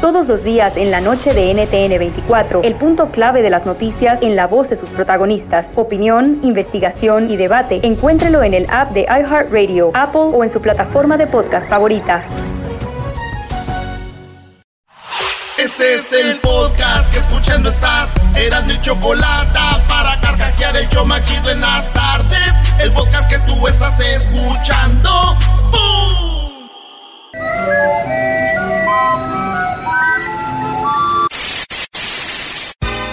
Todos los días en la noche de NTN 24, el punto clave de las noticias en la voz de sus protagonistas. Opinión, investigación y debate. Encuéntrelo en el app de iHeartRadio, Apple o en su plataforma de podcast favorita. Este es el podcast que escuchando estás. Eran mi chocolate para carcajear el yo machido en las tardes. El podcast que tú estás escuchando. ¡Bum!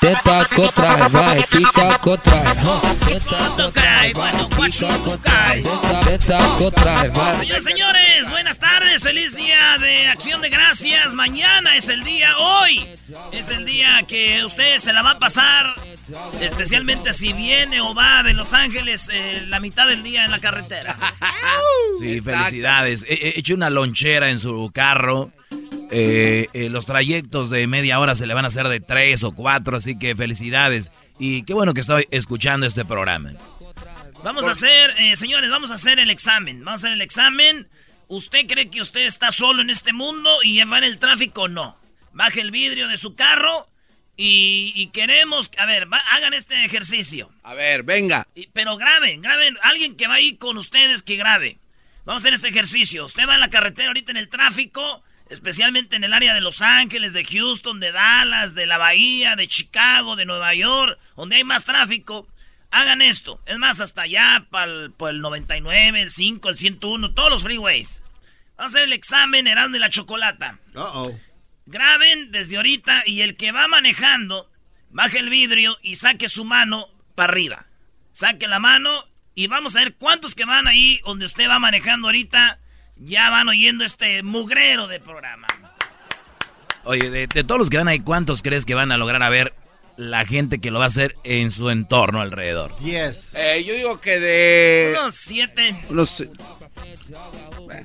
Teta contra vai, tica contra Señores, señores, buenas tardes, feliz día de acción de gracias. Mañana es el día, hoy es el día que usted se la va a pasar, especialmente si viene o va de Los Ángeles eh, la mitad del día en la carretera. Sí, felicidades. He he hecho una lonchera en su carro. Eh, eh, los trayectos de media hora se le van a hacer de tres o cuatro, así que felicidades. Y qué bueno que estoy escuchando este programa. Vamos a hacer, eh, señores, vamos a hacer el examen. Vamos a hacer el examen. ¿Usted cree que usted está solo en este mundo y va en el tráfico o no? Baje el vidrio de su carro y, y queremos, a ver, va- hagan este ejercicio. A ver, venga. Y- pero graben, graben, alguien que va ahí con ustedes que grabe. Vamos a hacer este ejercicio. Usted va en la carretera ahorita en el tráfico, especialmente en el área de Los Ángeles, de Houston, de Dallas, de la Bahía, de Chicago, de Nueva York, donde hay más tráfico. Hagan esto. Es más, hasta allá, para el, pa' el 99, el 5, el 101, todos los freeways. Vamos a hacer el examen Erasmo y la Chocolata. Graben desde ahorita y el que va manejando, baje el vidrio y saque su mano para arriba. Saque la mano y vamos a ver cuántos que van ahí donde usted va manejando ahorita ya van oyendo este mugrero de programa. Oye, de, de todos los que van ahí, ¿cuántos crees que van a lograr a ver la gente que lo va a hacer en su entorno alrededor? 10. Eh, yo digo que de... Unos siete. Unos...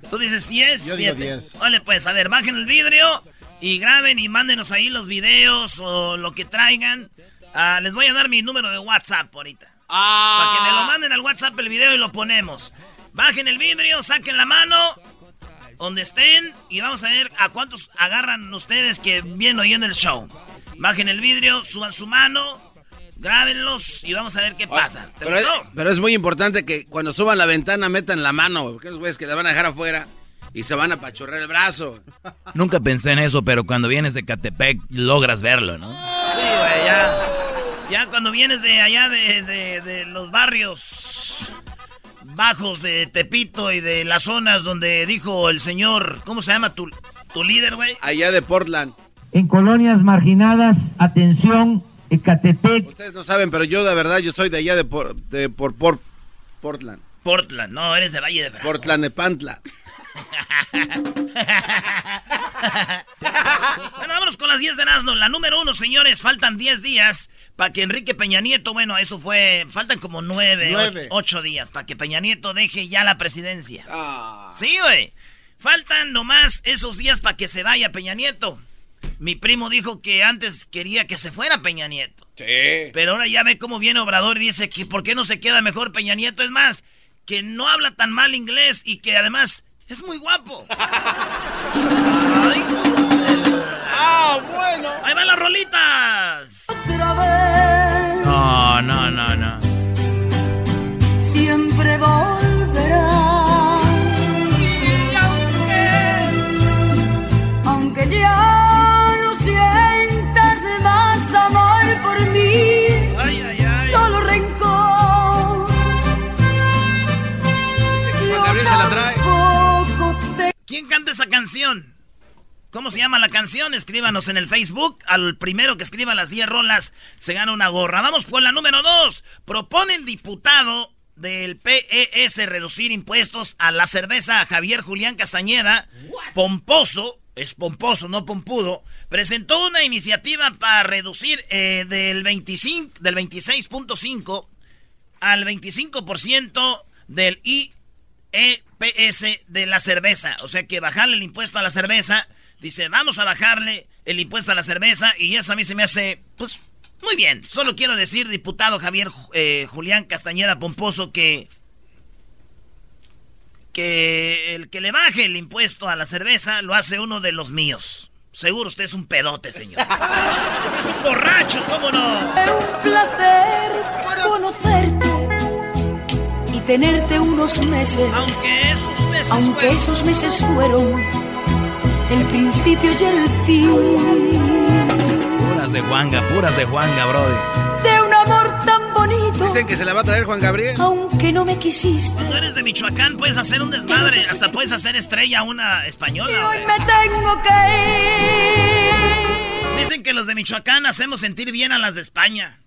Tú dices 10, Yo digo 7. 10. Vale, pues, a ver, bajen el vidrio y graben y mándenos ahí los videos o lo que traigan. Ah, les voy a dar mi número de WhatsApp ahorita. Para que me lo manden al WhatsApp el video y lo ponemos. Bajen el vidrio, saquen la mano, donde estén, y vamos a ver a cuántos agarran ustedes que vienen oyendo el show. Bajen el vidrio, suban su mano, grábenlos y vamos a ver qué pasa. ¿Te Pero es, gustó? pero es muy importante que cuando suban la ventana metan la mano, porque esos güeyes que la van a dejar afuera y se van a pachorrar el brazo. Nunca pensé en eso, pero cuando vienes de Catepec logras verlo, ¿no? Sí, güey, ya. Ya cuando vienes de allá de, de- de los barrios bajos de Tepito y de las zonas donde dijo el señor, ¿cómo se llama tu, tu líder, güey? Allá de Portland. En colonias marginadas, atención, Ecatepec, Ustedes no saben, pero yo de verdad yo soy de allá de por, de por, por- Portland. Portland, no, eres de Valle de Bravo. Portland de Pantla. Bueno, vámonos con las 10 de Nazno. La número uno, señores, faltan 10 días para que Enrique Peña Nieto, bueno, eso fue, faltan como 9, Nueve. 8 días para que Peña Nieto deje ya la presidencia. Ah. Sí, güey. Faltan nomás esos días para que se vaya Peña Nieto. Mi primo dijo que antes quería que se fuera Peña Nieto. Sí. Pero ahora ya ve cómo viene Obrador y dice que por qué no se queda mejor Peña Nieto. Es más, que no habla tan mal inglés y que además es muy guapo. Ay, Ah, bueno. Ahí van las rolitas. Esa canción? ¿Cómo se llama la canción? Escríbanos en el Facebook. Al primero que escriba las 10 rolas se gana una gorra. Vamos por la número 2. Proponen diputado del PES reducir impuestos a la cerveza Javier Julián Castañeda. Pomposo, es pomposo, no pompudo. Presentó una iniciativa para reducir eh, del, 25, del 26.5 al 25% del IEPS de la cerveza. O sea que bajarle el impuesto a la cerveza Dice, vamos a bajarle el impuesto a la cerveza y eso a mí se me hace, pues, muy bien. Solo quiero decir, diputado Javier eh, Julián Castañeda Pomposo, que... Que el que le baje el impuesto a la cerveza lo hace uno de los míos. Seguro usted es un pedote, señor. es un borracho, ¿cómo no? Es un placer conocerte tenerte unos meses. Aunque esos meses Aunque fueron... esos meses fueron el principio y el fin. Puras de Juanga, puras de Juanga, brother. De un amor tan bonito. Dicen que se la va a traer Juan Gabriel. Aunque no me quisiste. Tú eres de Michoacán, puedes hacer un desmadre, hasta puedes hacer estrella una española. Y hoy me tengo que ir. Dicen que los de Michoacán hacemos sentir bien a las de España.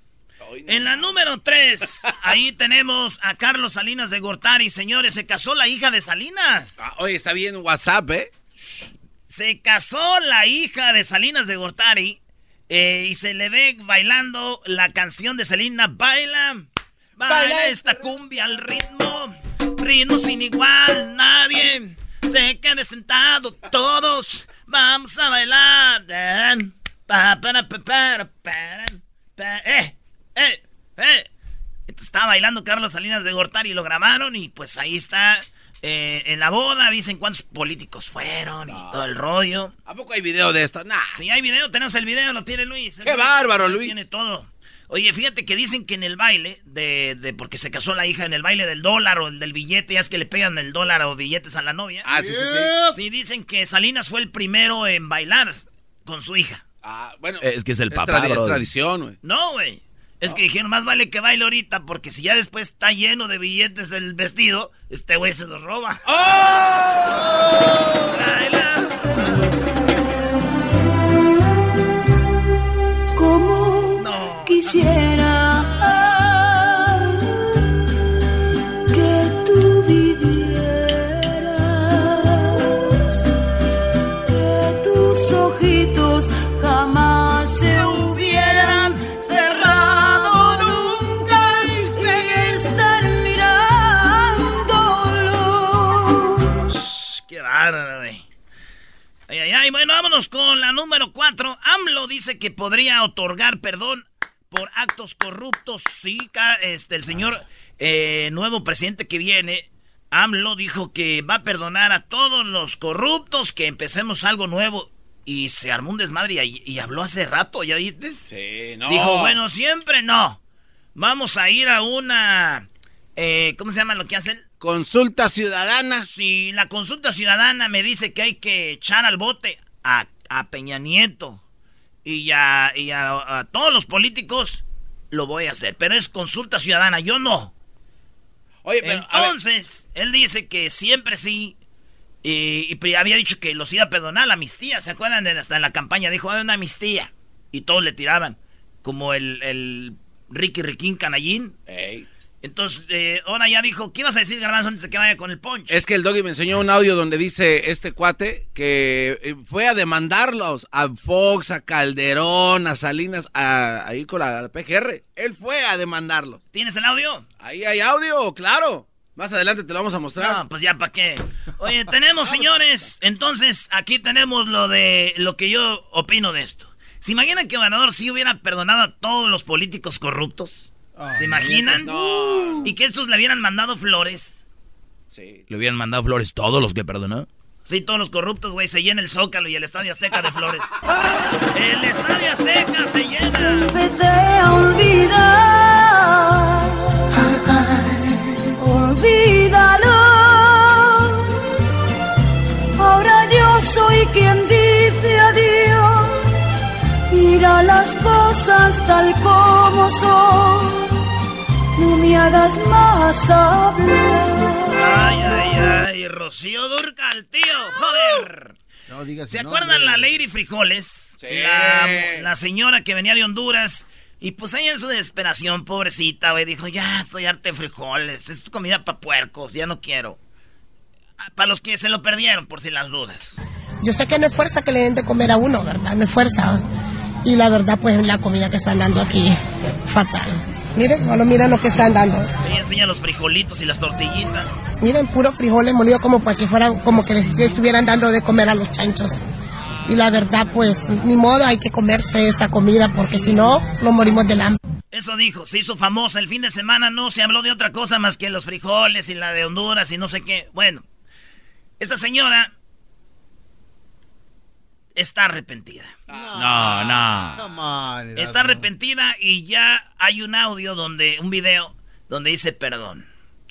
En la número 3, ahí tenemos a Carlos Salinas de Gortari. Señores, se casó la hija de Salinas. Ah, oye, está bien WhatsApp, ¿eh? Se casó la hija de Salinas de Gortari eh, y se le ve bailando la canción de Selena. Baila, baila esta cumbia al ritmo, ritmo sin igual, nadie se quede sentado, todos vamos a bailar. Pa, para, pa, para, para, pa, eh, eh, eh. Entonces, Estaba bailando Carlos Salinas de Gortari y lo grabaron y pues ahí está. eh, en la boda dicen cuántos políticos fueron y todo el rollo. ¿A poco hay video de esto? Nah. Si hay video, tenemos el video, lo tiene Luis. ¡Qué bárbaro, Luis! Tiene todo. Oye, fíjate que dicen que en el baile, de, de porque se casó la hija, en el baile del dólar o el del billete, ya es que le pegan el dólar o billetes a la novia. Ah, sí, sí, sí. Sí, dicen que Salinas fue el primero en bailar con su hija. Ah, bueno. Es que es el es, papá, tradi- es tradición, güey. No, güey. Es que dijeron, más vale que baile ahorita, porque si ya después está lleno de billetes el vestido, este güey se los roba. ¡Oh! Baila. Ay. Bueno, vámonos con la número 4. AMLO dice que podría otorgar perdón por actos corruptos. Sí, este, el señor eh, nuevo presidente que viene, AMLO dijo que va a perdonar a todos los corruptos, que empecemos algo nuevo. Y se armó un desmadre y, y habló hace rato, ¿ya viste? Sí, no. Dijo, bueno, siempre no. Vamos a ir a una... eh, ¿Cómo se llama lo que hacen? Consulta ciudadana. Si la consulta ciudadana me dice que hay que echar al bote a, a Peña Nieto y, a, y a, a todos los políticos, lo voy a hacer. Pero es consulta ciudadana, yo no. Oye, pero. a Entonces, él dice que siempre sí. Y, había dicho que los iba a perdonar la amnistía. ¿Se acuerdan? En- Hasta en la campaña dijo, hay una amnistía. Y todos le tiraban. Como el, el Ricky Riquín Canallín. ey. Entonces, eh, ahora ya dijo, ¿qué ibas a decir, Garbanzo, antes de que vaya con el punch? Es que el doggy me enseñó un audio donde dice este cuate que eh, fue a demandarlos a Fox, a Calderón, a Salinas, a, ahí con la PGR. Él fue a demandarlos. ¿Tienes el audio? Ahí hay audio, claro. Más adelante te lo vamos a mostrar. No, pues ya para qué. Oye, tenemos, señores, entonces aquí tenemos lo de lo que yo opino de esto. ¿Se imaginan que Obrador sí hubiera perdonado a todos los políticos corruptos? ¿Se imaginan? No. Y que estos le hubieran mandado flores. Sí. Le hubieran mandado flores todos los que perdonó. Sí, todos los corruptos, güey, se llena el Zócalo y el Estadio Azteca de flores. El Estadio Azteca se llena. Empecé a olvidar. Olvídalo. Ahora yo soy quien dice adiós. Mira las cosas tal como son. No me hagas más hablar. Ay, ay, ay, Rocío Durcal, tío, joder. No digas ¿Se acuerdan nombre. la Lady Frijoles? Sí. La, la señora que venía de Honduras. Y pues ella en su desesperación, pobrecita, güey, dijo, ya estoy harta de frijoles. Es comida para puercos, ya no quiero. Para los que se lo perdieron, por si las dudas. Yo sé que no es fuerza que le den de comer a uno, ¿verdad? No es fuerza. Y la verdad, pues la comida que están dando aquí, fatal. Miren, solo miren lo que están dando. Ella enseña los frijolitos y las tortillitas. Miren, puro frijoles molidos como para que fueran, como que les estuvieran dando de comer a los chanchos. Y la verdad, pues, ni modo, hay que comerse esa comida porque si no, nos morimos del hambre. Eso dijo, se hizo famosa el fin de semana, no se habló de otra cosa más que los frijoles y la de Honduras y no sé qué. Bueno, esta señora está arrepentida. No, no. Come on, Erasmo. Está arrepentida y ya hay un audio donde, un video donde dice perdón.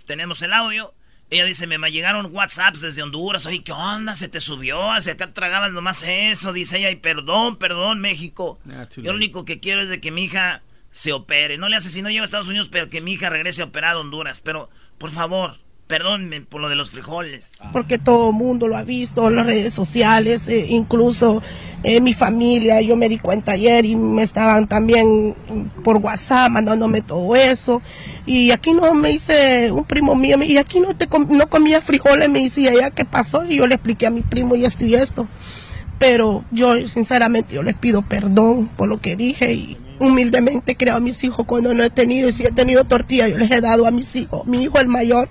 Tenemos el audio. Ella dice, me llegaron WhatsApps desde Honduras. Oye, ¿qué onda? Se te subió. Hacia acá tragabas nomás eso. Dice ella, y perdón, perdón, México. Nah, Yo lo late. único que quiero es de que mi hija se opere. No le hace si no lleva a Estados Unidos, pero que mi hija regrese operada a Honduras. Pero, por favor, perdónme por lo de los frijoles. porque todo el mundo lo ha visto en las redes sociales, eh, incluso eh, mi familia, yo me di cuenta ayer y me estaban también por WhatsApp mandándome todo eso. Y aquí no me dice un primo mío, y aquí no, te no comía frijoles, me decía, ¿ya qué pasó? Y yo le expliqué a mi primo y esto y esto. Pero yo, sinceramente, yo les pido perdón por lo que dije y humildemente creo a mis hijos cuando no he tenido, y si he tenido tortilla, yo les he dado a mis hijos. Mi hijo el mayor,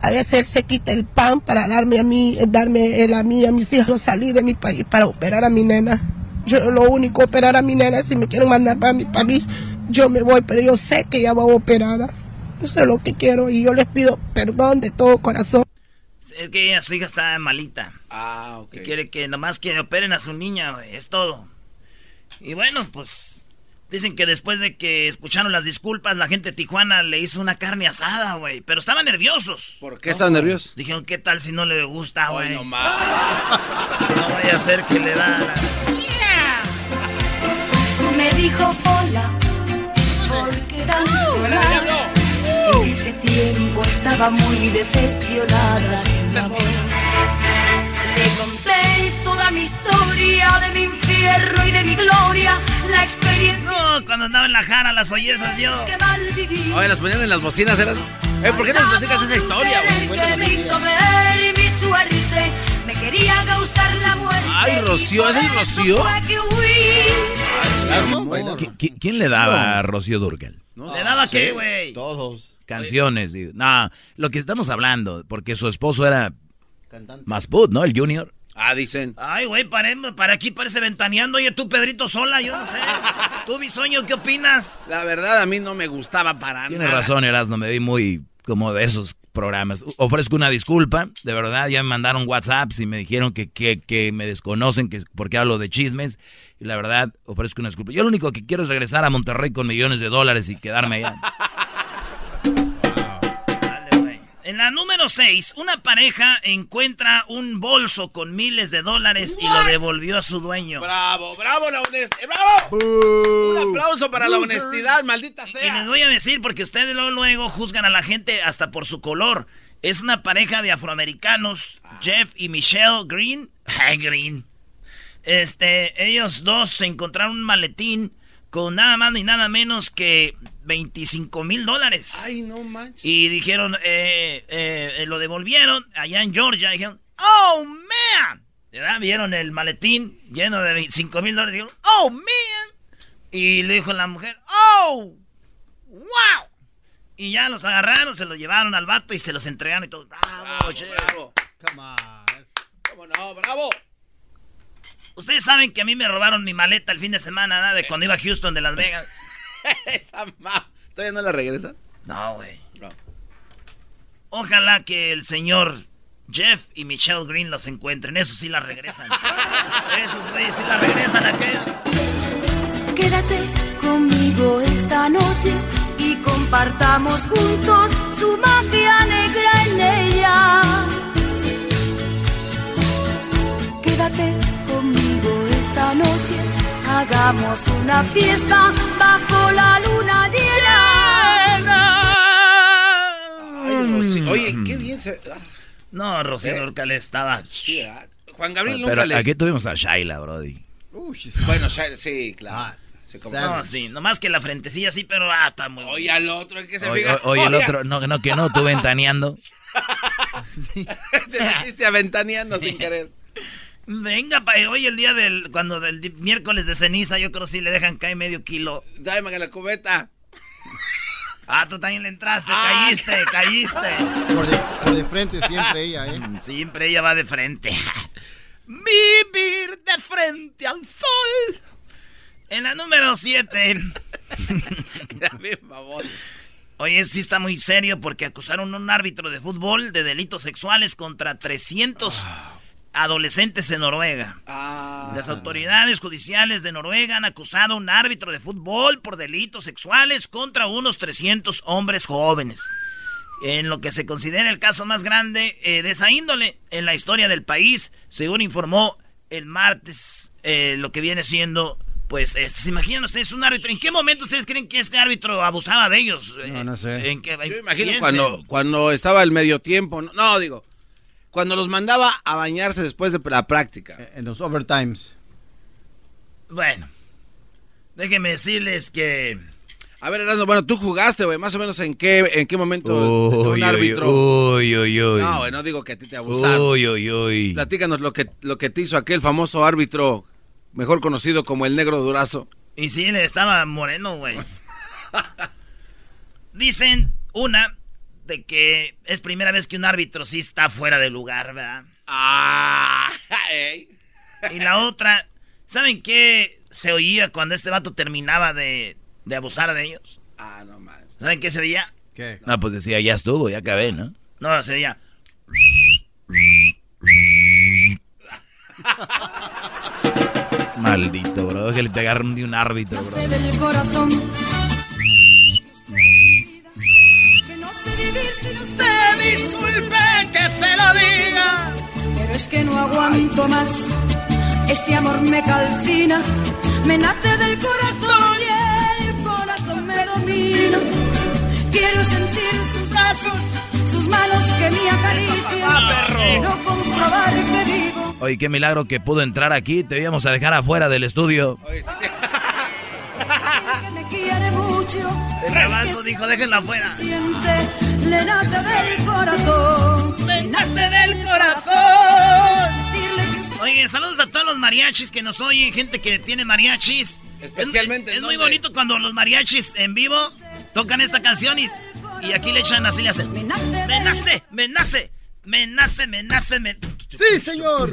a veces él se quita el pan para darme a mí, eh, darme él a mí, a mis hijos, salí de mi país para operar a mi nena. Yo lo único, operar a mi nena, si me quieren mandar para mi país, yo me voy, pero yo sé que ya va operada. Eso es lo que quiero y yo les pido perdón de todo corazón. Es que ella, su hija está malita. Ah, ok. Y quiere que nomás que operen a su niña, güey, es todo. Y bueno, pues dicen que después de que escucharon las disculpas, la gente de Tijuana le hizo una carne asada, güey. Pero estaban nerviosos. ¿Por qué están nerviosos? Dijeron, ¿qué tal si no le gusta, güey? No no vaya a ser que le da la- Me dijo hola, porque era un solar. En ese tiempo estaba muy decepcionada de mi amor. Le conté toda mi historia de mi infierno y de mi gloria, la experiencia No, cuando andaba en la jara, las yo. que mal viví. Oye, las ponían en las bocinas, eran... Eh, ¿por qué nos platicas esa historia, me quería causar la muerte. Ay, Rocío, Y ¿esa es Rocío? fue que huí. Erasmo, bailando. ¿Qui- qui- ¿Quién le daba a Rocío Durgal? No ¿Le daba qué, güey? Todos Canciones. digo. No, lo que estamos hablando, porque su esposo era cantando. Masput, ¿no? El Junior. Ah, dicen. Ay, güey, pare- para aquí parece ventaneando. Oye, tú, Pedrito Sola, yo no sé. Tú, Bisoño, ¿qué opinas? La verdad, a mí no me gustaba para Tiene nada. razón, Erasmo, me vi muy como de esos programas. Ofrezco una disculpa, de verdad, ya me mandaron WhatsApps y me dijeron que, que, que me desconocen, que porque hablo de chismes, y la verdad, ofrezco una disculpa. Yo lo único que quiero es regresar a Monterrey con millones de dólares y quedarme allá. En la número 6, una pareja encuentra un bolso con miles de dólares y lo devolvió a su dueño. Bravo, bravo la honestidad. ¡Bravo! Un aplauso para la honestidad, maldita Y les sea. voy a decir, porque ustedes luego, luego juzgan a la gente hasta por su color. Es una pareja de afroamericanos, Jeff y Michelle Green. Green. Este, ellos dos se encontraron un maletín con nada más ni nada menos que 25 mil dólares. Ay, no manches. Y dijeron, eh, eh, lo devolvieron allá en Georgia. Dijeron, oh man. ¿Verdad? Vieron el maletín lleno de 25 mil dólares. Dijeron, oh man. Y le dijo la mujer, oh wow. Y ya los agarraron, se los llevaron al vato y se los entregaron y todos, bravo, Bravo, che". bravo. Come on. ¿Cómo no? ¡Bravo! Ustedes saben que a mí me robaron mi maleta el fin de semana, ¿verdad? De cuando iba a Houston de Las Vegas. Esa ma... ¿Todavía no la regresan? No, güey. No. Ojalá que el señor Jeff y Michelle Green los encuentren. Eso sí la regresan. Esos güeyes sí la regresan a aquella. Quédate conmigo esta noche y compartamos juntos su magia negra en ella. Quédate conmigo esta noche, hagamos una fiesta bajo la luna llena. Ay, Rosy. Oye, qué bien se... ah, No, Rocío ¿Eh? Durcal estaba. sí, ah. Juan Gabriel Pero nunca le... aquí tuvimos a Shaila, Brody. Bueno, Shai- sí, claro. No, sí, nomás que la frentecilla sí, pero ah, está muy Oye, al otro, que se Oye, oye, el otro, no, no, que no, tú ventaneando. Te metiste aventaneando sin querer. Venga, pa, hoy el día del, cuando del miércoles de ceniza, yo creo que sí le dejan caer medio kilo. Dame que la cubeta. Ah, tú también le entraste, Ah, caíste, caíste. Por de, por de frente siempre ella, ¿eh? Siempre ella va de frente. Vivir de frente al sol. En la número 7. Oye, sí está muy serio porque acusaron a un árbitro de fútbol de delitos sexuales contra 300 adolescentes en Noruega. Las autoridades judiciales de Noruega han acusado a un árbitro de fútbol por delitos sexuales contra unos 300 hombres jóvenes. En lo que se considera el caso más grande eh, de esa índole en la historia del país, según informó el martes eh, lo que viene siendo, pues, eh, ¿se imaginan ustedes un árbitro? ¿En qué momento ustedes creen que este árbitro abusaba de ellos? No, no sé. ¿En qué, Yo imagino cuando, cuando estaba el medio tiempo. No, no, digo, cuando los mandaba a bañarse después de la práctica. En los overtimes. Bueno, déjenme decirles que... A ver, Erasmo, bueno, tú jugaste, güey, más o menos en qué, en qué momento Uy, un uy, árbitro. Uy, uy, uy. No, güey, no digo que a ti te abusaron. Uy, uy, uy. Platícanos lo que, lo que te hizo aquel famoso árbitro, mejor conocido como el negro durazo. Y sí, le estaba moreno, güey. Dicen, una, de que es primera vez que un árbitro sí está fuera de lugar, ¿verdad? Ah, Y la otra, ¿saben qué se oía cuando este vato terminaba de, de abusar de ellos? Ah, no más. ¿Saben qué se veía? ¿Qué? No, pues decía, ya estuvo, ya acabé, ¿no? No, se veía. Maldito, bro. Que le te agarren de un árbitro, bro. Vivir sin usted. Disculpe que se lo diga. Pero es que no aguanto más. Este amor me calcina. Me nace del corazón y el corazón me domina. Quiero sentir sus brazos, sus manos que me acarician. Quiero comprobar que vivo. Oye, qué milagro que pudo entrar aquí. Te íbamos a dejar afuera del estudio. que me quiere mucho. El rebazo dijo, déjenla afuera. Siente, le nace del corazón. Me nace del corazón. Oye, saludos a todos los mariachis que nos oyen, gente que tiene mariachis. Especialmente Es, muy bonito cuando los mariachis en vivo tocan esta canción y, y aquí le echan así, le hacen. Me nace, me nace, me nace, me nace, me. Sí, señor.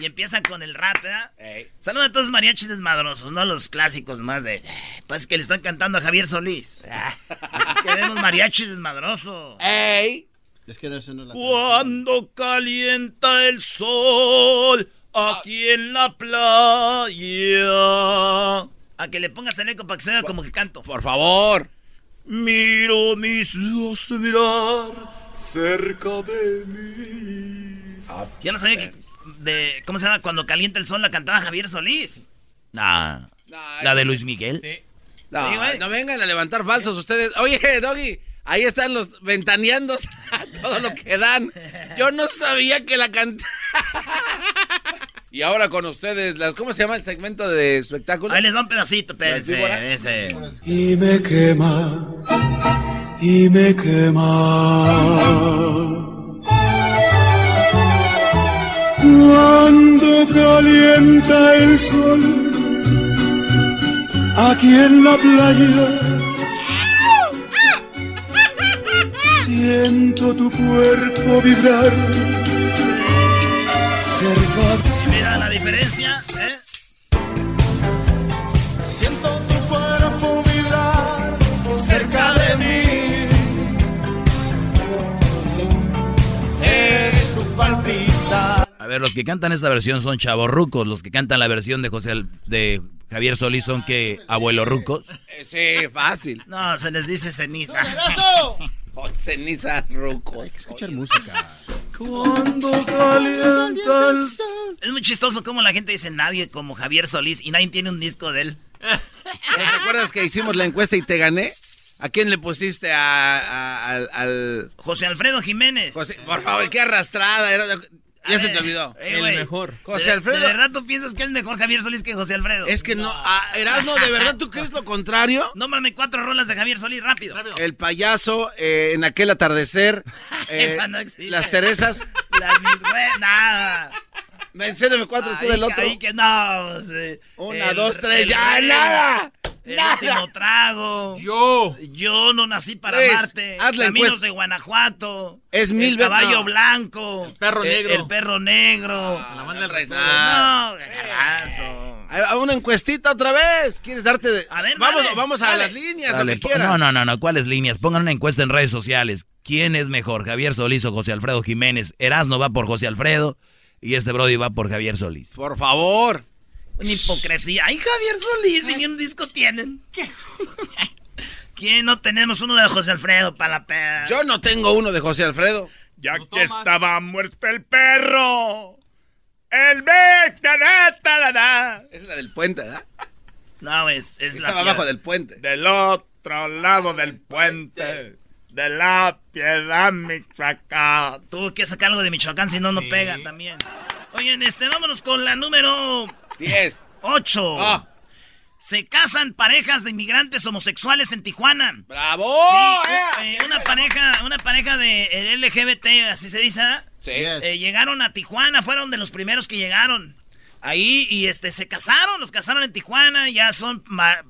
Y empiezan con el rap, ¿verdad? Saludos a todos los mariachis desmadrosos, no los clásicos más de. Pues que le están cantando a Javier Solís. Aquí Queremos mariachis desmadrosos. ¡Ey! Es que eso no la Cuando calienta el sol aquí en la playa. A que le pongas el eco para que se vea como que canto. Por favor. Miro mis ojos mirar cerca de mí. Ya no sabía que. De, ¿Cómo se llama? Cuando calienta el sol la cantaba Javier Solís. Nah. ¿La de Luis Miguel? No, Sí, no vengan a levantar falsos ustedes. Oye, Doggy, ahí están los ventaneando a todo lo que dan. Yo no sabía que la cantaba. Y ahora con ustedes, las, ¿cómo se llama el segmento de espectáculo? Ahí les va un pedacito, espérense, víbora? ese. Y me quema, y me quema. Cuando calienta el sol, aquí en la playa, siento tu cuerpo vibrar. Cerca Y mira la diferencia, ver, los que cantan esta versión son chavorrucos. Los que cantan la versión de José Al- de Javier Solís son que abuelo rucos. Eh, Sí, fácil. No, se les dice ceniza. Oh, cenizas rucos. Escuchar música. Cuando calienta el sol. Es muy chistoso como la gente dice nadie como Javier Solís y nadie tiene un disco de él. ¿Pero ¿Te acuerdas que hicimos la encuesta y te gané? ¿A quién le pusiste a, a- al, al- José Alfredo Jiménez. José? Por favor, qué arrastrada. Era... Ya se te olvidó. Eh, güey. José ¿De- Alfredo. ¿De verdad tú piensas que es mejor Javier Solís que José Alfredo? Es que no, ah, Erasmo, ¿de verdad tú crees lo contrario? Nómbrame cuatro rolas de Javier Solís, rápido. El payaso eh, en aquel atardecer. eh, Esa no existe. las Teresas. Las mis güey, nada. Mencióname cuatro tú del otro. ahí que no. Una, el- dos, tres, el ya, nada. El Nada. último trago. Yo. Yo no nací para haz la Caminos encuesta. de Guanajuato. Es mil El veces- caballo no. blanco. El perro negro. El perro negro. La banda del No, garbanzo. Ahí va, Una encuestita otra vez. ¿Quieres darte de.? A ver, vamos, dale, vamos a dale. las líneas, Dale, lo que quieras. no, no, no, no, ¿cuáles líneas? Pongan una encuesta en redes sociales. ¿Quién es mejor, Javier Solís o José Alfredo Jiménez? Erasno va por José Alfredo y este Brody va por Javier Solís. Por favor. Una hipocresía. Ay, Javier Solís, ni un disco tienen. ¿Qué? ¿Quién no tenemos uno de José Alfredo para la peda? Yo no tengo uno de José Alfredo. Ya que estaba muerto el perro. El Esa es la del puente, ¿verdad? No, es, es la Estaba abajo del puente. Del otro lado del puente. De la piedad, Michoacán. Tuvo que sacar algo de Michoacán, si no, no pega también. Oigan, este, vámonos con la número 10. 8. Ah. Se casan parejas de inmigrantes homosexuales en Tijuana. ¡Bravo! Sí, eh, una pareja, una pareja de eh, LGBT, así se dice. Sí. Eh, llegaron a Tijuana, fueron de los primeros que llegaron. Ahí, y este, se casaron, los casaron en Tijuana, ya son ma-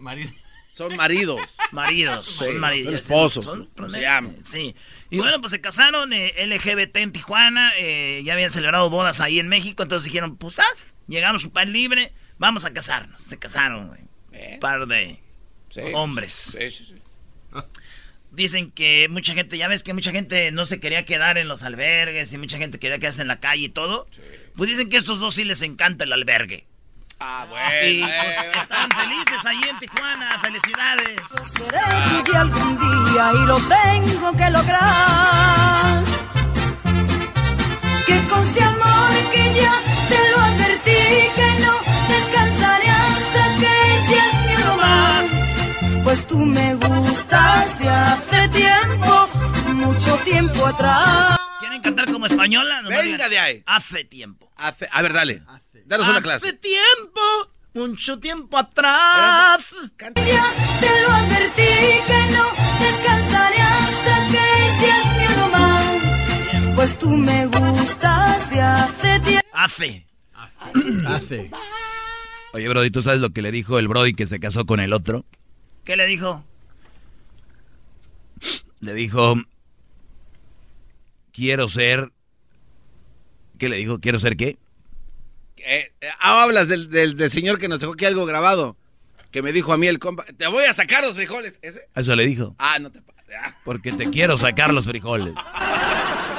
Son maridos. maridos, Sí, son maridos. son esposos, Son- ¿cómo se llaman? Sí. Y bueno, pues se casaron eh, LGBT en Tijuana, eh, ya habían celebrado bodas ahí en México, entonces dijeron, pues haz, llegamos un país libre, vamos a casarnos. Se casaron, güey. Par de hombres. Sí, sí, sí. Dicen que mucha gente, ya ves que mucha gente no se quería quedar en los albergues y mucha gente quería quedarse en la calle y todo. Pues dicen que a estos dos sí les encanta el albergue. Ah, Y bueno. pues, estaban felices ahí en Tijuana. Felicidades. Seré tuya algún día y lo tengo que lograr. Que conste amor que ya te lo advertí que no descansaré hasta que seas mi más. Pues tú me gustas de hace tiempo, mucho tiempo atrás. ¿Quieren cantar como española? Nomás Venga digan, de ahí. Hace tiempo. Hace- a ver, dale. Danos una Hace clase. tiempo, mucho tiempo atrás. Ya te lo advertí que no descansaré hasta que seas mi uno más. Pues tú me gustas de hace tiempo. Hace. Hace. Oye, Brody, ¿tú sabes lo que le dijo el Brody que se casó con el otro? ¿Qué le dijo? Le dijo, quiero ser... ¿Qué le dijo? ¿Quiero ser qué? Eh, eh, ah, hablas del, del, del señor que nos dejó aquí algo grabado. Que me dijo a mí el compa. Te voy a sacar los frijoles. ¿Ese? Eso le dijo. Ah, no te. ah. Porque te quiero sacar los frijoles.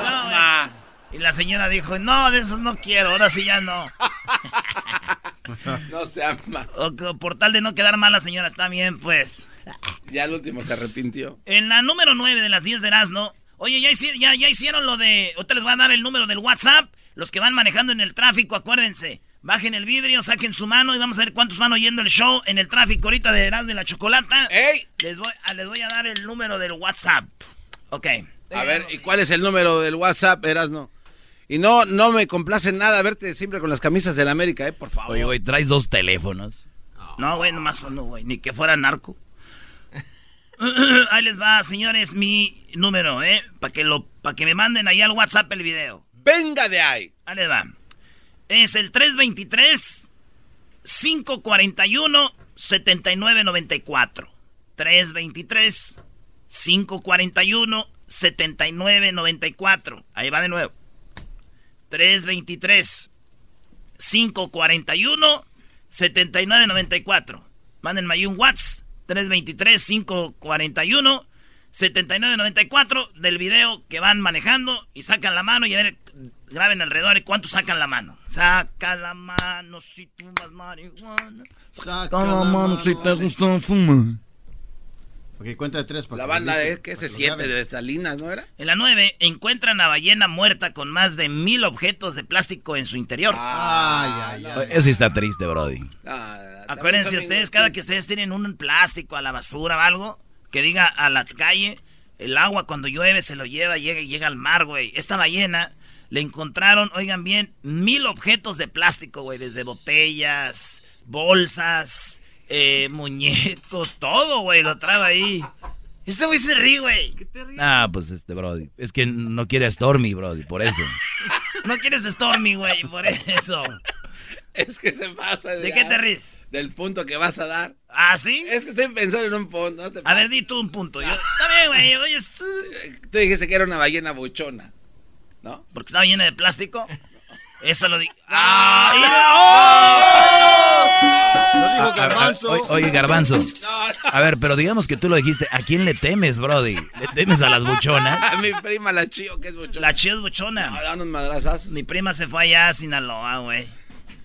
No, eh. Y la señora dijo, no, de esos no quiero, ahora sí ya no. No se ama. O por tal de no quedar mal la señora, está bien, pues. Ya el último se arrepintió. En la número 9 de las 10 de Erasmo, oye, ya, hici- ya, ya hicieron lo de... Ahorita les voy a dar el número del WhatsApp. Los que van manejando en el tráfico, acuérdense. Bajen el vidrio, saquen su mano y vamos a ver cuántos van oyendo el show en el tráfico ahorita de Erasmo y la Chocolata. ¡Ey! Les voy, a, les voy a dar el número del WhatsApp. Ok. A ver, ¿y cuál es el número del WhatsApp, Erasno? Y no, no me complace nada verte siempre con las camisas del América, ¿eh? Por favor. Oye, güey, traes dos teléfonos. No, güey, nomás uno, güey. Ni que fuera narco. Ahí les va, señores, mi número, ¿eh? Para que, lo, pa' que me manden ahí al WhatsApp el video. Venga de ahí. Ahí les va. Es el 323-541-7994. 323-541-7994. Ahí va de nuevo. 323-541-7994. Mándenme ahí un WhatsApp. 323-541-7994 del video que van manejando y sacan la mano y a ver, graben alrededor y cuánto sacan la mano. Saca la mano si tú vas marihuana. Saca la mano si te gusta fumar. Ok, cuenta de tres. para La que banda lo es que 7 graben. de Salinas, ¿no era? En la 9 encuentran a ballena muerta con más de mil objetos de plástico en su interior. Ay, ay, ay. Eso está triste, Brody. Acuérdense ustedes, cada que ustedes tienen un plástico a la basura o algo, que diga a la calle, el agua cuando llueve se lo lleva, llega y llega al mar, güey. Esta ballena le encontraron, oigan bien, mil objetos de plástico, güey, desde botellas, bolsas, eh, muñecos, todo, güey, lo trae ahí. Este güey se ríe, güey. Ah, pues este, Brody. Es que no quiere a Stormy, Brody, por eso. no quieres Stormy, güey, por eso. Es que se pasa. ¿De qué te ríes? Del punto que vas a dar. ¿Ah, sí? Es que estoy pensando en un punto. No te a ver, di tú un punto. Yo, está bien, güey. Oye, Tú dijiste que era una ballena buchona. ¿No? Porque estaba llena de plástico. Eso lo digo. ¡Ah! Lo dijo Garbanzo. Oye, Garbanzo. A ver, pero digamos que tú lo dijiste. ¿A quién le temes, Brody? ¿Le temes a las buchonas? A mi prima, la Chío, que es buchona. La Chío es buchona. No, unos madrazazos. Mi prima se fue allá a Sinaloa, güey.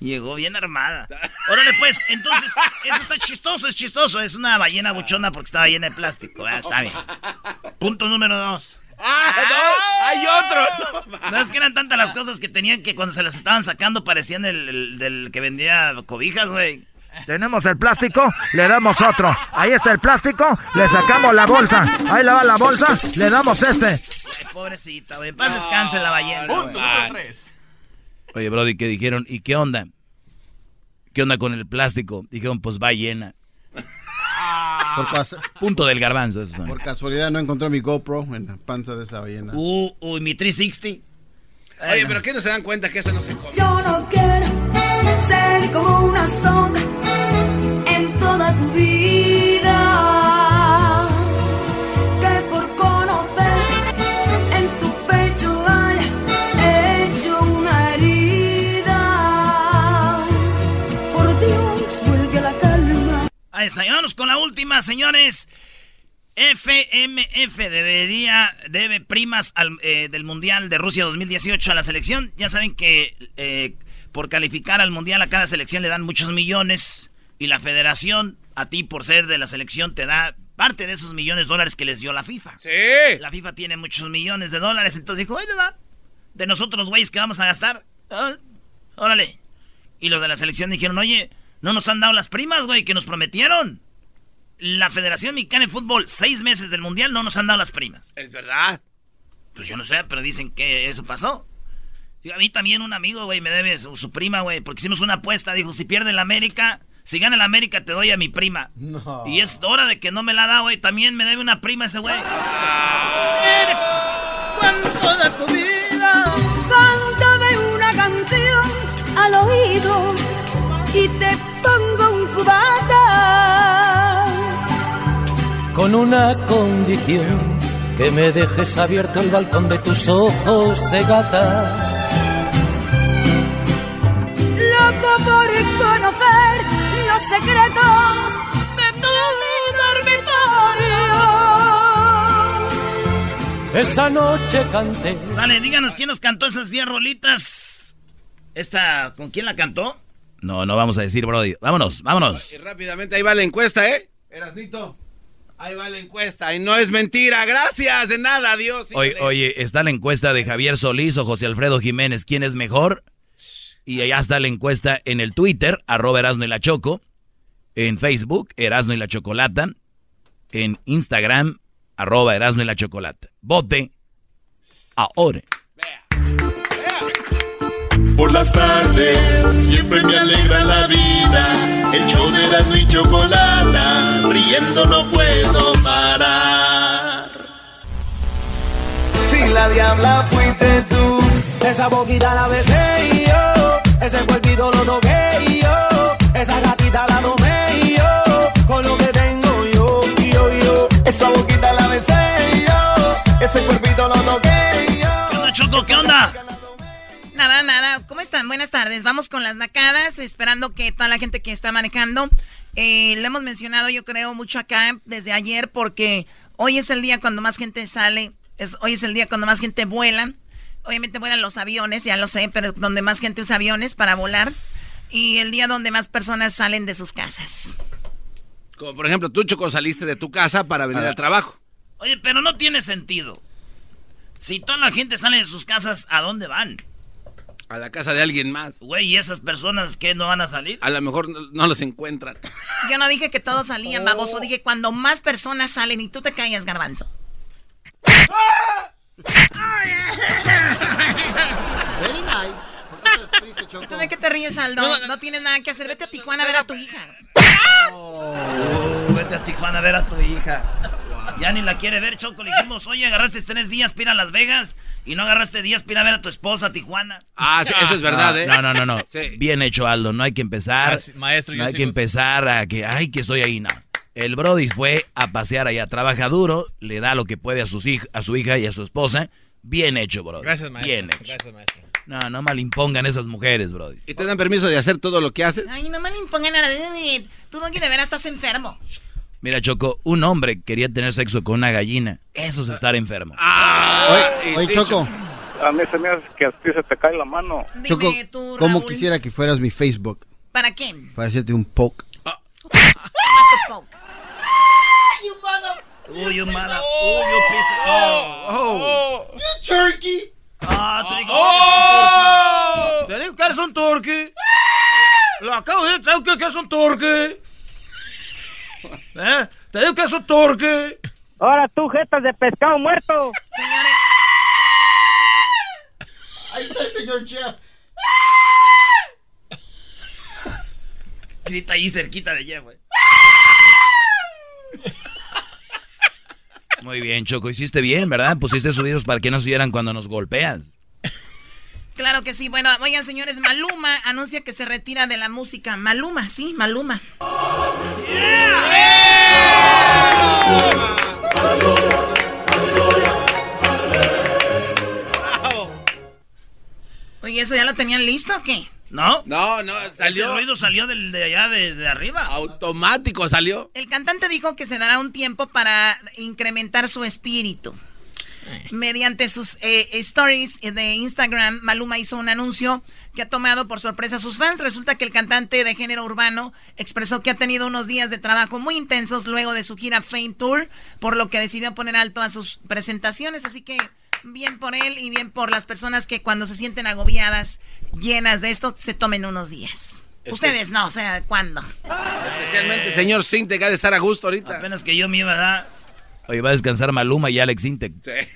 Llegó bien armada. Órale, pues, entonces, eso está chistoso, es chistoso. Es una ballena buchona porque estaba llena de plástico. Ah, está bien. Punto número dos. ¡Ah, no! ¡Hay otro! No, no, es que eran tantas las cosas que tenían que cuando se las estaban sacando parecían el, el del que vendía cobijas, güey. Tenemos el plástico, le damos otro. Ahí está el plástico, le sacamos la bolsa. Ahí le va la bolsa, le damos este. Ay, pobrecita, güey. Paz descanse la ballena. Punto número tres. Oye, Brody, ¿qué dijeron? ¿Y qué onda? ¿Qué onda con el plástico? Dijeron, pues va llena. Por, cas- Punto del garbanzo, eso. son. por casualidad no encontré mi GoPro en la panza de esa ballena. Uh, uy, mi 360. Oye, pero ¿qué no se dan cuenta que eso no se come? Yo no quiero ser como una sombra y vámonos con la última, señores. FMF debería, debe primas al, eh, del Mundial de Rusia 2018 a la selección. Ya saben que eh, por calificar al Mundial a cada selección le dan muchos millones. Y la federación, a ti por ser de la selección, te da parte de esos millones de dólares que les dio la FIFA. Sí. La FIFA tiene muchos millones de dólares, entonces dijo, le va. De nosotros, güeyes, que vamos a gastar. Ah, Órale. Y los de la selección dijeron, oye, no nos han dado las primas, güey, que nos prometieron. La Federación Mexicana de Fútbol, seis meses del Mundial, no nos han dado las primas. Es verdad. Pues yo no sé, pero dicen que eso pasó. Digo, a mí también un amigo, güey, me debe su, su prima, güey, porque hicimos una apuesta. Dijo, si pierde el América, si gana el América, te doy a mi prima. No. Y es hora de que no me la da, güey. También me debe una prima ese güey. Eres cuánto de tu vida. Cántame una canción al oído y te Con una condición, que me dejes abierto el balcón de tus ojos de gata. Loco por conocer los secretos de tu dormitorio. Esa noche canté. Sale, díganos quién nos cantó esas 10 rolitas. Esta, ¿con quién la cantó? No, no vamos a decir, Brody. Vámonos, vámonos. Y rápidamente ahí va la encuesta, ¿eh? Erasnito. Ahí va la encuesta. Y no es mentira. Gracias. De nada. Adiós. Oye, oye, está la encuesta de Javier Solís o José Alfredo Jiménez. ¿Quién es mejor? Y allá está la encuesta en el Twitter, arroba Erasno y la Choco. En Facebook, Erasno y la Chocolata. En Instagram, arroba Erasno y la Chocolata. Vote ahora. Por las tardes siempre me alegra la vida. El show de la y chocolata, riendo no puedo parar. Si la diabla fuiste tú, esa boquita la besé y yo, ese cuerpito lo toqué y yo, esa gatita la tomé y yo, con lo que tengo yo, yo, yo, esa boquita la besé y yo, ese cuerpito lo toqué y yo. ¿Qué onda, Choco? ¿Qué onda? Nada, nada. ¿Cómo están? Buenas tardes. Vamos con las nacadas, esperando que toda la gente que está manejando, eh, le hemos mencionado yo creo mucho acá desde ayer porque hoy es el día cuando más gente sale, es, hoy es el día cuando más gente vuela. Obviamente vuelan los aviones, ya lo sé, pero donde más gente usa aviones para volar. Y el día donde más personas salen de sus casas. Como por ejemplo, tú, Choco, saliste de tu casa para venir al trabajo. Oye, pero no tiene sentido. Si toda la gente sale de sus casas, ¿a dónde van? A la casa de alguien más. Güey, ¿y esas personas que no van a salir? A lo mejor no, no los encuentran. Yo no dije que todos salían, baboso. Dije cuando más personas salen y tú te callas, garbanzo. ¿Tú de qué te ríes, Aldo? No, tienes nada que hacer. Vete a Tijuana a ver a tu hija. Uh, vete a Tijuana a ver a tu hija. Ya ni la quiere ver, Choco. Le dijimos, oye, agarraste tres días para ir a Las Vegas y no agarraste días para ir a ver a tu esposa a Tijuana. Ah, sí, eso es verdad, ¿eh? No, no, no, no. Bien hecho, Aldo. No hay que empezar. Maestro, no hay sí que empezar a que, ay, que estoy ahí, no. El Brody fue a pasear allá, trabaja duro, le da lo que puede a, sus hij- a su hija y a su esposa. Bien hecho, Brody. Gracias, maestro. Bien hecho. Gracias, maestro. No, no mal impongan esas mujeres, Brody. ¿Y te dan permiso de hacer todo lo que haces? Ay, no me le impongan nada. Tú, Doggy, de veras estás enfermo. Mira, Choco, un hombre quería tener sexo con una gallina. Eso es estar enfermo. Oye, oye, Choco, A mí se me hace que a ti se te cae la mano. Choco, Dime tú, ¿cómo Raúl. quisiera que fueras mi Facebook? ¿Para quién? Para hacerte un poke. Uy, un mala. Uy, un piece. Oh. You turkey. Ah, te digo. ¡Oh! Te digo que eres un turkey. Lo acabo de decir, te digo que que es un turkey. ¿Eh? Te digo que es un turkey. Ahora tú, jetas de pescado muerto. Señores. Ahí está el señor Jeff. Grita ahí cerquita de Jeff, güey. Muy bien, Choco, hiciste bien, ¿verdad? Pusiste subidos para que no se oyeran cuando nos golpeas. Claro que sí. Bueno, oigan, señores, Maluma anuncia que se retira de la música. Maluma, sí, Maluma. Oye, ¿eso ya lo tenían listo o qué? ¿No? No, no, salió. Ese ruido salió del, de allá, de, de arriba. Automático salió. El cantante dijo que se dará un tiempo para incrementar su espíritu. Mediante sus eh, stories de Instagram, Maluma hizo un anuncio que ha tomado por sorpresa a sus fans. Resulta que el cantante de género urbano expresó que ha tenido unos días de trabajo muy intensos luego de su gira Fame Tour, por lo que decidió poner alto a sus presentaciones. Así que bien por él y bien por las personas que cuando se sienten agobiadas, llenas de esto, se tomen unos días. Ustedes no, o sea, ¿cuándo? Especialmente señor Sinte, que ha de estar a gusto ahorita. Apenas que yo me iba a dar. Oye, va a descansar Maluma y Alex Intec.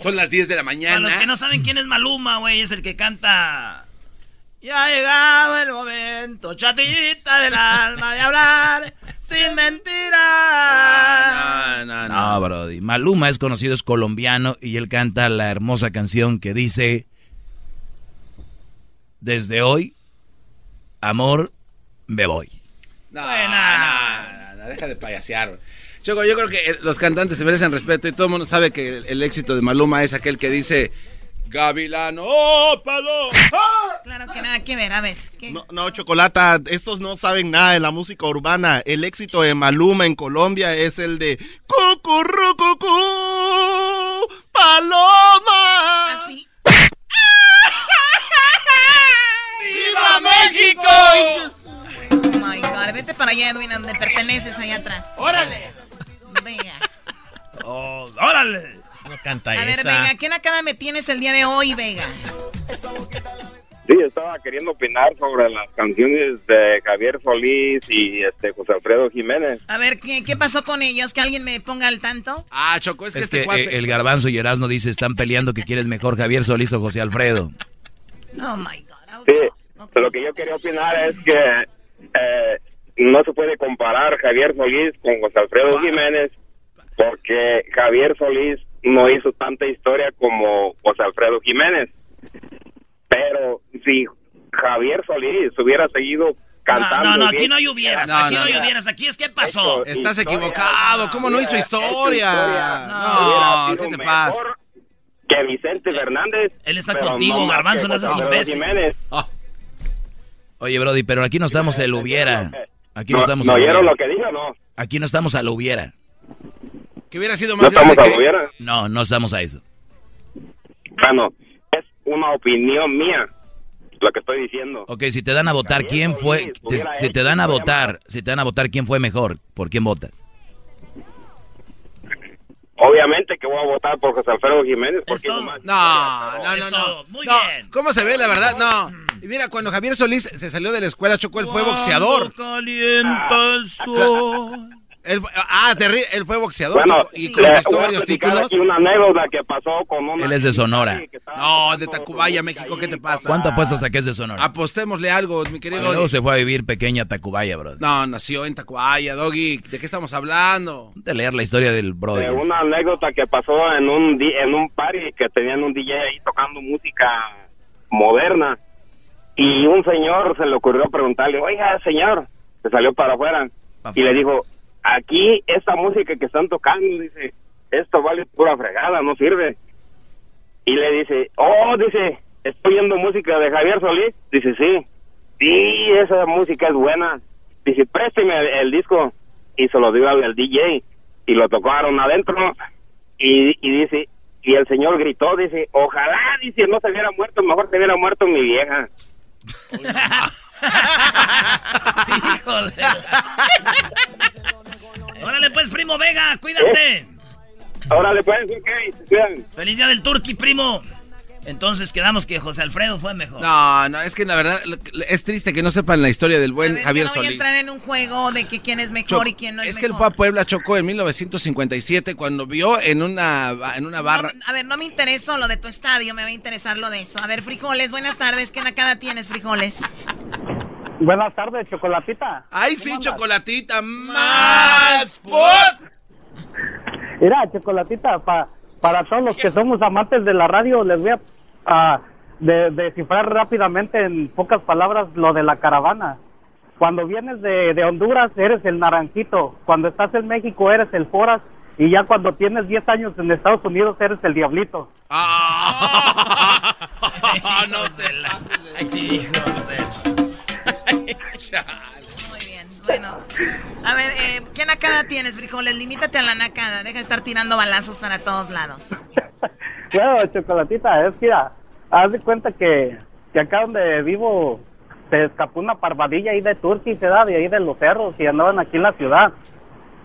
Son las 10 de la Para mañana. los que no saben quién es Maluma, güey, es el que canta. Ya ha llegado el momento, chatita del alma, de hablar sin mentiras. No, no, no. No, Brody. Maluma es conocido, es colombiano y él canta la hermosa canción que dice: Desde hoy, amor, me voy. No, no, no, no, deja de payasear. Choco, yo creo que eh, los cantantes se merecen respeto y todo el mundo sabe que el, el éxito de Maluma es aquel que dice Gavilano, ¡oh, palo! Claro que nada que ver, a ver. ¿qué? No, no, Chocolata, estos no saben nada de la música urbana. El éxito de Maluma en Colombia es el de Cucurrucucú, Paloma. Así. ¡Viva México! Vete para allá, Edwin, donde perteneces, allá atrás. ¡Órale! Venga. Oh, ¡Órale! No canta A ver. Vega, ¿qué nakada me tienes el día de hoy, Vega? Sí, estaba queriendo opinar sobre las canciones de Javier Solís y este José Alfredo Jiménez. A ver, ¿qué, qué pasó con ellos? ¿Que alguien me ponga al tanto? Ah, Choco, es que Es este que cuate... el garbanzo y Erasmo dice: Están peleando que quieres mejor Javier Solís o José Alfredo. Oh, my God. Sí, lo que yo quería opinar es que eh, no se puede comparar Javier Solís con José Alfredo Jiménez porque Javier Solís no hizo tanta historia como José Alfredo Jiménez. Pero si Javier Solís hubiera seguido cantando... No, no, no, aquí no hay hubieras, No, aquí no, no, hay hubieras, aquí es qué pasó. Estás historia, equivocado, ¿cómo no hizo historia? hecho No, ¿qué te pasa? Que Vicente Fernández. Él está contigo, Garbanzo, que no seas imbécil. Jiménez. Oye, Brody, pero aquí no estamos el hubiera. Aquí no, ¿No, estamos ¿no al oyeron hubiera. lo que dijo no? Aquí no estamos a lo hubiera. Que hubiera sido No más estamos grande a que... hubiera. No, no estamos a eso. Bueno, es una opinión mía lo que estoy diciendo. Ok, si te dan a votar, ¿quién fue? Te- si te dan a votar, si te dan a votar, ¿quién fue mejor? ¿Por quién votas? Obviamente que voy a votar por José Alfredo Jiménez porque No, no, no, no. todo. Muy No, bien. ¿Cómo se ve la verdad? No. Y mira, cuando Javier Solís se salió de la escuela, Choco, él fue boxeador. Calienta el sol. Él, fue- ah, terri- él fue boxeador Bueno, y conquistó varios títulos. aquí una anécdota que pasó con una... Él es de Sonora. No, de Tacubaya, México, ¿qué te pasa? ¿Cuánto apuestas a que es de Sonora? Apostémosle algo, mi querido. Luego Doggy. se fue a vivir pequeña a Tacubaya, bro. No, nació en Tacubaya, Doggy. ¿De qué estamos hablando? De leer la historia del brother. de una anécdota que pasó en un en un party que tenían un DJ ahí tocando música moderna y un señor se le ocurrió preguntarle, oiga señor, se salió para afuera y le dijo, aquí esta música que están tocando, dice, esto vale pura fregada, no sirve. Y le dice, oh, dice, estoy oyendo música de Javier Solís. Dice, sí, sí, esa música es buena. Dice, présteme el, el disco. Y se lo dio al, al DJ y lo tocaron adentro. Y, y dice, y el señor gritó, dice, ojalá, dice, no se hubiera muerto, mejor se hubiera muerto mi vieja. Hijo de... Órale pues, primo Vega, cuídate. Órale pues, ok. Feliz día del Turqui, primo. Entonces quedamos que José Alfredo fue mejor. No, no, es que la verdad es triste que no sepan la historia del buen Javier no voy a Solís. entrar en un juego de que quién es mejor y quién no es, es que él mejor. fue a Puebla, Chocó, en 1957 cuando vio en una, en una barra. A ver, no me interesa lo de tu estadio, me va a interesar lo de eso. A ver, frijoles, buenas tardes. ¿Qué nacada tienes, frijoles? Buenas tardes, Chocolatita. ¡Ay, sí, chocolatita! ¡Más! ¡Pot! Mira, Chocolatita, pa- para todos los que somos amantes de la radio, les voy a a de- descifrar rápidamente en pocas palabras lo de la caravana. Cuando vienes de, de Honduras, eres el naranjito. Cuando estás en México, eres el foras. Y ya cuando tienes 10 años en Estados Unidos, eres el diablito. no te la... Bueno, a ver, eh, ¿qué nacada tienes, frijoles? Limítate a la nacada, deja de estar tirando balazos para todos lados. Bueno, Chocolatita, es que, mira, haz de cuenta que, que acá donde vivo se escapó una parvadilla ahí de Turquía de ahí de los cerros y andaban aquí en la ciudad.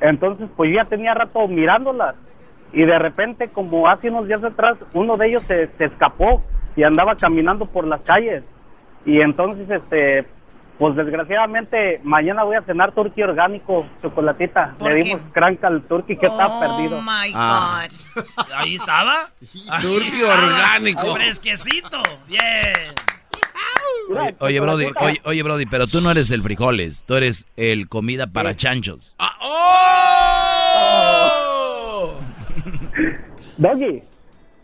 Entonces, pues yo ya tenía rato mirándolas y de repente, como hace unos días atrás, uno de ellos se, se escapó y andaba caminando por las calles. Y entonces, este, pues desgraciadamente, mañana voy a cenar turqui orgánico, Chocolatita. ¿Por Le qué? dimos cranca al turqui que está oh perdido. my Ah. God. Ahí estaba. Turqui estaba. orgánico. Fresquecito. Bien. Oye, oye, Brody, oye, oye, Brody, pero tú no eres el frijoles, tú eres el comida para chanchos. Ah, ¡Oh! Doggy.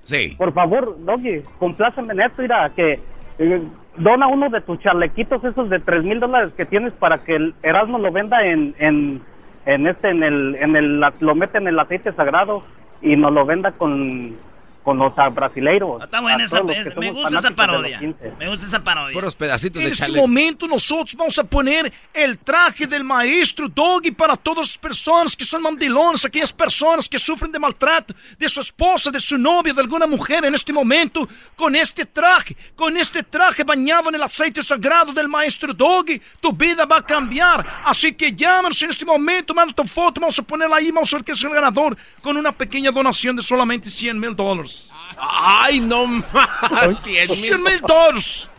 Sí. Por favor, Doggy, compláceme en esto, mira, que eh, dona uno de tus charlequitos esos de tres mil dólares que tienes para que el Erasmo lo venda en, en, en este, en el, en el, lo mete en el aceite sagrado y nos lo venda con, con los ah, brasileiros. Está buena esa. que es- me gusta esa parodia. 15. Me gusta esa parodia. Puros pedacitos En de este chale. momento nosotros vamos a poner el traje del maestro Doggy para todas las personas que son mandilones, aquellas personas que sufren de maltrato de su esposa, de su novia, de alguna mujer en este momento, con este traje, con este traje bañado en el aceite sagrado del maestro Doggy, tu vida va a cambiar. Así que llámanos en este momento, manda tu foto, vamos a ponerla ahí, vamos a ver quién es el ganador, con una pequeña donación de solamente 100 mil dólares. ¡Ay, no más! 100 mil dólares.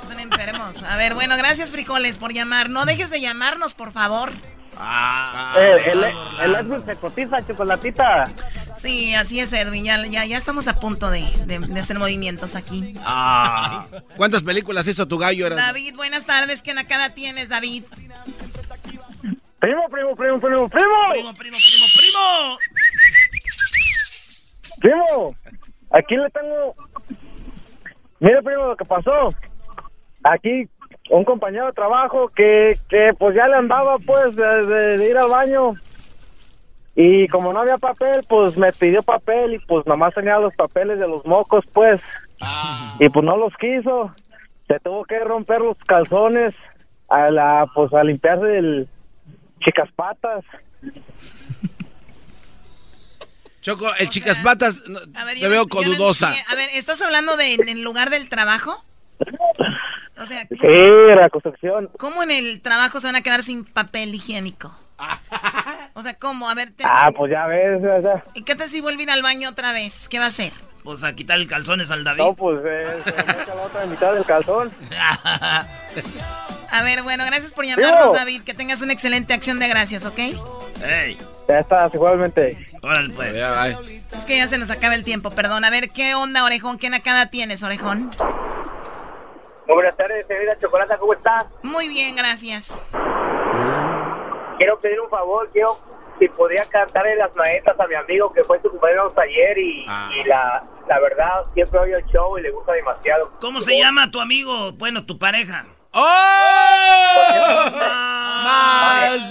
Están enfermos. A ver, bueno, gracias, frijoles, por llamar. No dejes de llamarnos, por favor. Ah, Eh, el, el Edwin se cotiza, Chocolatita. Sí, así es, Edwin. Ya, ya, ya estamos a punto de, de- de hacer movimientos aquí. Ah. ¿Cuántas películas hizo tu gallo? Eras? David, buenas tardes. ¿Qué nacada tienes, David? Primo, primo, primo, primo, primo. Primo, primo, primo, primo. Primo, aquí le tengo. Mire, primo, lo que pasó. Aquí un compañero de trabajo que, que pues ya le andaba pues de, de- de ir al baño. Y como no había papel, pues me pidió papel y pues nomás tenía los papeles de los mocos, pues. Y pues no los quiso. Se tuvo que romper los calzones a la, pues a limpiarse el chicas patas. Choco, el chicas patas, no, A ver, te yo veo no- con dudosa. a ver, ¿estás hablando de en el lugar del trabajo? O sea, Sí, la construcción. ¿cómo en el trabajo se van a quedar sin papel higiénico? O sea, ¿cómo? A ver, te- Ah, pues ya ves, o sea. ¿y qué tal si vuelve a ir al baño otra vez? ¿Qué va a hacer? Pues a quitar el calzones al David. No, pues eh, se la otra mitad del calzón. A ver, bueno, gracias por llamarnos, David. Que tengas una excelente acción de gracias, ¿ok? ¡Ey! Ya estás, igualmente. Órale, pues. Es que ya se nos acaba el tiempo, perdón. A ver, ¿qué onda, Orejón? ¿Qué nakada tienes, Orejón? Muy buenas tardes, señorita Chocolata, ¿cómo estás? Muy bien, gracias. Quiero pedir un favor, quiero si podría cantarle las maestras a mi amigo que fue su cumpleaños ayer y, Ah. y la, la verdad siempre oye el show y le gusta demasiado. ¿Cómo se llama tu amigo? Bueno, tu pareja. Más Es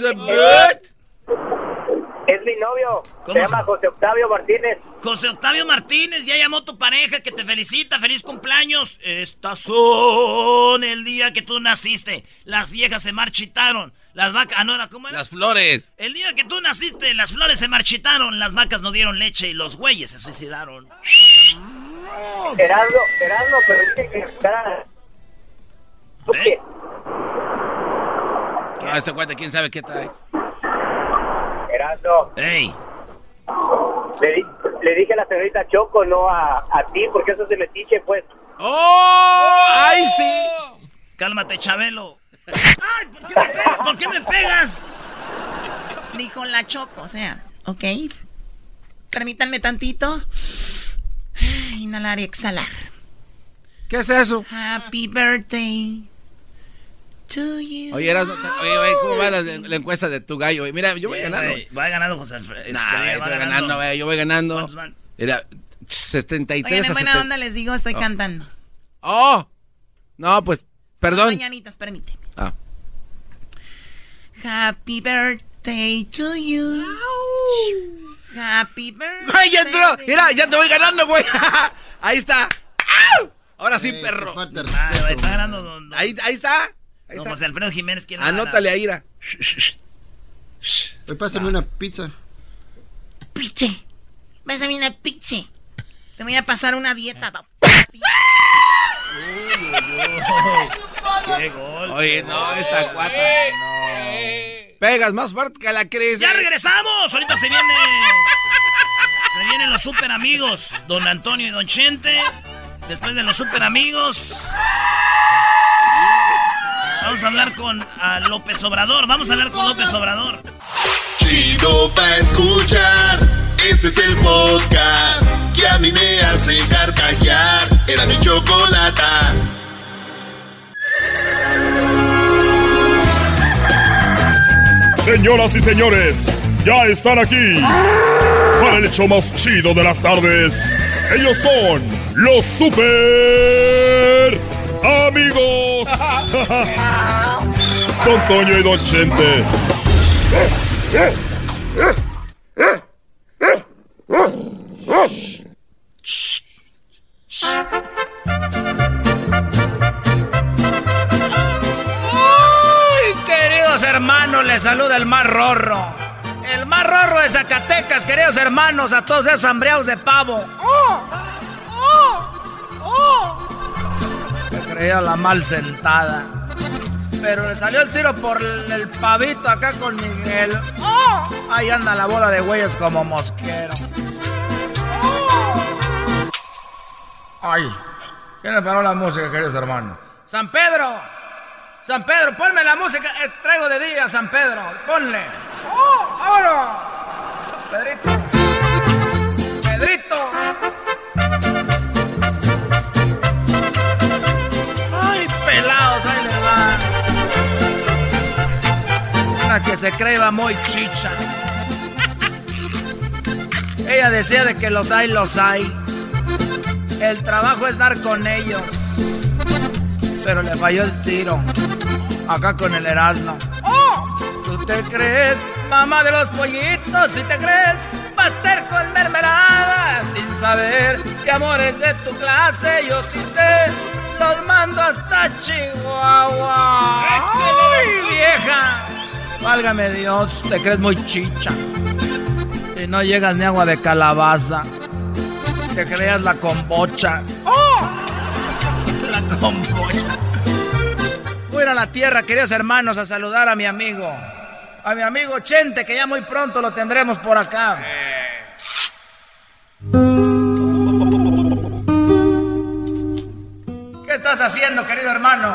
mi novio, se ¿Cómo llama José Octavio Martínez. José Octavio Martínez, ya llamó tu pareja que te felicita, feliz cumpleaños. Estas son el día que tú naciste. Las viejas se marchitaron. Las vacas, ah, no, era- ¿cómo era? Las flores. El día que tú naciste, las flores se marchitaron, las vacas no dieron leche y los güeyes se suicidaron. Gerardo, Gerardo, pero dice que cantara- ¿Tú qué? No, este cuate, quién sabe qué trae. Gerardo. ¡Ey! Le, di- le dije a la señorita Choco, no a, a ti, porque eso es de metiche, pues. ¡Oh! ¡Ay, sí! Cálmate, Chabelo. ¡Ay! ¿por qué me pegas? ¿Por qué me pegas? Dijo la Choco, o sea, ok. Permítanme tantito. Inhalar y exhalar. ¿Qué es eso? Happy birthday to you. Oye, oye, oye, ¿cómo va la, la encuesta de tu gallo? güey? Mira, yo voy ganando. güey, Va ganando José Alfredo. Nah, Este, güey, va estoy ganando, güey, yo voy ganando. Mira, 73 Oigan, en buena 70. onda les digo, estoy Oh. cantando. ¡Oh! No, pues, perdón. Mañanitas, permíteme. Ah. Happy birthday to you. Happy birthday. ¡Ay, ya entró! Mira, ya te voy ganando, güey. Ahí está. ¡Au! Ahora sí, perro. Ah, güey, ahí está. Ahí está. José Alfredo Jiménez quiere Anótale ahí, Ira. Hoy pásame una pizza. Piche. Pásame una piche. Te voy a pasar una dieta. ¡Qué gol! Oye, no, esta cuata. Pegas más fuerte que la crisis. ¡Ya regresamos! Ahorita se viene. Se vienen los super amigos, don Antonio y don Chente. Después de los super amigos. Vamos a hablar con a López Obrador. Vamos a hablar con López Obrador. Chido pa' escuchar. Este es el podcast que a mí me hace carcajear. Era mi chocolata. Señoras y señores, ya están aquí para el hecho más chido de las tardes. Ellos son los super amigos. Don Toño y Don Chente. ¡Ay, queridos hermanos! Les saluda el más rorro. El más rorro de Zacatecas, queridos hermanos, a todos esos hambreados de pavo. ¡Oh! ¡Oh! ¡Oh! Me creía la mal sentada. Pero le salió el tiro por el, pavito acá con Miguel. ¡Oh! Ahí anda la bola de güeyes como mosquero. ¡Oh! ¡Ay! ¿Quién le paró la música, queridos hermanos? ¡San Pedro! San Pedro, ponme la música. eh, traigo de día, San Pedro. Ponle. ¡Oh! ¡Vámonos! Pedrito. Pedrito. Que se creía muy chicha. Ella decía de que los hay, los hay. El trabajo es dar con ellos. Pero le falló el tiro. Acá con el Erasmo. ¡Oh! ¿Tú te crees, mamá de los pollitos? Si te crees, pastel con mermelada. Sin saber que amores de tu clase, yo sí sé. Los mando hasta Chihuahua. ¡Ay, vieja! Válgame Dios, te crees muy chicha. Y no llegas ni agua de calabaza. Te creas la combocha. ¡Oh! La combocha. Voy a ir a la tierra, queridos hermanos, a saludar a mi amigo. A mi amigo Chente, que ya muy pronto lo tendremos por acá. ¿Qué estás haciendo, querido hermano?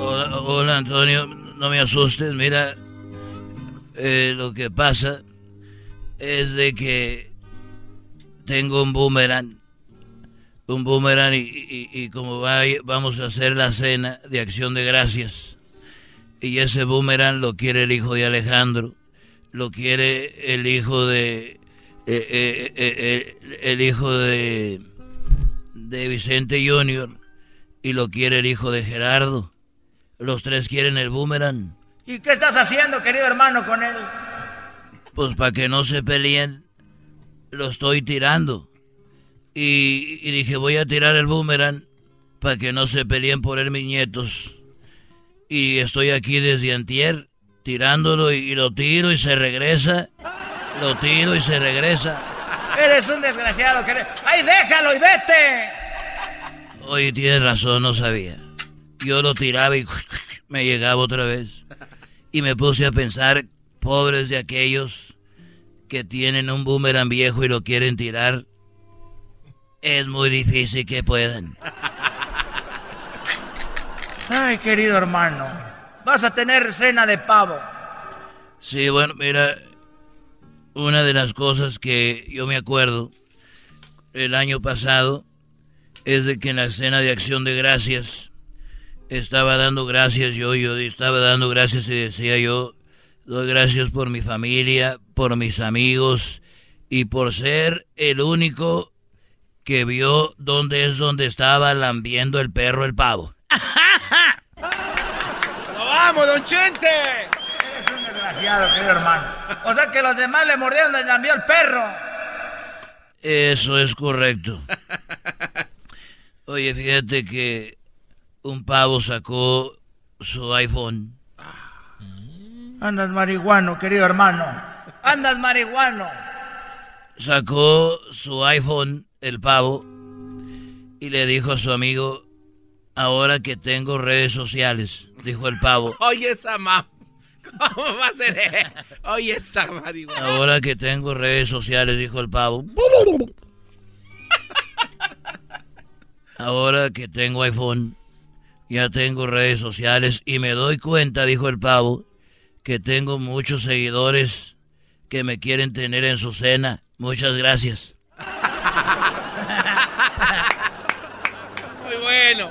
Hola, hola Antonio, no me asustes, mira, eh, lo que pasa es de que tengo un boomerang, un boomerang y, y- como va- vamos a hacer la cena de acción de gracias, y ese boomerang lo quiere el hijo de Alejandro, lo quiere el hijo de... eh, eh, el hijo de, de Vicente Junior y lo quiere el hijo de Gerardo. Los tres quieren el boomerang. ¿Y qué estás haciendo, querido hermano, con él? Pues para que no se peleen, lo estoy tirando. Y, y dije, voy a tirar el boomerang para que no se peleen por él mis nietos. Y estoy aquí desde antier, tirándolo y, y lo tiro y se regresa. Lo tiro y se regresa. Eres un desgraciado. ¡Ay, déjalo y vete! Oye, tienes razón, no sabía. Yo lo tiraba y me llegaba otra vez. Y me puse a pensar, pobres de aquellos que tienen un boomerang viejo y lo quieren tirar. Es muy difícil que puedan. Ay, querido hermano. Vas a tener cena de pavo. Sí, bueno, mira, una de las cosas que yo me acuerdo el año pasado es de que en la escena de acción de gracias estaba dando gracias yo, yo estaba dando gracias y decía yo, doy gracias por mi familia, por mis amigos y por ser el único que vio dónde es donde estaba lambiendo el perro el pavo. ¡Lo vamos, don Chente! Eres un desgraciado, querido hermano. O sea que los demás le mordieron y le envió el perro. Eso es correcto. Oye, fíjate que un pavo sacó su iPhone. Andas marihuano, querido hermano. Andas marihuano. Sacó su iPhone, el pavo, y le dijo a su amigo, ahora que tengo redes sociales, dijo el pavo, Oye, esa ma... ¿Cómo va a ser? Oye, esa marihuana. ahora que tengo redes sociales, dijo el pavo, ahora que tengo iPhone, ya tengo redes sociales y me doy cuenta, dijo el pavo, que tengo muchos seguidores que me quieren tener en su cena. Muchas gracias. Muy bueno.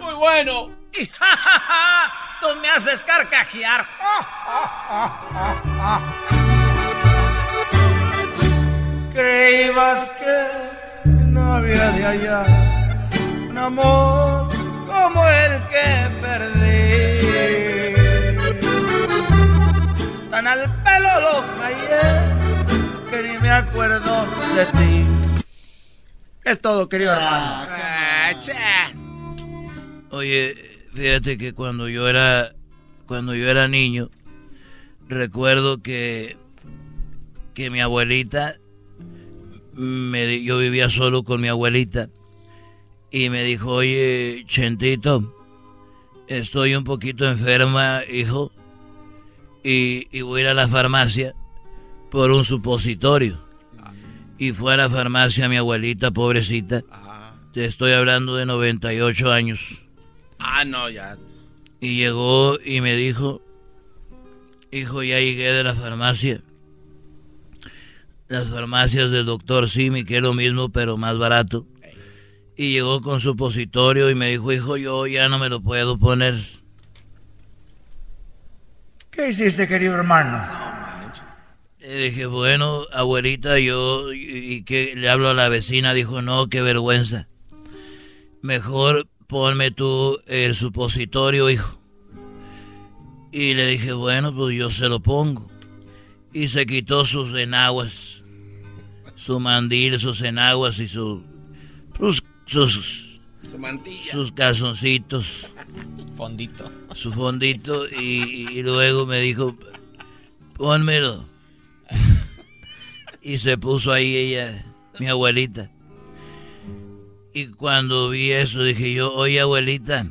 Muy bueno. Y ja, ja, ja, tú me haces carcajear. Creías que no había de allá un amor como el que perdí. Tan al pelo lo hallé que ni me acuerdo de ti. Es todo, querido hermano. Oye, fíjate que cuando yo era cuando yo era niño recuerdo que que mi abuelita me yo vivía solo con mi abuelita y me dijo, "Oye, Chentito, estoy un poquito enferma, hijo, y, y voy a ir a la farmacia por un supositorio." Y fue a la farmacia mi abuelita, pobrecita. Te estoy hablando de 98 años. Ah, no, ya. Y llegó y me dijo, hijo, ya llegué de la farmacia. Las farmacias del doctor Simi, que es lo mismo, pero más barato. Y llegó con su supositorio y me dijo, hijo, yo ya no me lo puedo poner. ¿Qué hiciste, querido hermano? Le dije, bueno, abuelita, yo, y, que le hablo a la vecina, dijo, no, qué vergüenza. Mejor ponme tú el supositorio, hijo. Y le dije, bueno, pues yo se lo pongo. Y se quitó sus enaguas, su mandil, sus enaguas y su, sus, sus, Su mantilla. sus calzoncitos, Fondito. su fondito, y, y luego me dijo, pónmelo. y se puso ahí ella, mi abuelita. Y cuando vi eso dije yo, oye abuelita,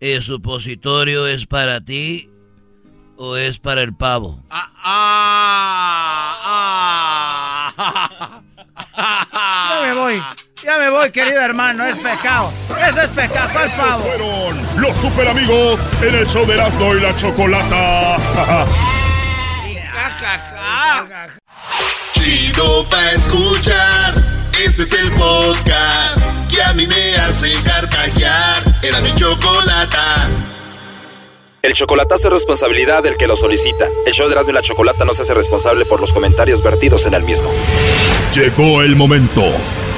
¿el supositorio es para ti o es para el pavo? Ya me voy. Ya me voy, querido hermano, es pecado. Eso es pecado, ¿cuál pavo? fueron los super amigos en el show de Erasmo y la Chocolata. Chido pa' escuchar. Este es el podcast que a mí me hace carcajear. Era mi chocolata. El chocolatazo es responsabilidad del que lo solicita. El show de Erasmo y la Chocolata no se hace responsable por los comentarios vertidos en el mismo. Llegó el momento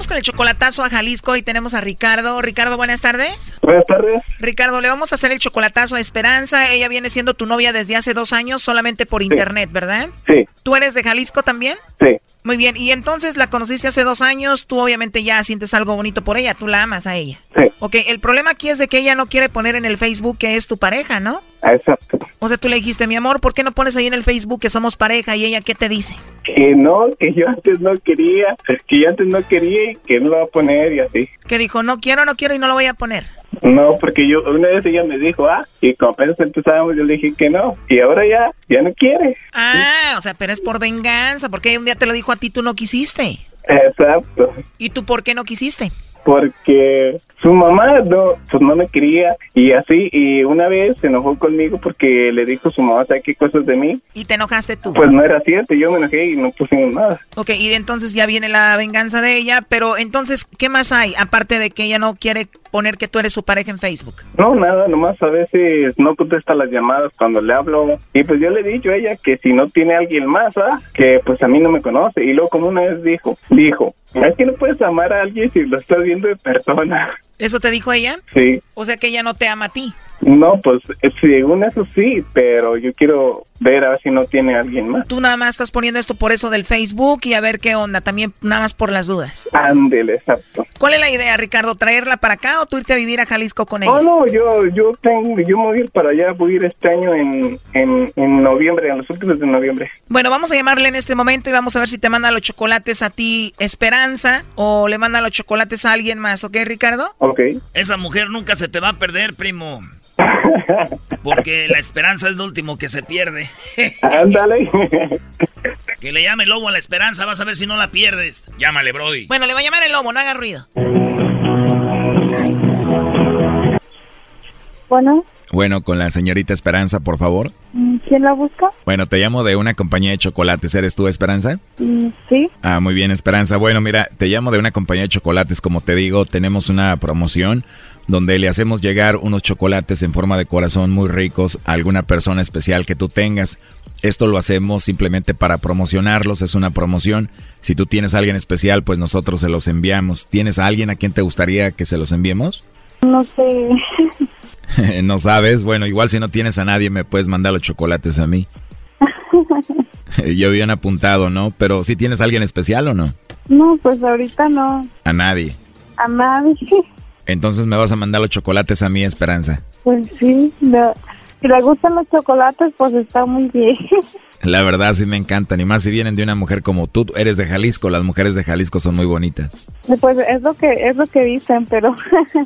vamos con el chocolatazo a Jalisco y tenemos a Ricardo. Ricardo, buenas tardes. Buenas tardes. Ricardo, le vamos a hacer el chocolatazo a Esperanza. Ella viene siendo tu novia desde hace dos años solamente por internet, ¿verdad? Sí. ¿Tú eres de Jalisco también? Sí. Muy bien, y entonces la conociste hace dos años, tú obviamente ya sientes algo bonito por ella, tú la amas a ella. Sí. Ok, el problema aquí es de que ella no quiere poner en el Facebook que es tu pareja, ¿no? Exacto. O sea, tú le dijiste, mi amor, ¿por qué no pones ahí en el Facebook que somos pareja? Y ella, ¿qué te dice? Que no, que yo antes no quería, que yo antes no quería y que no lo va a poner y así. Que dijo, no quiero, no quiero y no lo voy a poner. No, porque yo, una vez ella me dijo, ah, y como apenas empezábamos, yo le dije que no, y ahora ya, ya no quiere. Ah, o sea, pero es por venganza, porque un día te lo dijo a ti, tú no quisiste. Exacto. ¿Y tú por qué no quisiste? Porque su mamá no, pues no me quería y así, y una vez se enojó conmigo porque le dijo su mamá, ¿sabe qué cosas de mí? ¿Y te enojaste tú? Pues no era cierto, yo me enojé y no pusimos nada. Ok, y entonces ya viene la venganza de ella, pero entonces, ¿qué más hay? Aparte de que ella no quiere poner que tú eres su pareja en Facebook. No, nada, nomás a veces no contesta las llamadas cuando le hablo. Y pues yo le he dicho a ella que si no tiene alguien más, ¿ah? que pues a mí no me conoce. Y luego como una vez dijo, dijo, es que no puedes amar a alguien si lo estás viendo de persona. ¿Eso te dijo ella? Sí. O sea que ella no te ama a ti. No, pues según eso sí, pero yo quiero ver a ver si no tiene alguien más. Tú nada más estás poniendo esto por eso del Facebook y a ver qué onda, también nada más por las dudas. Ándele, exacto. ¿Cuál es la idea, Ricardo? ¿Traerla para acá o tú irte a vivir a Jalisco con ella? Oh, no, yo, yo tengo, yo me voy a ir para allá, voy a ir este año en, en, en noviembre, en los últimos de noviembre. Bueno, vamos a llamarle en este momento y vamos a ver si te manda los chocolates a ti Esperanza o le manda los chocolates a alguien más, ¿ok, Ricardo? Ok. Esa mujer nunca se te va a perder, primo. Porque la esperanza es lo último que se pierde. Ándale. que le llame el lobo a la esperanza, vas a ver si no la pierdes. Llámale, Brody. Bueno, le va a llamar el lobo, no haga ruido. Bueno, Bueno, con la señorita Esperanza, por favor. mm, ¿quién la busca? Bueno, te llamo de una compañía de chocolates. ¿Eres tú, Esperanza? Mm, Sí, Ah, muy bien, Esperanza. Bueno, mira, te llamo de una compañía de chocolates. Como te digo, tenemos una promoción donde le hacemos llegar unos chocolates en forma de corazón muy ricos a alguna persona especial que tú tengas. Esto lo hacemos simplemente para promocionarlos, es una promoción. Si tú tienes a alguien especial, pues nosotros se los enviamos. ¿Tienes a alguien a quien te gustaría que se los enviemos? no sé. no sabes, bueno, igual si no tienes a nadie me puedes mandar los chocolates a mí. Yo habían apuntado, ¿no? Pero si tienes a alguien especial o no? no, pues ahorita no. A nadie. A nadie. Entonces me vas a mandar los chocolates a mí, Esperanza. Pues sí, no. Si le gustan los chocolates, pues está muy bien. La verdad sí me encantan, y más si vienen de una mujer como tú. Eres de Jalisco, las mujeres de Jalisco son muy bonitas. Pues es lo que es lo que dicen, pero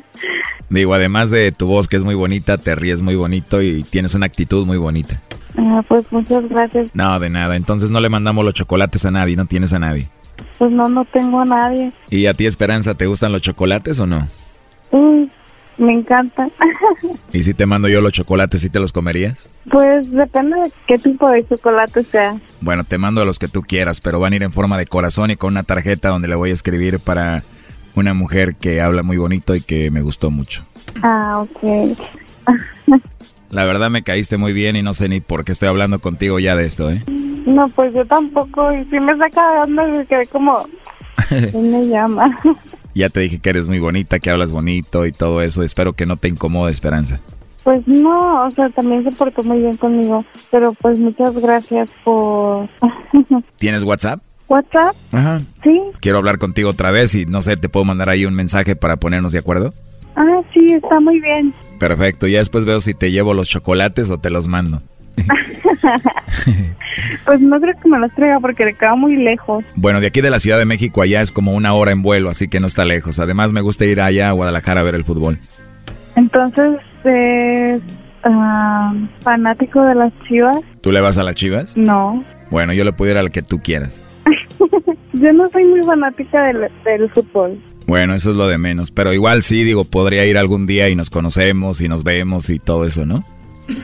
Digo, además de tu voz que es muy bonita, te ríes muy bonito y tienes una actitud muy bonita. ah, pues muchas gracias. No, de nada. Entonces no le mandamos los chocolates a nadie, no tienes a nadie. Pues no, no tengo a nadie. ¿Y a ti, Esperanza, te gustan los chocolates o no? Uy, me encantan. ¿Y si te mando yo los chocolates, sí te los comerías? pues depende de qué tipo de chocolate sea. Bueno, te mando los que tú quieras, pero van a ir en forma de corazón y con una tarjeta donde le voy a escribir para una mujer que habla muy bonito y que me gustó mucho. Ah, ok. La verdad me caíste muy bien y no sé ni por qué estoy hablando contigo ya de esto, ¿eh? No, pues yo tampoco. Y si me saca de onda, me quedé como... ¿Quién me llama? Ya te dije que eres muy bonita, que hablas bonito y todo eso. Espero que no te incomode, Esperanza. Pues no, o sea, también se portó muy bien conmigo. Pero pues muchas gracias por... ¿Tienes WhatsApp? ¿WhatsApp? Ajá. Sí. Quiero hablar contigo otra vez y no sé, ¿te puedo mandar ahí un mensaje para ponernos de acuerdo? Ah, sí, está muy bien. Perfecto, ya después veo si te llevo los chocolates o te los mando. pues no creo que me las traiga porque le queda muy lejos. Bueno, de aquí de la Ciudad de México allá es como una hora en vuelo, así que no está lejos. Además me gusta ir allá a Guadalajara a ver el fútbol. Entonces, ¿es ah, fanático de las chivas? ¿Tú le vas a las chivas? No. Bueno, yo le puedo ir al que tú quieras. Yo no soy muy fanática del, del fútbol. Bueno, eso es lo de menos. Pero igual sí, digo, podría ir algún día y nos conocemos y nos vemos y todo eso, ¿no?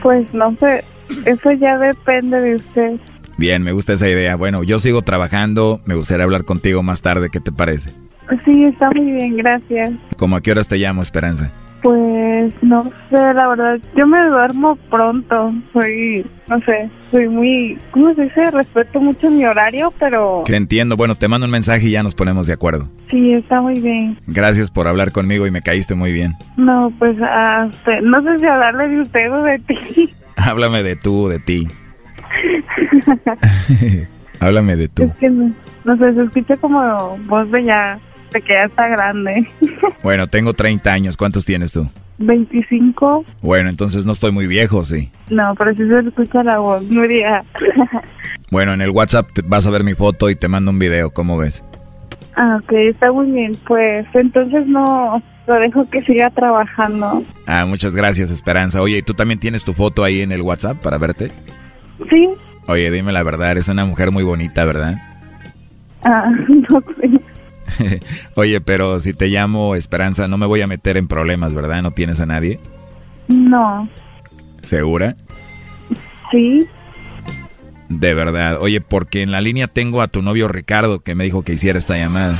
Pues no sé, eso ya depende de usted. Bien, me gusta esa idea. Bueno, yo sigo trabajando, me gustaría hablar contigo más tarde, ¿qué te parece? Sí, está muy bien, gracias. ¿Cómo a qué horas te llamo, Esperanza? Pues no sé, la verdad, yo me duermo pronto, soy, no sé, soy muy, ¿cómo se dice? Respeto mucho mi horario, pero... Que entiendo, bueno, te mando un mensaje y ya nos ponemos de acuerdo. Sí, está muy bien. Gracias por hablar conmigo y me caíste muy bien. No, pues, hasta, no sé si hablarle de usted o de ti. Háblame de tú o de ti. Háblame de tú. Es que no, no sé, se escucha como voz de ya de que ya está grande. Bueno, tengo 30 años. ¿Cuántos tienes tú? 25. Bueno, entonces no estoy muy viejo, sí. No, pero sí se escucha la voz, Nuria. Bueno, en el WhatsApp te- vas a ver mi foto y te mando un video. ¿Cómo ves? Ah, ok, está muy bien. Pues entonces no, lo dejo que siga trabajando. Ah, muchas gracias, Esperanza. Oye, ¿y tú también tienes tu foto ahí en el WhatsApp para verte? Sí. Oye, dime la verdad, eres una mujer muy bonita, ¿verdad? Ah, no sé. Oye, pero si te llamo Esperanza, no me voy a meter en problemas, ¿verdad? ¿No tienes a nadie? No. ¿Segura? Sí. De verdad. Oye, porque en la línea tengo a tu novio Ricardo que me dijo que hiciera esta llamada.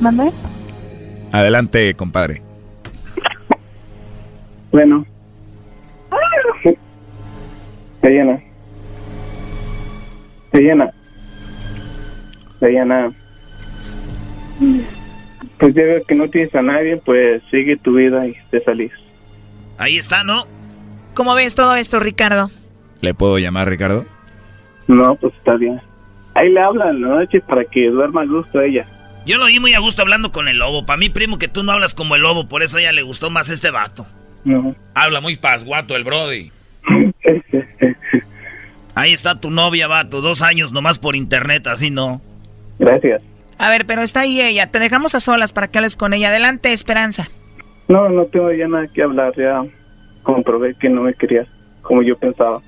¿Mande? Adelante, compadre. Bueno. Diana. Diana. Diana. Pues ya veo que no tienes a nadie, pues sigue tu vida y te salís. Ahí está, ¿no? ¿Cómo ves todo esto, Ricardo? ¿Le puedo llamar Ricardo? No, pues está bien. Ahí le hablan en la noche para que duerma a gusto ella. Yo lo oí muy a gusto hablando con el lobo. Para mí, primo, que tú no hablas como el lobo, por eso a ella le gustó más este vato. No. Habla muy pasguato el Brody. Ahí está tu novia, vato. Dos años nomás por internet, así no. Gracias. A ver, pero está ahí ella. Te dejamos a solas para que hables con ella. Adelante, Esperanza. No, no tengo ya nada que hablar. Ya comprobé que no me querías como yo pensaba.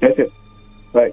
Gracias. Bye.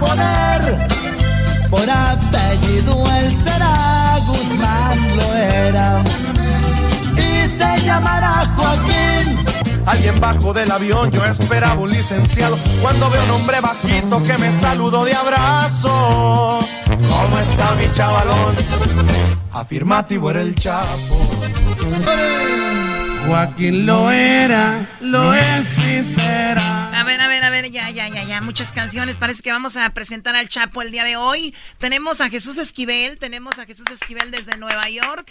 poner? Por apellido él será Guzmán lo era Y se llamará Joaquín Alguien bajo del avión, yo esperaba un licenciado. Cuando veo un hombre bajito que me saludó de abrazo. ¿Cómo está mi chavalón? Afirmativo era el chapo. Joaquín lo era, lo es y será. A ver, a ver, a ver, ya, ya, ya, ya. Muchas canciones. Parece que vamos a presentar al Chapo el día de hoy. Tenemos a Jesús Esquivel, tenemos a Jesús Esquivel desde Nueva York.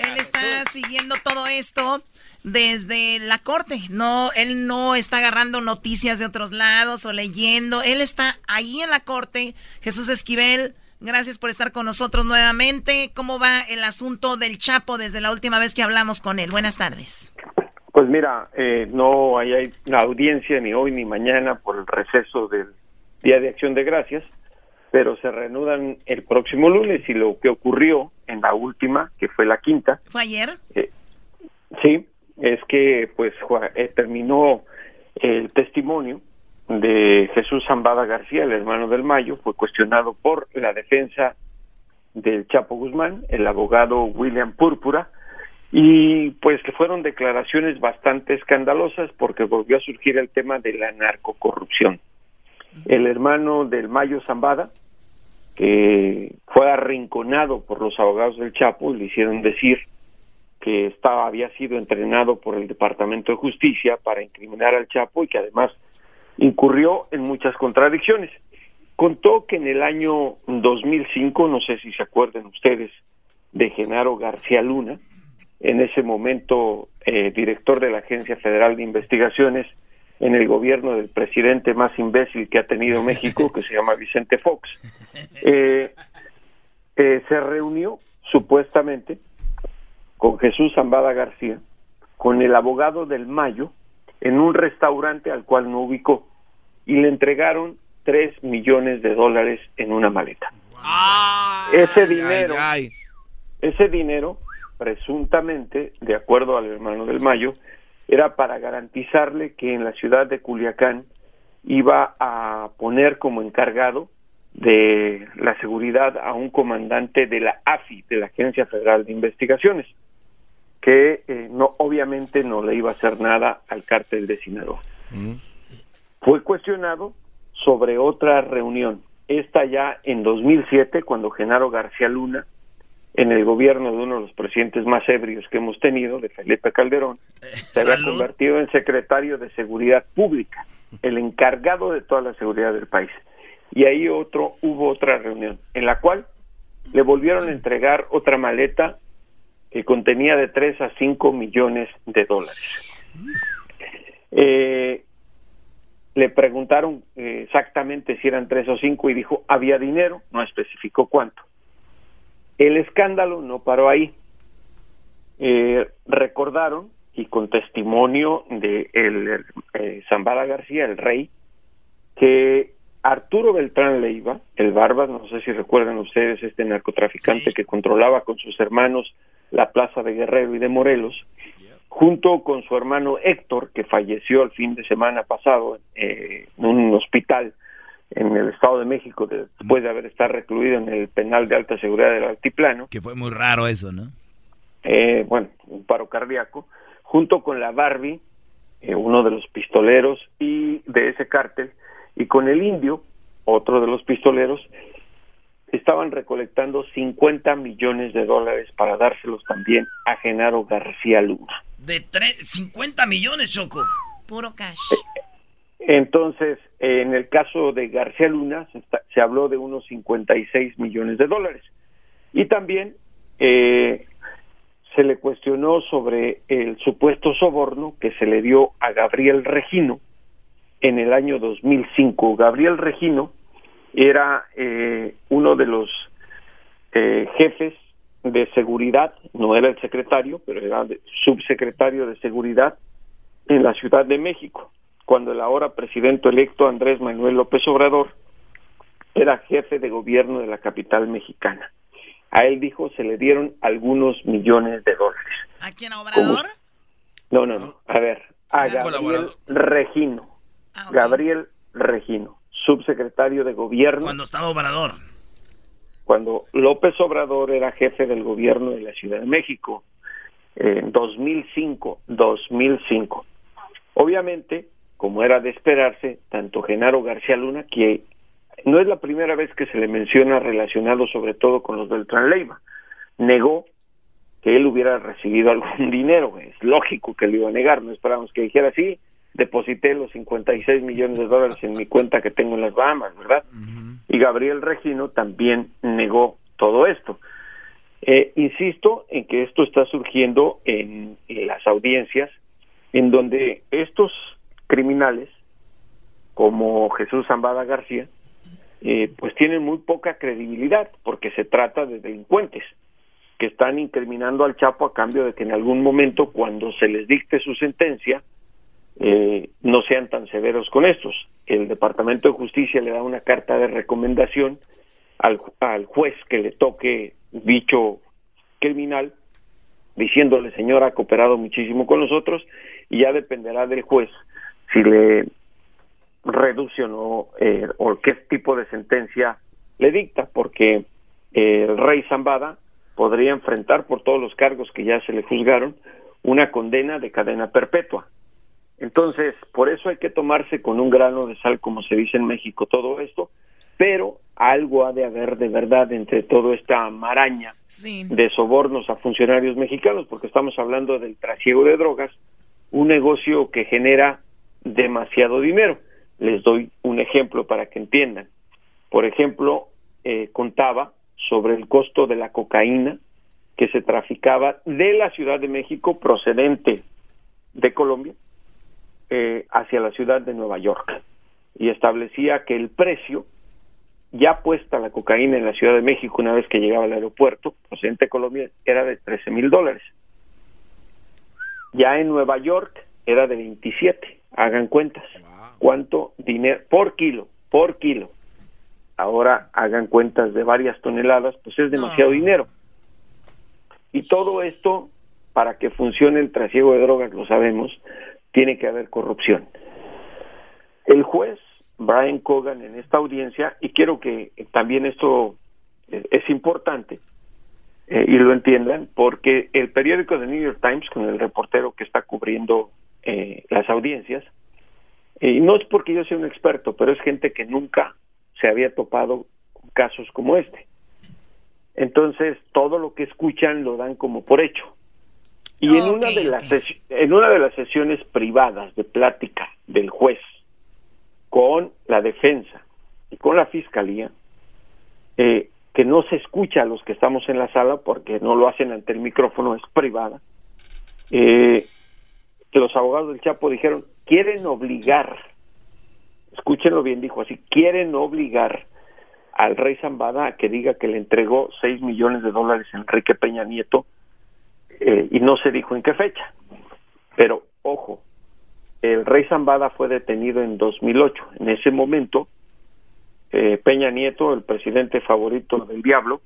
Él está siguiendo todo esto desde la corte. No, él no está agarrando noticias de otros lados o leyendo. Él está ahí en la corte. Jesús Esquivel, gracias por estar con nosotros nuevamente. ¿Cómo va el asunto del Chapo desde la última vez que hablamos con él? Buenas tardes. Pues mira, eh, no hay, una audiencia ni hoy ni mañana por el receso del Día de Acción de Gracias, pero se reanudan el próximo lunes y lo que ocurrió en la última, que fue la quinta, ¿Fue ayer? sí, es que pues eh, terminó el testimonio de Jesús Zambada García, el hermano del Mayo, fue cuestionado por la defensa del Chapo Guzmán, el abogado William Púrpura, y pues fueron declaraciones bastante escandalosas porque volvió a surgir el tema de la narcocorrupción. El hermano del Mayo Zambada, que fue arrinconado por los abogados del Chapo y le hicieron decir que estaba había sido entrenado por el Departamento de Justicia para incriminar al Chapo y que además incurrió en muchas contradicciones. Contó que en el año 2005, no sé si se acuerdan ustedes, de Genaro García Luna, en ese momento eh, director de la Agencia Federal de Investigaciones en el gobierno del presidente más imbécil que ha tenido México, que se llama Vicente Fox, eh, eh, se reunió supuestamente con Jesús Zambada García, con el abogado del Mayo, en un restaurante al cual no ubicó, y le entregaron tres millones de dólares en una maleta. ese dinero, ese dinero, presuntamente, de acuerdo al hermano del Mayo, era para garantizarle que en la ciudad de Culiacán iba a poner como encargado de la seguridad a un comandante de la AFI, de la Agencia Federal de Investigaciones, que eh, no obviamente no le iba a hacer nada al cártel de Sinaloa. Fue cuestionado sobre otra reunión, esta ya en 2007, cuando Genaro García Luna, en el gobierno de uno de los presidentes más ebrios que hemos tenido, de Felipe Calderón, se había convertido en secretario de Seguridad Pública, el encargado de toda la seguridad del país. Y ahí otro, hubo otra reunión, en la cual le volvieron a entregar otra maleta que contenía de 3 a 5 millones de dólares. Eh, le preguntaron eh, exactamente si eran 3 o 5 y dijo había dinero, no especificó cuánto. El escándalo no paró ahí. Eh, recordaron, y con testimonio de el, eh, Zambada García, el rey, que Arturo Beltrán Leiva, el Barbas, no sé si recuerdan ustedes este narcotraficante que controlaba con sus hermanos la plaza de Guerrero y de Morelos, junto con su hermano Héctor, que falleció el fin de semana pasado eh, en un hospital en el Estado de México después de haber estado recluido en el penal de alta seguridad del Altiplano. Que fue muy raro eso, ¿no? Eh, bueno, un paro cardíaco, junto con la Barbie, eh, uno de los pistoleros y de ese cártel, y con el indio, otro de los pistoleros, estaban recolectando 50 millones de dólares para dárselos también a Genaro García Luna. De 50 millones, Choco. Puro cash. Entonces, en el caso de García Luna, se, habló de unos 56 millones de dólares. Y también eh, se le cuestionó sobre el supuesto soborno que se le dio a Gabriel Regino en el año 2005. Gabriel Regino era eh, uno de los eh, jefes de seguridad, no era el secretario, pero era subsecretario de seguridad en la Ciudad de México cuando el ahora presidente electo Andrés Manuel López Obrador era jefe de gobierno de la capital mexicana. A él dijo se le dieron algunos millones de dólares. ¿A quién, a Obrador? No, no, no. A ver, a Gabriel Regino. Ah, Gabriel Regino, subsecretario de gobierno. Cuando estaba Obrador. Cuando López Obrador era jefe del gobierno de la Ciudad de México, en 2005, 2005. Obviamente, como era de esperarse, tanto Genaro García Luna, que no es la primera vez que se le menciona relacionado sobre todo con los Beltrán Leiva, negó que él hubiera recibido algún dinero, es lógico que le iba a negar, no esperábamos que dijera así, deposité los 56 millones de dólares en mi cuenta que tengo en las Bahamas, ¿verdad? Y Gabriel Regino también negó todo esto. Eh, insisto en que esto está surgiendo en las audiencias, en donde estos criminales como Jesús Zambada García, eh, pues tienen muy poca credibilidad porque se trata de delincuentes que están incriminando al Chapo a cambio de que en algún momento cuando se les dicte su sentencia eh, no sean tan severos con estos. El Departamento de Justicia le da una carta de recomendación al, al juez que le toque dicho criminal diciéndole señor ha cooperado muchísimo con nosotros y ya dependerá del juez si le reduce o no, eh, o qué tipo de sentencia le dicta, porque eh, el rey Zambada podría enfrentar por todos los cargos que ya se le juzgaron una condena de cadena perpetua. Entonces, por eso hay que tomarse con un grano de sal, como se dice en México, todo esto, pero algo ha de haber de verdad entre toda esta maraña Sí. de sobornos a funcionarios mexicanos, porque estamos hablando del trasiego de drogas, un negocio que genera demasiado dinero. Les doy un ejemplo para que entiendan. Por ejemplo, eh, contaba sobre el costo de la cocaína que se traficaba de la Ciudad de México procedente de Colombia eh, hacia la ciudad de Nueva York y establecía que el precio ya puesta la cocaína en la Ciudad de México una vez que llegaba al aeropuerto procedente de Colombia era de 13 mil dólares ya en Nueva York era de 27 hagan cuentas. Cuánto dinero por kilo por kilo. Ahora hagan cuentas de varias toneladas pues es demasiado dinero. Y todo esto para que funcione el trasiego de drogas lo sabemos tiene que haber corrupción. El juez Brian Cogan en esta audiencia y quiero que también esto eh, es importante eh, y lo entiendan porque el periódico de New York Times con el reportero que está cubriendo eh, las audiencias. Y no es porque yo sea un experto pero es gente que nunca se había topado con casos como este. Entonces todo lo que escuchan lo dan como por hecho. Y en una de las en una de las sesiones privadas de plática del juez con la defensa y con la fiscalía eh, que no se escucha a los que estamos en la sala porque no lo hacen ante el micrófono es privada eh, que los abogados del Chapo dijeron quieren obligar escúchenlo bien dijo así quieren obligar al rey Zambada a que diga que le entregó 6 millones de dólares a Enrique Peña Nieto eh, y no se dijo en qué fecha pero ojo el rey Zambada fue detenido en 2008 en ese momento eh, Peña Nieto el presidente favorito del diablo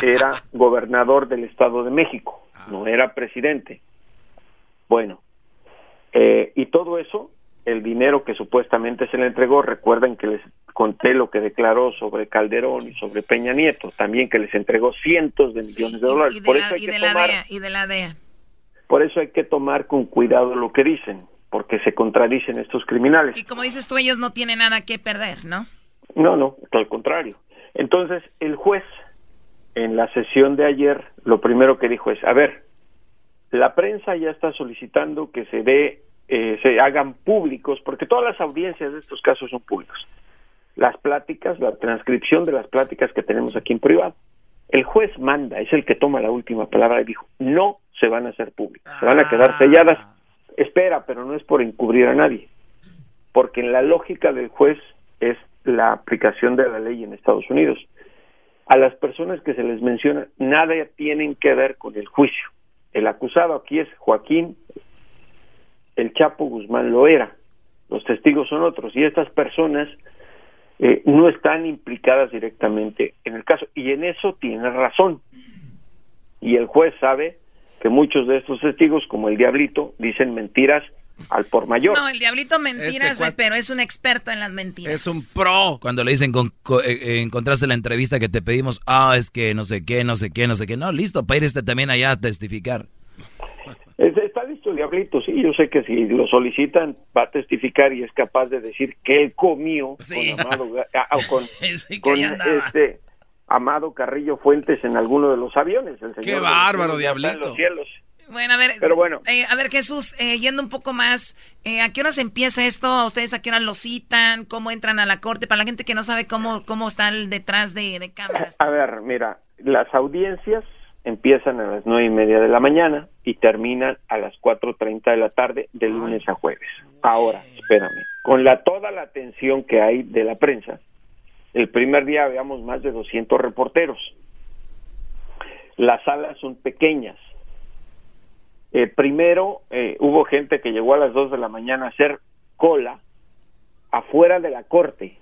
era gobernador del Estado de México no era presidente. Bueno eh, y todo eso el dinero que supuestamente se le entregó, recuerden que les conté lo que declaró sobre Calderón y sobre Peña Nieto, también que les entregó cientos de millones de dólares. Y de, por, la, eso hay y que de la tomar, DEA, y de la DEA. por eso hay que tomar con cuidado lo que dicen, porque se contradicen estos criminales. Y como dices tú, ellos no tienen nada que perder, ¿no? No, no, al contrario. Entonces, el juez, en la sesión de ayer, lo primero que dijo es, a ver, la prensa ya está solicitando que se dé, eh, se hagan públicos, porque todas las audiencias de estos casos son públicos. Las pláticas, la transcripción de las pláticas que tenemos aquí en privado. El juez manda, es el que toma la última palabra y dijo, no se van a hacer públicas, se van a quedar selladas. Espera, pero no es por encubrir a nadie, porque en la lógica del juez es la aplicación de la ley en Estados Unidos. A las personas que se les menciona nada tienen que ver con el juicio. El acusado aquí es Joaquín, el Chapo Guzmán lo era, los testigos son otros. Y estas personas eh, no están implicadas directamente en el caso. Y en eso tiene razón. Y el juez sabe que muchos de estos testigos, como el diablito, dicen mentiras al por mayor. No, el diablito mentiras, Este cuat- pero es un experto en las mentiras. Es un pro. Cuando le dicen, con- co- eh, eh, encontraste la entrevista que te pedimos, ah, es que no sé qué, no sé qué, no sé qué. No, listo, para ir este también allá a testificar. Es- Está listo el diablito, sí, yo sé que si lo solicitan va a testificar y es capaz de decir que él comió con Amado, ah, ah, con, con este Amado Carrillo Fuentes en alguno de los aviones. El señor Qué bárbaro, en diablito. los cielos. Bueno, a ver, Pero bueno. eh, a ver Jesús, eh, yendo un poco más, eh, ¿a qué horas empieza esto? ¿Ustedes a qué hora lo citan? ¿Cómo entran a la corte? Para la gente que no sabe cómo, cómo están detrás de, de cámaras. A ver, mira, las audiencias empiezan a las nueve y media de la mañana y terminan a las cuatro treinta de la tarde de lunes a jueves. Ahora, espérame, con la toda la atención que hay de la prensa, el primer día habíamos más de 200 reporteros. Las salas son pequeñas. Eh, primero eh, hubo gente que llegó a las 2 de la mañana a hacer cola afuera de la corte,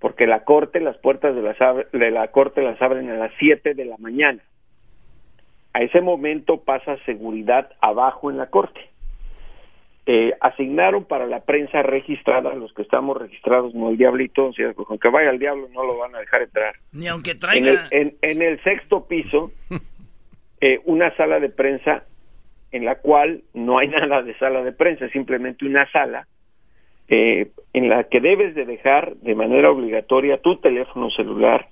porque la corte, las puertas de, las de la corte las abren a las 7 de la mañana. A ese momento pasa seguridad abajo en la corte. Eh, asignaron para la prensa registrada, los que estamos registrados, no el diablito, o sea, con que vaya el diablo no lo van a dejar entrar. Ni aunque En el, traiga. en- en el sexto piso, eh, una sala de prensa en la cual no hay nada de sala de prensa, simplemente una sala eh, en la que debes de dejar de manera obligatoria tu teléfono celular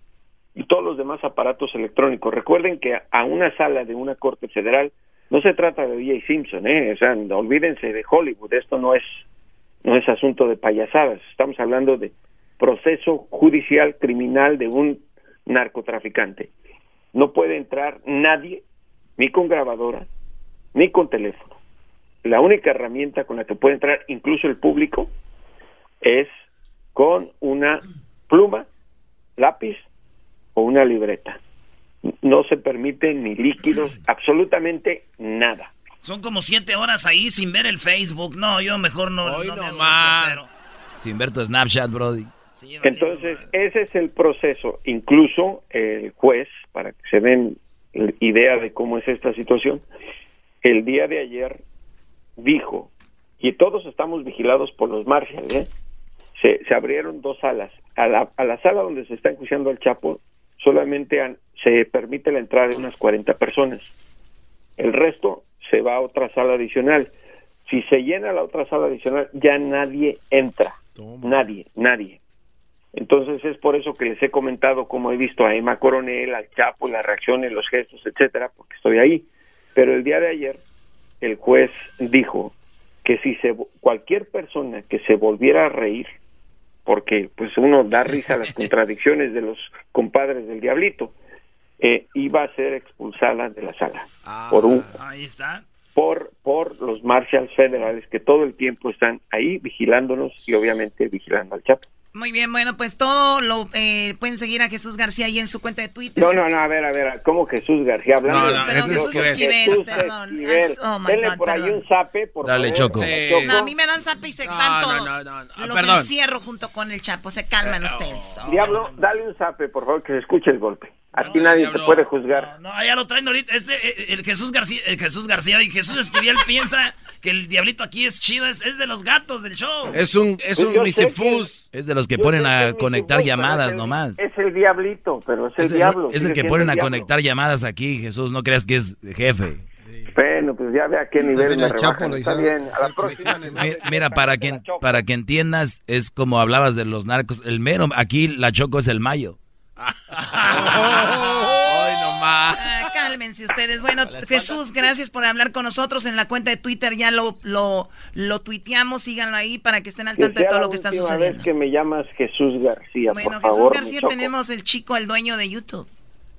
y todos los demás aparatos electrónicos. Recuerden que a una sala de una corte federal no se trata de O.J. Simpson, ¿eh? o sea, olvídense de Hollywood, esto no es no es asunto de payasadas, estamos hablando de proceso judicial criminal de un narcotraficante. No puede entrar nadie, ni con grabadora, ni con teléfono. La única herramienta con la que puede entrar incluso el público es con una pluma, lápiz o una libreta. No se permiten ni líquidos, absolutamente nada. Son como siete horas ahí sin ver el Facebook. No, yo mejor no. Hoy no, no me más. gusta, Sin ver tu Snapchat, Brody. Entonces, ese es el proceso. Incluso el juez, para que se den idea de cómo es esta situación, el día de ayer dijo, y todos estamos vigilados por los Marshall, ¿eh? se, se abrieron dos salas. A la, a la sala donde se está enjuiciando al Chapo solamente han- se permite la entrada de unas 40 personas. El resto se va a otra sala adicional. Si se llena la otra sala adicional, ya nadie entra. Nadie, nadie. Entonces es por eso que les he comentado cómo he visto a Emma Coronel, al Chapo, las reacciones, los gestos, etcétera, porque estoy ahí. Pero el día de ayer el juez dijo que si se cualquier persona que se volviera a reír, porque pues uno da risa a las contradicciones de los compadres del diablito, eh, iba a ser expulsada de la sala por un Ahí está. por por los marshals federales que todo el tiempo están ahí vigilándonos y obviamente vigilando al Chapo. Muy bien, bueno, pues todo lo eh, pueden seguir a Jesús García ahí en su cuenta de Twitter. No, no, no, a ver, a ver, ¿cómo Jesús García hablando? No, no, de- Perdón, Jesús Esquivel, Jesús perdón. Esquivel. Es- oh, my Denle God, por ahí perdón. un zape, por Dale, favor. Choco. Choco. No, a mí me dan zap y se van todos. no, no, no, Los perdón. encierro junto con el Chapo. Se calman ustedes. Diablo, dale un zape, por favor, que se escuche el golpe. Aquí nadie te puede juzgar. No, ya lo traen ahorita. Este, eh, el Jesús García, el Jesús García y Jesús Esquivel piensa que el diablito aquí es chido, es, es de los gatos del show. Es un, es Pues un misifus. Es de los que ponen a conectar llamadas el- nomás. Es el diablito, pero es el Es el, diablo. es el que ponen a conectar llamadas aquí, Jesús. No creas que es jefe. Bueno, pues ya ve a qué nivel me rebajan. Está bien, a la próxima. Mira, mira, para que, para que entiendas, es como hablabas de los narcos. El mero, aquí la Choco es el mayo. Ay, no más. Ah, cálmense ustedes. Bueno, Jesús, gracias por hablar con nosotros en la cuenta de Twitter. Ya lo, lo, lo tuiteamos. Síganlo ahí para que estén al Que tanto de todo lo que está sucediendo. vez que me llamas Jesús García, Bueno, por Jesús favor, García, tenemos el chico, el dueño de YouTube.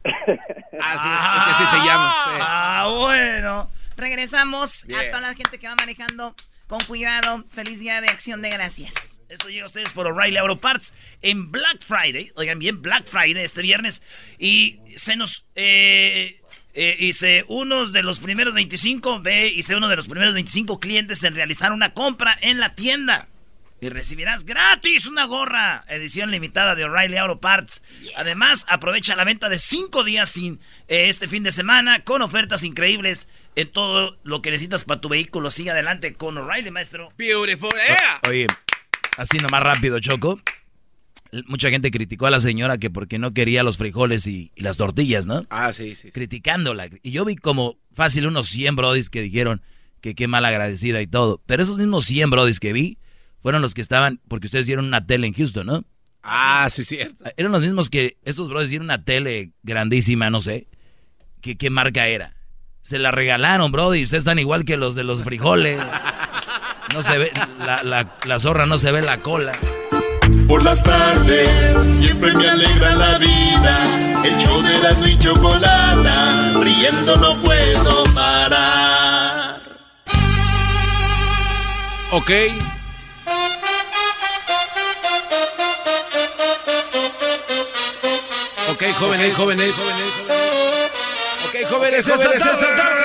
Ah, sí, este sí se llama. sí. Ah, bueno. Regresamos a toda la gente que va manejando con cuidado. Feliz día de acción de gracias. Esto llega a ustedes por O'Reilly Auto Parts en Black Friday. Oigan bien, Black Friday este viernes. Y se nos... Hice unos de los primeros 25, ve, hice uno de los primeros 25 clientes en realizar una compra en la tienda. Y recibirás gratis una gorra, edición limitada de O'Reilly Auto Parts. Además, aprovecha la venta de 5 días sin eh, este fin de semana con ofertas increíbles en todo lo que necesitas para tu vehículo. Sigue adelante con O'Reilly, maestro. Beautiful. Yeah. Oye, así nomás rápido, Choco. Mucha gente criticó a la señora que porque no quería los frijoles y, y las tortillas, ¿no? Ah, sí, sí. sí. Criticándola. Y yo vi como fácil unos 100 brodis que dijeron que qué mal agradecida y todo. Pero esos mismos 100 brodis que vi fueron los que estaban, porque ustedes dieron una tele en Houston, ¿no? Ah, sí, cierto. Eran los mismos que esos brodis dieron una tele grandísima, no sé. ¿Qué, qué marca era? Se la regalaron, brody. Ustedes están igual que los de los frijoles. No se ve, la, la, la zorra no se ve la cola. Por las tardes siempre me alegra la vida. El show de la y chocolata, riendo no puedo parar. Ok. Ok, jóvenes, jóvenes. Ok, jóvenes, esta tarde.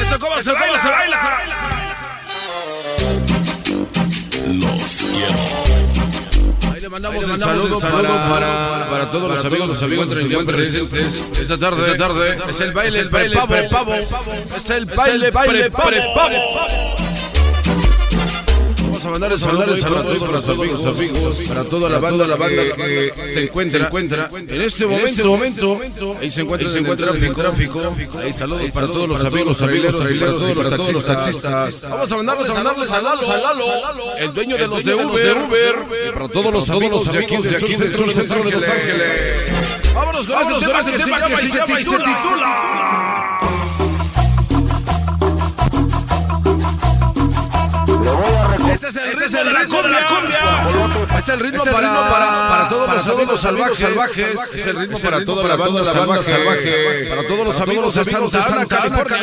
Eso cómo se cómo se baila. Los quiero. Ahí le mandamos un saludo, para, para todos los amigos, los amigos presentes esta tarde. Esta tarde es el baile, el baile pavo. Es el baile, baile pavo. Vamos a mandar el saludo para todos los amigos, amigos, para toda la banda, la banda que se encuentra, encuentra en este momento, ahí se encuentra, se encuentra en tráfico, ahí saludos para todos los amigos, amigos, para todos los taxistas. Vamos a mandarles, a mandarles a Lalo, a Lalo, el dueño de los de Uber, para todos los amigos de aquí, de aquí, del sur centro de Los Ángeles. Vámonos con este tema que se llama y se titula. Ese es el ritmo, de, la cumbia. Es el ritmo, para, para, para, todos los amigos salvajes. salvajes. Es el ritmo para toda la banda, la banda salvaje. Para todos los amigos de Santa Ana, California.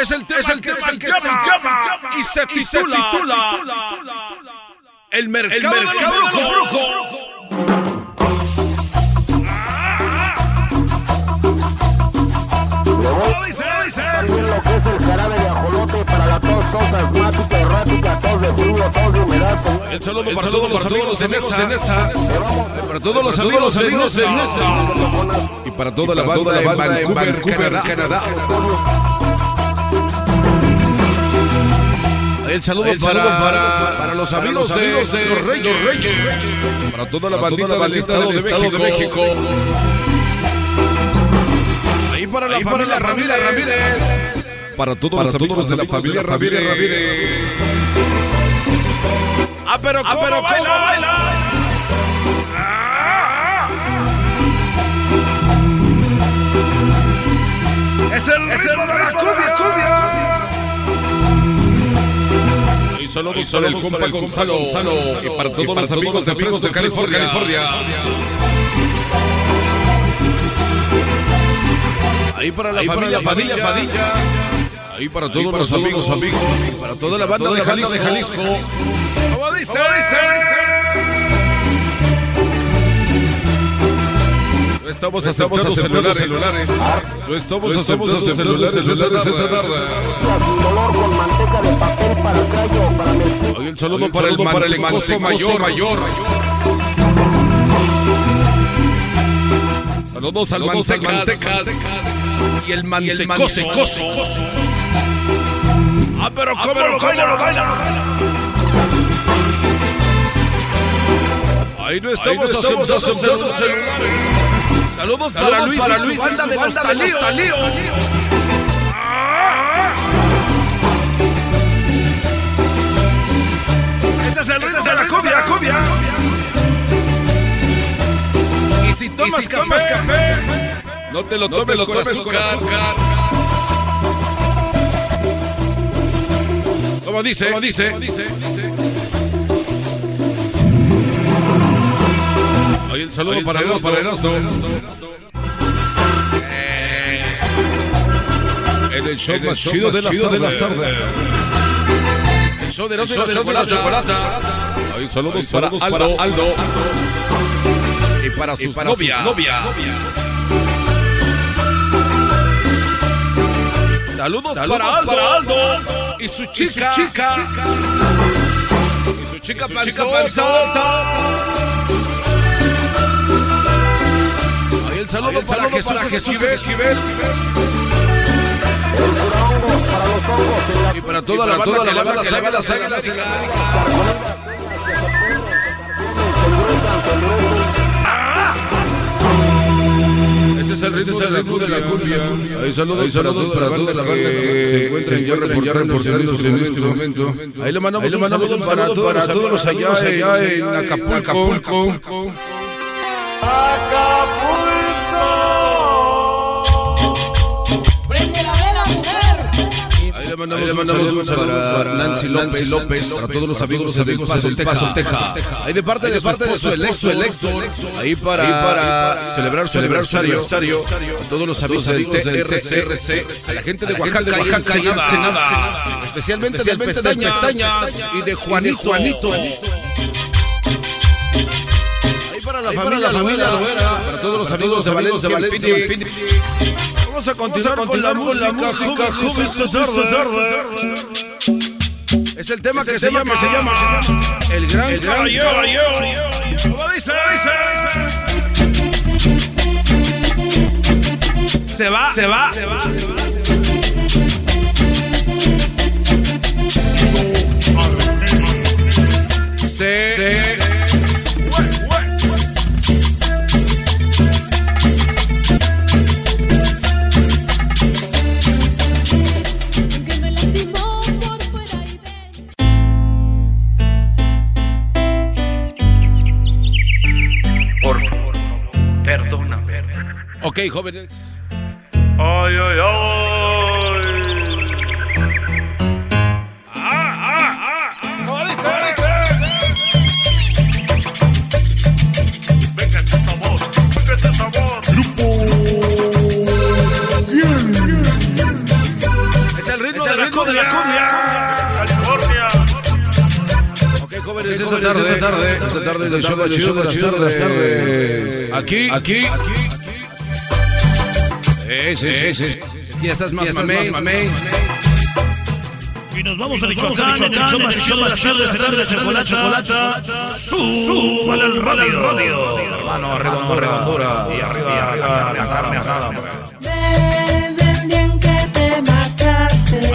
Es el, es el tema que se llama y se titula El mercado, el mercado de los brujos. También lo que es el jarabe de ajolote para la tos asmática, errática, tos de frío, tos de humedad. El saludo para todos los amigos de Nesa. Para todos los amigos de Nesa. Y para toda la banda de Vancouver, Canadá. El saludo, para, para, para, los amigos, los amigos de, de, los Reyes, Reyes, para toda la bandita del Estado, de, Estado de México. Ahí para la Ahí familia para la Ramírez. Ramírez. Para todos para los amigos todos de la familia Ramírez. Ah, pero ¿cómo, ah, pero baila, ¿cómo baila? Es el es el ritmo de la cumbia, cumbia. Y saludos, y saludos el compa Gonzalo, Gonzalo, y para todos, y para los todos amigos de Fresno, de California. California. Ahí para la Ahí familia para la Padilla, Padilla. Padilla. Ahí para todos Ahí para los todos amigos, amigos, para toda la banda, toda de, Jalisco, de Jalisco. ¿Cómo dice? ¿Cómo dice? No estamos, estamos aceptando celulares. No estamos celulares esta tarde. dolor con manteca de papel para callo, para mentir. Hoy el saludo para el, para el mancoso mayor. mayor. Saludos al Mantecas y el mantecoso. Ah, pero cómo lo baila, lo baila. Ahí no estamos, Ahí no estamos aceptando celulares. Saludos, Saludos para Luis, para Luis, banda de los Talío. Ese es el ritmo de la cumbia, cumbia. Y si tomas, y si café, tomas café, no te lo no tomes, te lo con, tomes azúcar. con azúcar. ¿Cómo dice? ¿Cómo dice? ¿Cómo dice? Oye, el saludo Oye, el para Erasmo. Para Erasmo. Eh, en el show en el más show chido, más de, chido las de las tardes. El show de la, show de la chocolata. Oye, saludos, saludos para, Aldo. para Aldo. Y para sus y para novias. Sus novia. novia. Saludos, Saludos para, Aldo. para, Aldo. Y su chica. Y su chica. Y su chica, y su chica panzota. Ahí el saludo, Ahí el saludo para, Jesús, para Jesús Esquivel. Esquivel. Y para toda la banda que le va las águilas, águilas es el ritmo, de la cumbia. Ahí saludos, Ahí saludos para, toda la banda que se encuentran ya reportando en este momento. Ahí le mandamos, Ahí le mandamos un saludo para, todos los allá, allá en Acapulco. Acapulco. Mandamos, le mandamos un saludo para Nancy López, López, para todos los amigos de Paso, Paso, Texas. Ahí de parte de su esposo Héctor, ahí para celebrar su aniversario, a todos los amigos del TRC, a la gente de Oaxaca, Oaxaca y Ensenada, especialmente del Pestañas y de Juanito. Ahí para la familia, para todos los amigos de Valencia, Phoenix. Vamos a continuar, Vamos a continuar con, la con la música, música Es el tema, es el que, se llama, se llama El Gran, el gran. ¿Cómo dice? Se va, se va, se va. Ok, jóvenes. Ay, ay, ay. ¿Cómo dice? Venga este sabor, venga este sabor. Es el ritmo, Es el de, la ritmo de la cumbia. California. Ok, jóvenes, esta tarde, esta tarde, esta tarde es el show más chido de las tardes. Aquí, aquí, aquí. Eh, sí, sí, sí. Ya estás más mamey. Y nos vamos a Michoacán, en el show más chido de las tardes, tarde, chocolate, chocolate. Súbale el radio. radio. Mano, redondura, redondura. Y arriba, arriba, la carne asada.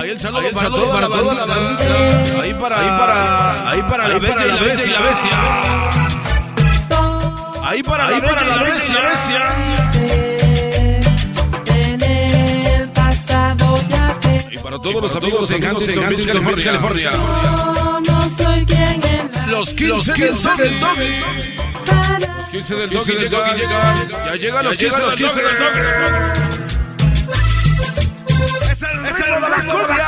Ahí el saludo, para, toda, para toda la bandita. Ahí para, ahí para, ahí para la bella y la bestia. y la bestia. Ahí para la bella y la bestia. bestia. Y para todos los amigos en Huntington Beach, California. Los 15 del Doggy. Los 15 del Doggy llegan. Ya llegan los 15 del Doggy. Es el ritmo de la cumbia.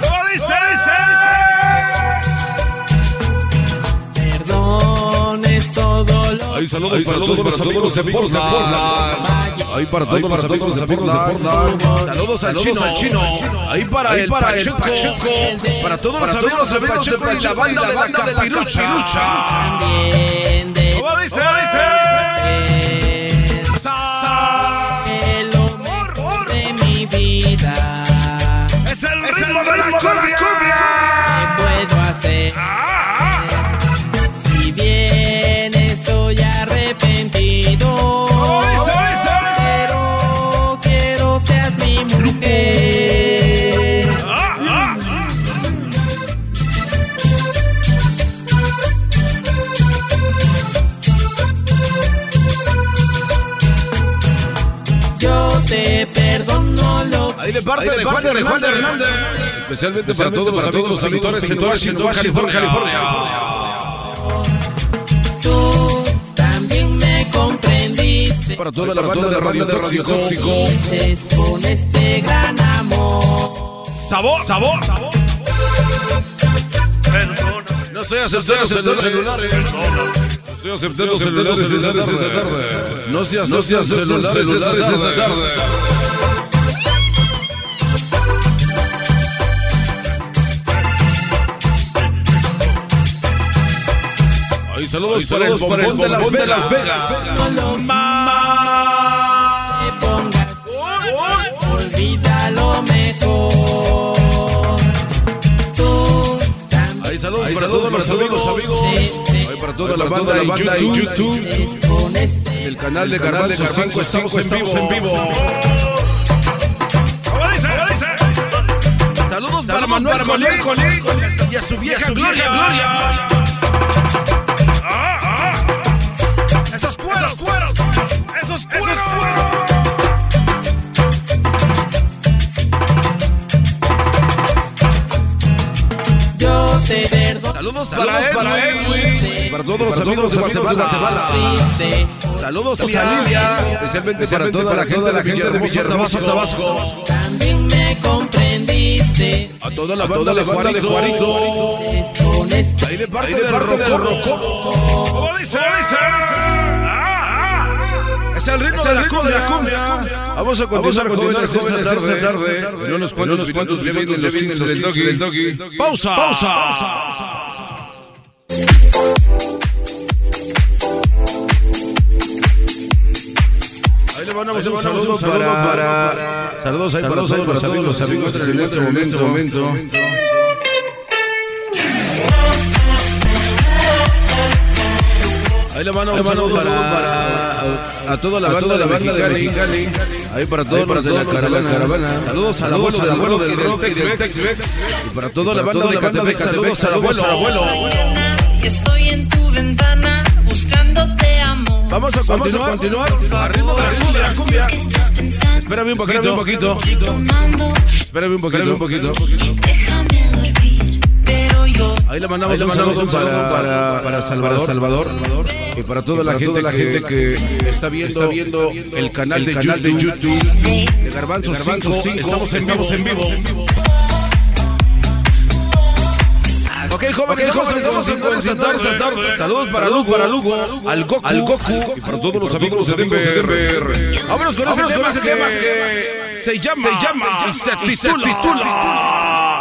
¿Cómo dice? Perdón es todo lo Ahí saludos, para todos los amigos de Portland. Ahí para todos los amigos de Portland. Saludos al chino, al chino. Ahí para el Pacheco. Para todos los amigos de Pacheco la banda de la Capirucha. ¿Cómo dice? De parte de Juan de Hernández. Especialmente para todos los amigos pintores en Washington, California. Tú también me comprendiste. Para toda la banda de Radio Tóxico. Dices con este gran amor. Sabor, sabor. No seas aceptando celulares. No estoy aceptando celulares esa tarde. No seas celulares esa tarde. Ahí saludos, para el bombón de Las Vegas. Las Vegas. Te pongas, olvida lo mejor. Tú Ahí saludos, para todos los amigos. Ahí para toda la banda en YouTube. El canal de Garbanzo 5 estamos en vivo. ¿Cómo dice? ¿Cómo dice? Saludos para Manuel Colín y a su vieja Gloria. Ah, Esos, esos cueros. yo te perdono. Saludos para Edwin. Para todos los amigos de Guatemala. Saludos a Lilia. Especialmente para toda la gente de la gente de Villa Tabasco. también me comprendiste. A toda la banda de Juanito. Ahí de parte del Rocó. ¿Cómo dice? ¿Cómo dice? Es el ritmo de la cumbia. Vamos a continuar, jóvenes, jóvenes, esta tarde. En unos cuantos minutos vienen los 15 del doggy. del doggy. Pausa. Pausa. Ahí le mandamos un saludo para... Saludos ahí para todos los amigos en este momento. Ahí le mando un saludo para, a toda la banda, de Mexicali. Ahí para todos los de la caravana. Saludos al abuelo del abuelo del rock Y para toda la banda de Catepec. Saludos al abuelo. Y estoy en tu ventana buscándote amor. Vamos a continuar. continuar. Ritmo de la cumbia. Espérame un poquito. un poquito. Espérame un poquito. un poquito. Ahí le mandamos, un saludo para, para, Salvador, Salvador, y para toda, la, gente, la gente que está viendo, viendo el canal, de, canal YouTube, de YouTube de Garbanzo, 5. Estamos, estamos en vivo. Ok, jóvenes, jóvenes, vamos a tarde. Saludos para Lugo, para Lugo, al Goku, al Goku. y para todos los amigos de Denver. Vámonos con ese tema que se llama, se llama se titula.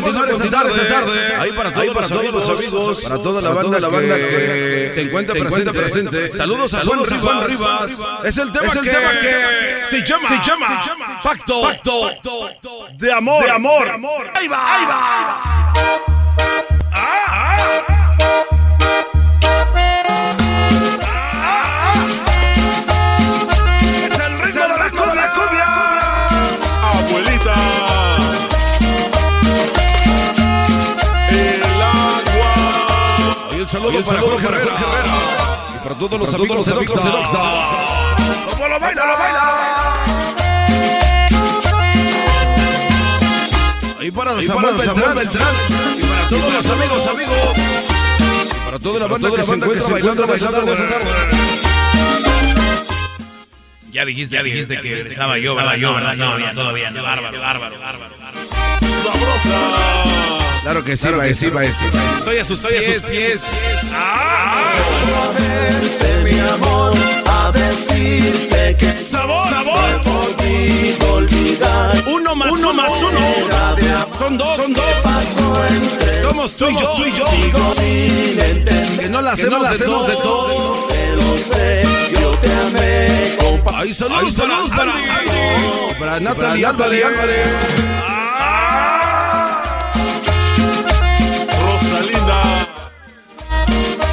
Vamos a esta tarde. Ahí para todos, para todos los amigos, para toda la banda, la banda que se encuentra presente. Saludos a Juan Rivas. Es el tema que se llama Pacto de amor. De amor. Ahí va, ahí va. Es saludo, para Jorge Herrera. Y para todos los amigos de Rockstar. ¡Cómo lo baila, lo baila! Ahí para Samuel Beltrán. Y para todos los amigos, amigos. Y para toda la banda que se encuentra bailando, bailando esa tarde. Ya dijiste, ya dijiste que estaba yo, estaba yo, ¿verdad? No, no, todavía no. Bárbaro, bárbaro, bárbaro. ¡Sabrosa! Claro que sí, claro que sí, maestro. Estoy asustado, estoy asustado. Yes, yes. Ah, mi amor, a decirte que sabor, sabor. Olvidar. Uno más uno, más uno. Son dos, son dos. Somos tú y yo, tú y yo. Sigo sin entender. Que no la hacemos, no la hacemos de todos. Pero sé, yo te amé. Compa Ay, saludos, saludos para,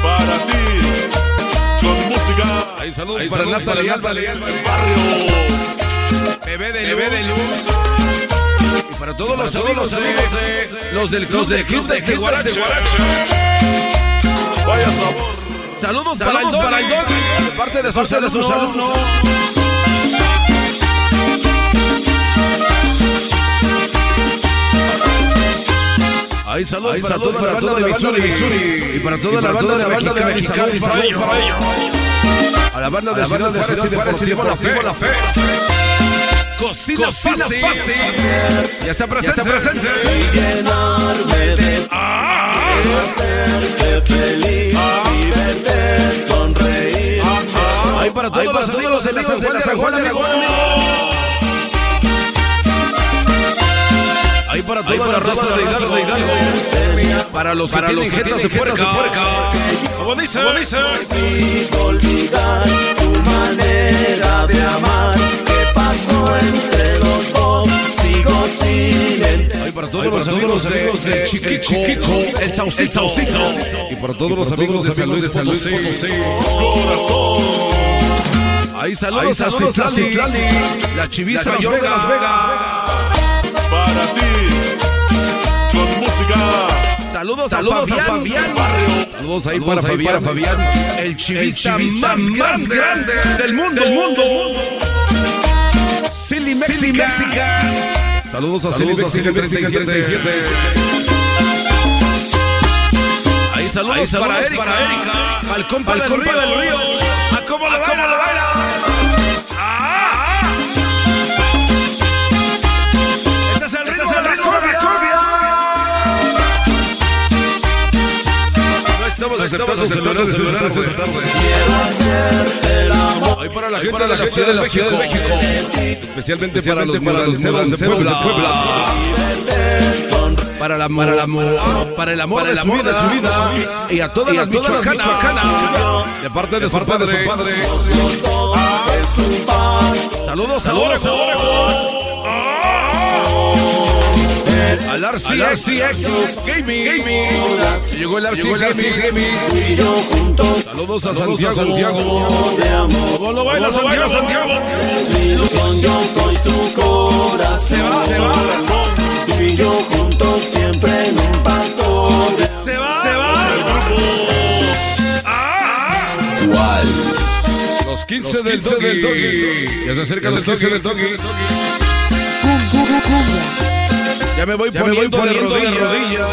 para ti, con música. Ahí saludos Ahí para Natalie, Natalie, Barrios. Bebé de Bebé de Luz. Y para todos los amigos, amigos los del club de Club de Guarache. Vaya sabor. Saludos, para el el de parte de sus alumnos. Ahí saludos para, toda la banda de Missouri y para toda la banda de Mexicali. Saludos para ellos. A la banda de Ciudad de Juárez y de La Fe. Cocina, Cocina fácil. fácil. Ya está presente. Ya está presente. Y llenarme de ah, hacerte feliz ah, y verte sonreír. Ahí para todos, los amigos de la San Juan de Ahí para toda la raza de Hidalgo. Hidalgo. Para los que tienen jetas de puerca. Como dice, como dice. olvidar tu manera de amar. ¿Qué pasó entre los dos? Sigo sin. Ahí para todos los amigos de Chiquito. El Saucito. Y para todos los amigos de San Luis Potosí. Corazón. Ahí saludos, a Citlali, la chivista Las Vegas. Saludos, Saludos a Fabián. Saludos ahí para, Fabián. Fabián. El chivista, más, grande, del mundo. Del mundo. Silly Mexica. Saludos a Silly Mexica 37. Ahí saludos, ahí saludos para, Erika, para Erika. Al compa, del, río. A cómo lo baila. Estamos, estamos celebrando, celebrando, celebrando. Ahí para la gente de la ciudad de México. Especialmente para los de Puebla. Para la para la para el amor de su vida y a todas las michoacanas de parte de su padre. Saludos, saludos, saludos. Al RCX Gaming. Gaming. Llegó el RCX Gaming. Saludos, Saludos a Santiago. A Santiago. ¿Cómo lo baila Santiago? Santiago. Yo soy tu corazón. Se va, se va. Tú y yo juntos siempre en un pacto. Se va, se va. ¿Cuál? Los 15 del Doggy. Ya se acercan los 15 del Doggy. Ya me voy Ya me voy poniendo, poniendo de de rodillas.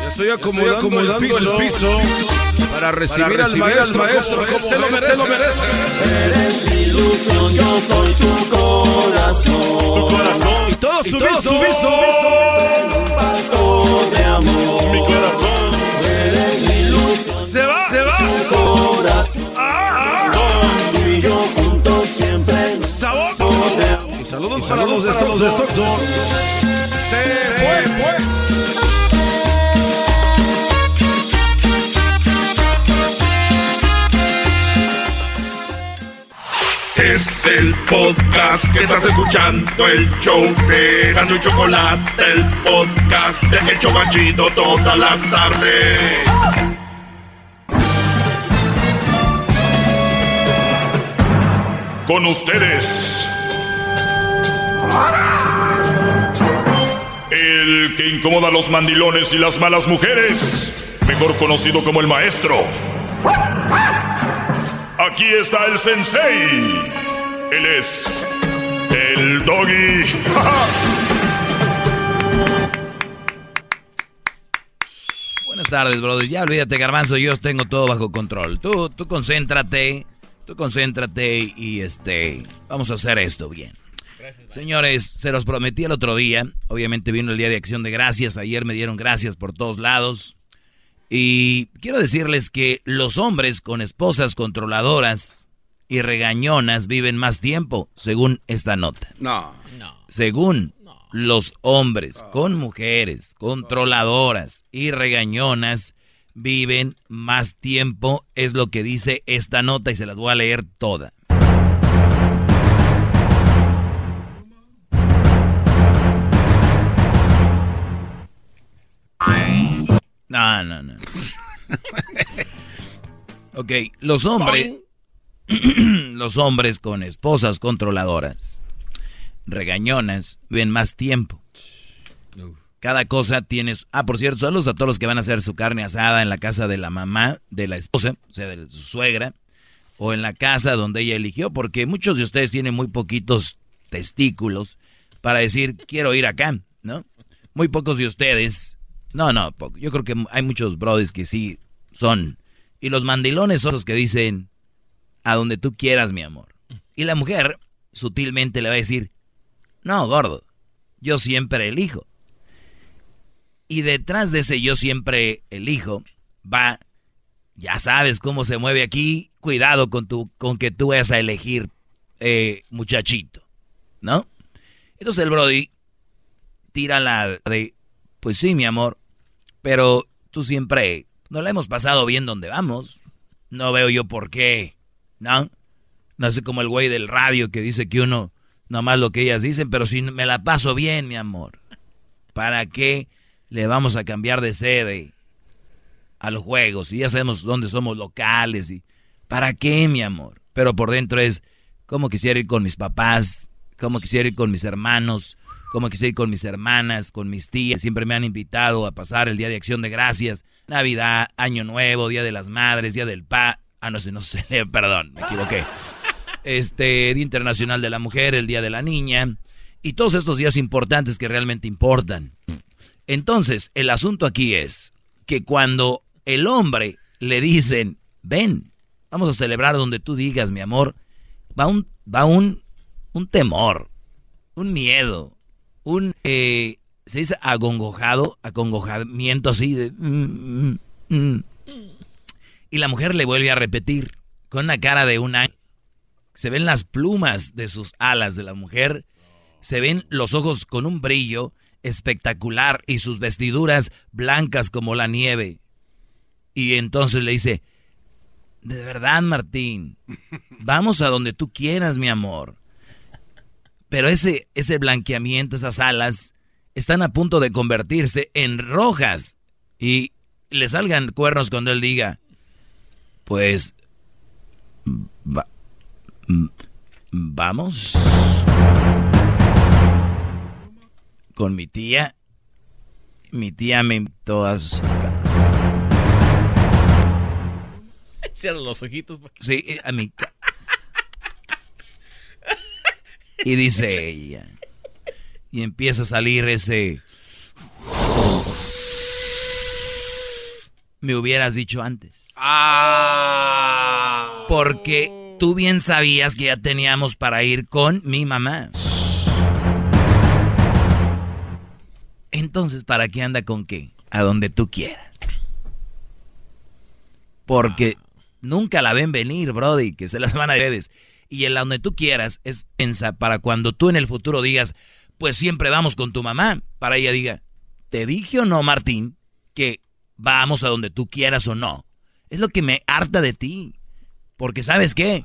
Ya estoy acomodando, acomodando el, piso el piso para recibir, para al recibir maestro, al maestro como se lo merece. se lo merece. Eres mi ilusión, yo soy tu corazón. Tu corazón. Y todo todo sumiso. un pacto de amor. Mi corazón. Eres mi ilusión. Se va, se va. Tu corazón. Tú Y saludos, Y para los de saludos para Stockton. de Se fue, fue. Es el podcast que estás escuchando, el show de Gano y Chocolate, el podcast de El Chobachito todas las tardes. Con ustedes. El que incomoda a los mandilones y las malas mujeres. Mejor conocido como el maestro. Aquí está el sensei. Él es el doggy. Buenas tardes, brother. Ya olvídate, Garbanzo, yo tengo todo bajo control. Tú, tú concéntrate, tú concéntrate y este, vamos a hacer esto bien. Señores, se los prometí el otro día. Obviamente vino el Día de Acción de Gracias. Ayer me dieron gracias por todos lados. Y quiero decirles que los hombres con esposas controladoras y regañonas viven más tiempo, según esta nota. No. Según los hombres con mujeres controladoras y regañonas viven más tiempo, es lo que dice esta nota y se las voy a leer toda. No, no, no. ok, los hombres, los hombres con esposas controladoras, regañonas, ven más tiempo. Cada cosa tienes... Ah, por cierto, saludos a todos los que van a hacer su carne asada en la casa de la mamá, de la esposa, o sea, de su suegra, o en la casa donde ella eligió, porque muchos de ustedes tienen muy poquitos testículos para decir, quiero ir acá, ¿no? Muy pocos de ustedes... No, no, yo creo que hay muchos brothers que sí son. Y los mandilones son los que dicen, a donde tú quieras, mi amor. Y la mujer sutilmente le va a decir, no, gordo, yo siempre elijo. Y detrás de ese yo siempre elijo va, ya sabes cómo se mueve aquí, cuidado con, tu, con que tú vayas a elegir eh, muchachito, ¿no? Entonces el Brody tira la de, pues sí, mi amor, pero tú siempre, no la hemos pasado bien donde vamos. No veo yo por qué, ¿no? No sé como el güey del radio que dice que uno, nomás lo que ellas dicen, pero si me la paso bien, mi amor, ¿para qué le vamos a cambiar de sede a los juegos? Y ya sabemos dónde somos locales y ¿para qué, mi amor? Pero por dentro es, ¿cómo quisiera ir con mis papás? ¿Cómo quisiera ir con mis hermanos? ¿Cómo quisiera ir con mis hermanas, con mis tías? Siempre me han invitado a pasar el Día de Acción de Gracias, Navidad, Año Nuevo, Día de las Madres, Día del Pa... Ah, no sé, no sé, perdón, me equivoqué. Este, Día Internacional de la Mujer, el Día de la Niña, y todos estos días importantes que realmente importan. Entonces, el asunto aquí es que cuando el hombre le dicen, ven, vamos a celebrar donde tú digas, mi amor, va un, va un, un temor, un miedo, un, eh, se dice agongojado, acongojamiento así de... mm, mm, mm. Y la mujer le vuelve a repetir con una cara de un ángel. Se ven las plumas de sus alas de la mujer, se ven los ojos con un brillo espectacular y sus vestiduras blancas como la nieve. Y entonces le dice, de verdad Martín, vamos a donde tú quieras, mi amor. Pero ese, ese blanqueamiento, esas alas, están a punto de convertirse en rojas y le salgan cuernos cuando él diga, pues, va- vamos con mi tía. Mi tía me invitó a su casa. Cierra los ojitos. porque- Sí, a mi casa. Y dice ella. Y empieza a salir ese... Me hubieras dicho antes. Ah. Porque tú bien sabías que ya teníamos para ir con mi mamá. Entonces, ¿para qué anda con qué? A donde tú quieras. Porque nunca la ven venir, Brody, que se las van a ustedes. Y en la donde tú quieras es pensa para cuando tú en el futuro digas, pues siempre vamos con tu mamá. Para ella diga, ¿te dije o no, Martín, que vamos a donde tú quieras o no? Es lo que me harta de ti. Porque sabes qué?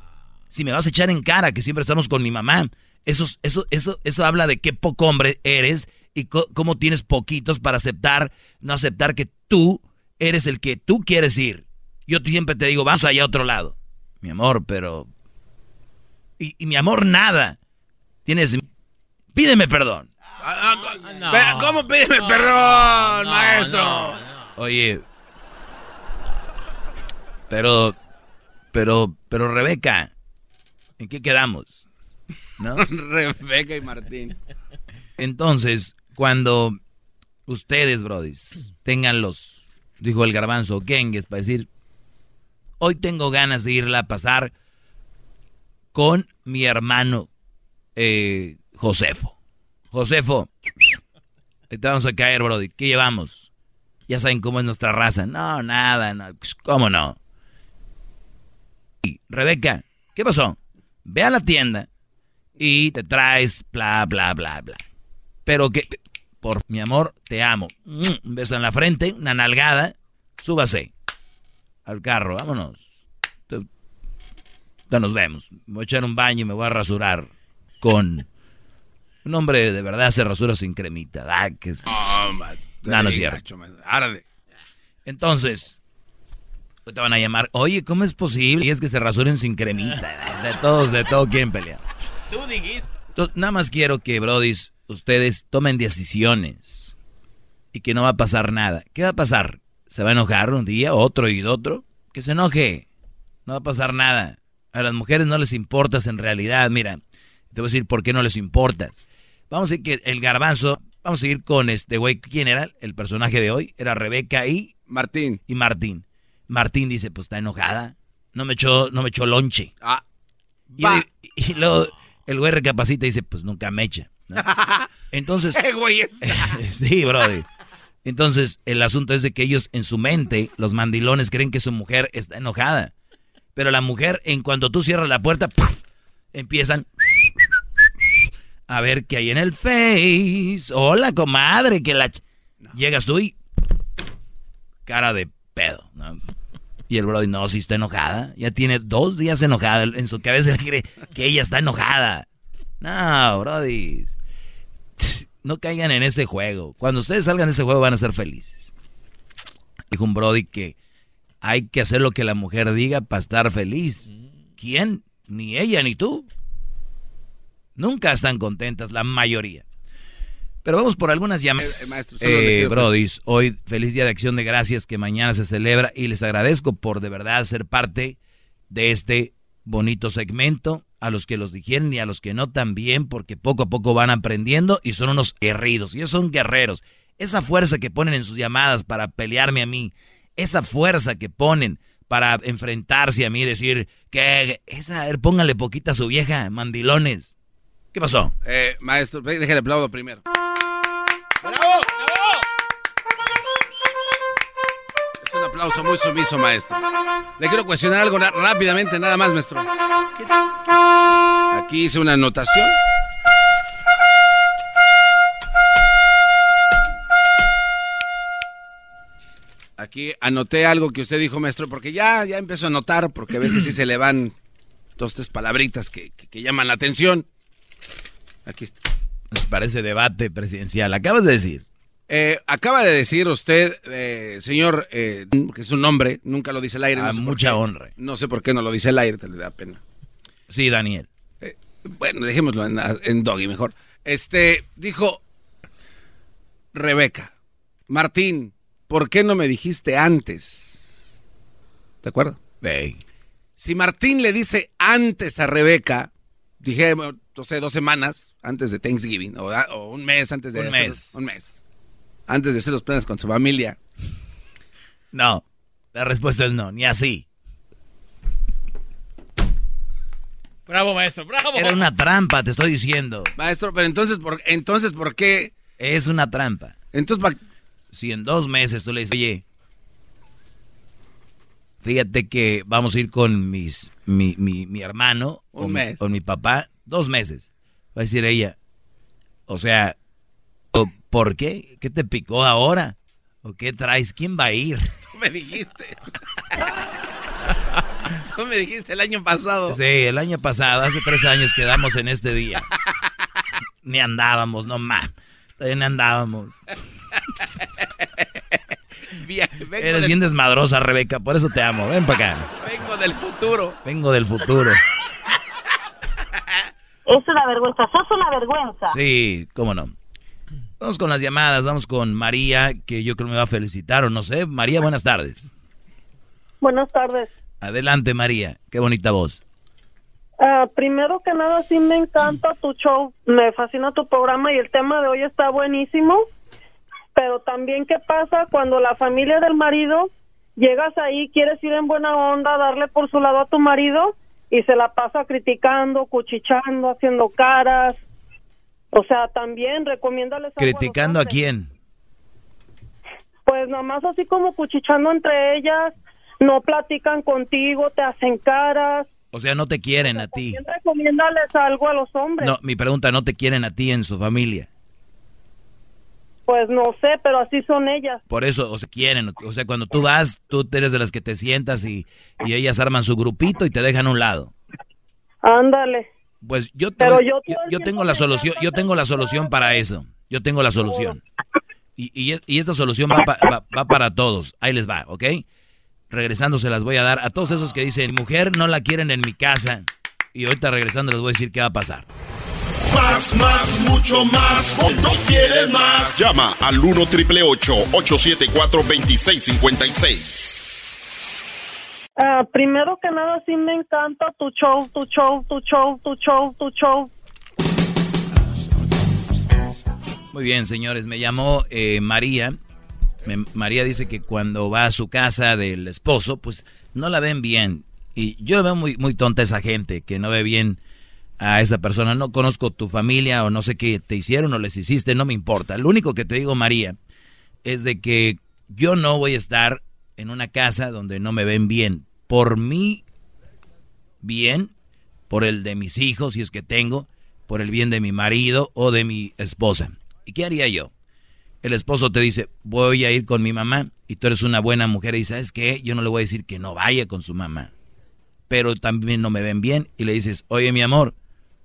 Si me vas a echar en cara que siempre estamos con mi mamá, eso, eso, eso, eso habla de qué poco hombre eres y cómo tienes poquitos para aceptar, no aceptar que tú eres el que tú quieres ir. Yo siempre te digo, vamos allá a otro lado. Mi amor, pero... Y, mi amor, nada. Tienes... Pídeme perdón. Ah, ah, ¿Cómo pídeme perdón, maestro? Oye. Pero... Pero... Pero Rebeca, ¿en qué quedamos? ¿No? Rebeca y Martín. Entonces, cuando ustedes, brodis, tengan los, dijo el garbanzo, gengues, para decir, hoy tengo ganas de irla a pasar con mi hermano eh, Josefo. Josefo, te vamos a caer, brody. ¿Qué llevamos? Ya saben cómo es nuestra raza. No, nada, no. ¿Cómo no? Rebeca, ¿qué pasó? Ve a la tienda y te traes bla, bla, bla, bla. Pero que, por mi amor, te amo. Un beso en la frente, una nalgada. Súbase al carro, vámonos. Ya nos vemos. Me voy a echar un baño y me voy a rasurar con... Un hombre de verdad se rasura sin cremita. Ah, que es... no, no es cierto. Entonces, te van a llamar, oye, ¿cómo es posible? Y es que se rasuren sin cremita. De todos, de todo quieren pelear. Tú dijiste. nada más quiero que, brodis, ustedes tomen decisiones y que no va a pasar nada. ¿Qué va a pasar? ¿Se va a enojar un día, otro y otro? Que se enoje. No va a pasar nada. A las mujeres no les importas en realidad. Mira, te voy a decir por qué no les importas. Vamos a decir que el garbanzo, vamos a seguir con este güey. ¿Quién era el personaje de hoy? Era Rebeca y... Martín. Y Martín. Martín dice, pues está enojada. No me echó, no me echó lonche. Ah. Y, y, luego el güey recapacita y dice, pues nunca me echa. Entonces. sí, brody. Entonces, el asunto es de que ellos en su mente, los mandilones, creen que su mujer está enojada. Pero la mujer, en cuanto tú cierras la puerta, empiezan a ver qué hay en el face. Hola, comadre, que la... Llegas tú y... Cara de pedo, Y el brody, no, si está enojada. Ya tiene dos días enojada. En su cabeza cree que ella está enojada. No, brody no caigan en ese juego. Cuando ustedes salgan de ese juego van a ser felices. Dijo un Brody que hay que hacer lo que la mujer diga para estar feliz. ¿Quién? Ni ella ni tú. Nunca están contentas, la mayoría. Pero vamos por algunas llamadas. Eh, eh hoy feliz día de acción de gracias que mañana se celebra y les agradezco por de verdad ser parte de este bonito segmento a los que los dijeron y a los que no también, porque poco a poco van aprendiendo y son unos guerridos. Ellos son guerreros. Esa fuerza que ponen en sus llamadas para pelearme a mí, esa fuerza que ponen para enfrentarse a mí y decir que esa, póngale poquita a su vieja, mandilones. ¿Qué pasó? Eh, maestro, déjale aplaudo primero. un aplauso muy sumiso, maestro. Le quiero cuestionar algo rápidamente, nada más, maestro. Aquí hice una anotación. Aquí anoté algo que usted dijo, maestro, porque ya, ya empezó a notar, porque a veces sí se le van dos, tres palabritas que, que llaman la atención. Aquí está. Nos parece debate presidencial. Acabas de decir. Eh, acaba de decir usted, eh, señor, eh, que es un nombre, nunca lo dice el aire. A mucha honra. No sé por qué no lo dice el aire, te le da pena. Sí, Daniel. Eh, bueno, dejémoslo en, en Doggy mejor. Este, dijo Rebeca, Martín, ¿por qué no me dijiste antes? ¿De acuerdo? Si Martín le dice antes a Rebeca, dije, no sé, dos semanas antes de Thanksgiving, o, un mes antes de Un mes. un mes. Antes de hacer los planes con su familia. No, la respuesta es no, ni así. Bravo, maestro, bravo. Era una trampa, te estoy diciendo. Maestro, pero entonces, ¿por, entonces, ¿por qué? Es una trampa. Entonces, si en dos meses tú le dices, oye, fíjate que vamos a ir con mis, mi, mi, mi hermano Un o mi- o mi papá, dos meses. Va a decir ella, o sea, ¿o ¿por qué? ¿Qué te picó ahora? ¿O qué traes? ¿Quién va a ir? Tú me dijiste. Tú me dijiste el año pasado. Sí, el año pasado, hace tres años quedamos en este día. Ni andábamos, no más. Todavía ni andábamos. Eres del, bien desmadrosa, Rebeca, por eso te amo. Ven para acá. vengo del futuro. Vengo del futuro. Es una vergüenza, sos una vergüenza. Sí, cómo no. Vamos con las llamadas, vamos con María, que yo creo me va a felicitar o no sé. María, buenas tardes. Buenas tardes. Adelante, María. Qué bonita voz. Ah, primero que nada, sí me encanta tu show, me fascina tu programa y el tema de hoy está buenísimo. Pero también, ¿qué pasa cuando la familia del marido llegas ahí, quieres ir en buena onda, darle por su lado a tu marido y se la pasa criticando, cuchichando, haciendo caras? O sea, también recomiéndales a ¿Criticando a hombres. quién? Pues nomás así como cuchichando entre ellas, no platican contigo, te hacen caras. O sea, no te quieren a ti. También recomiéndales algo a los hombres. No, mi pregunta, ¿no te quieren a ti en su familia? Pues no sé, pero así son ellas. Por eso, o se quieren. O sea, cuando tú vas, tú eres de las que te sientas y, y ellas arman su grupito y te dejan a un lado. Ándale. Pues yo, te yo yo, yo tengo la solución, yo tengo la solución para eso. Yo tengo la solución. Y, y esta solución va, pa- va- va para todos. Ahí les va, ¿ok? Regresando se las voy a dar a todos esos que dicen, mujer, no la quieren en mi casa. Y ahorita regresando les voy a decir qué va a pasar. Más, más, mucho más. Cuando quieres más. Llama al 1 triple 874 2656. Ah, primero que nada, sí me encanta tu show, tu show, tu show, tu show, tu show. Muy bien, señores. Me llamó eh, María. Me- María dice que cuando va a su casa del esposo, pues no la ven bien. Y yo la veo muy, muy tonta esa gente que no ve bien a esa persona. No conozco tu familia o no sé qué te hicieron o les hiciste, no me importa. Lo único que te digo, María, es de que yo no voy a estar en una casa donde no me ven bien. Por mí bien, por el de mis hijos, si es que tengo, por el bien de mi marido o de mi esposa. ¿Y qué haría yo? El esposo te dice, voy a ir con mi mamá, y tú eres una buena mujer, y sabes qué, yo no le voy a decir que no vaya con su mamá, pero también no me ven bien, y le dices, oye mi amor,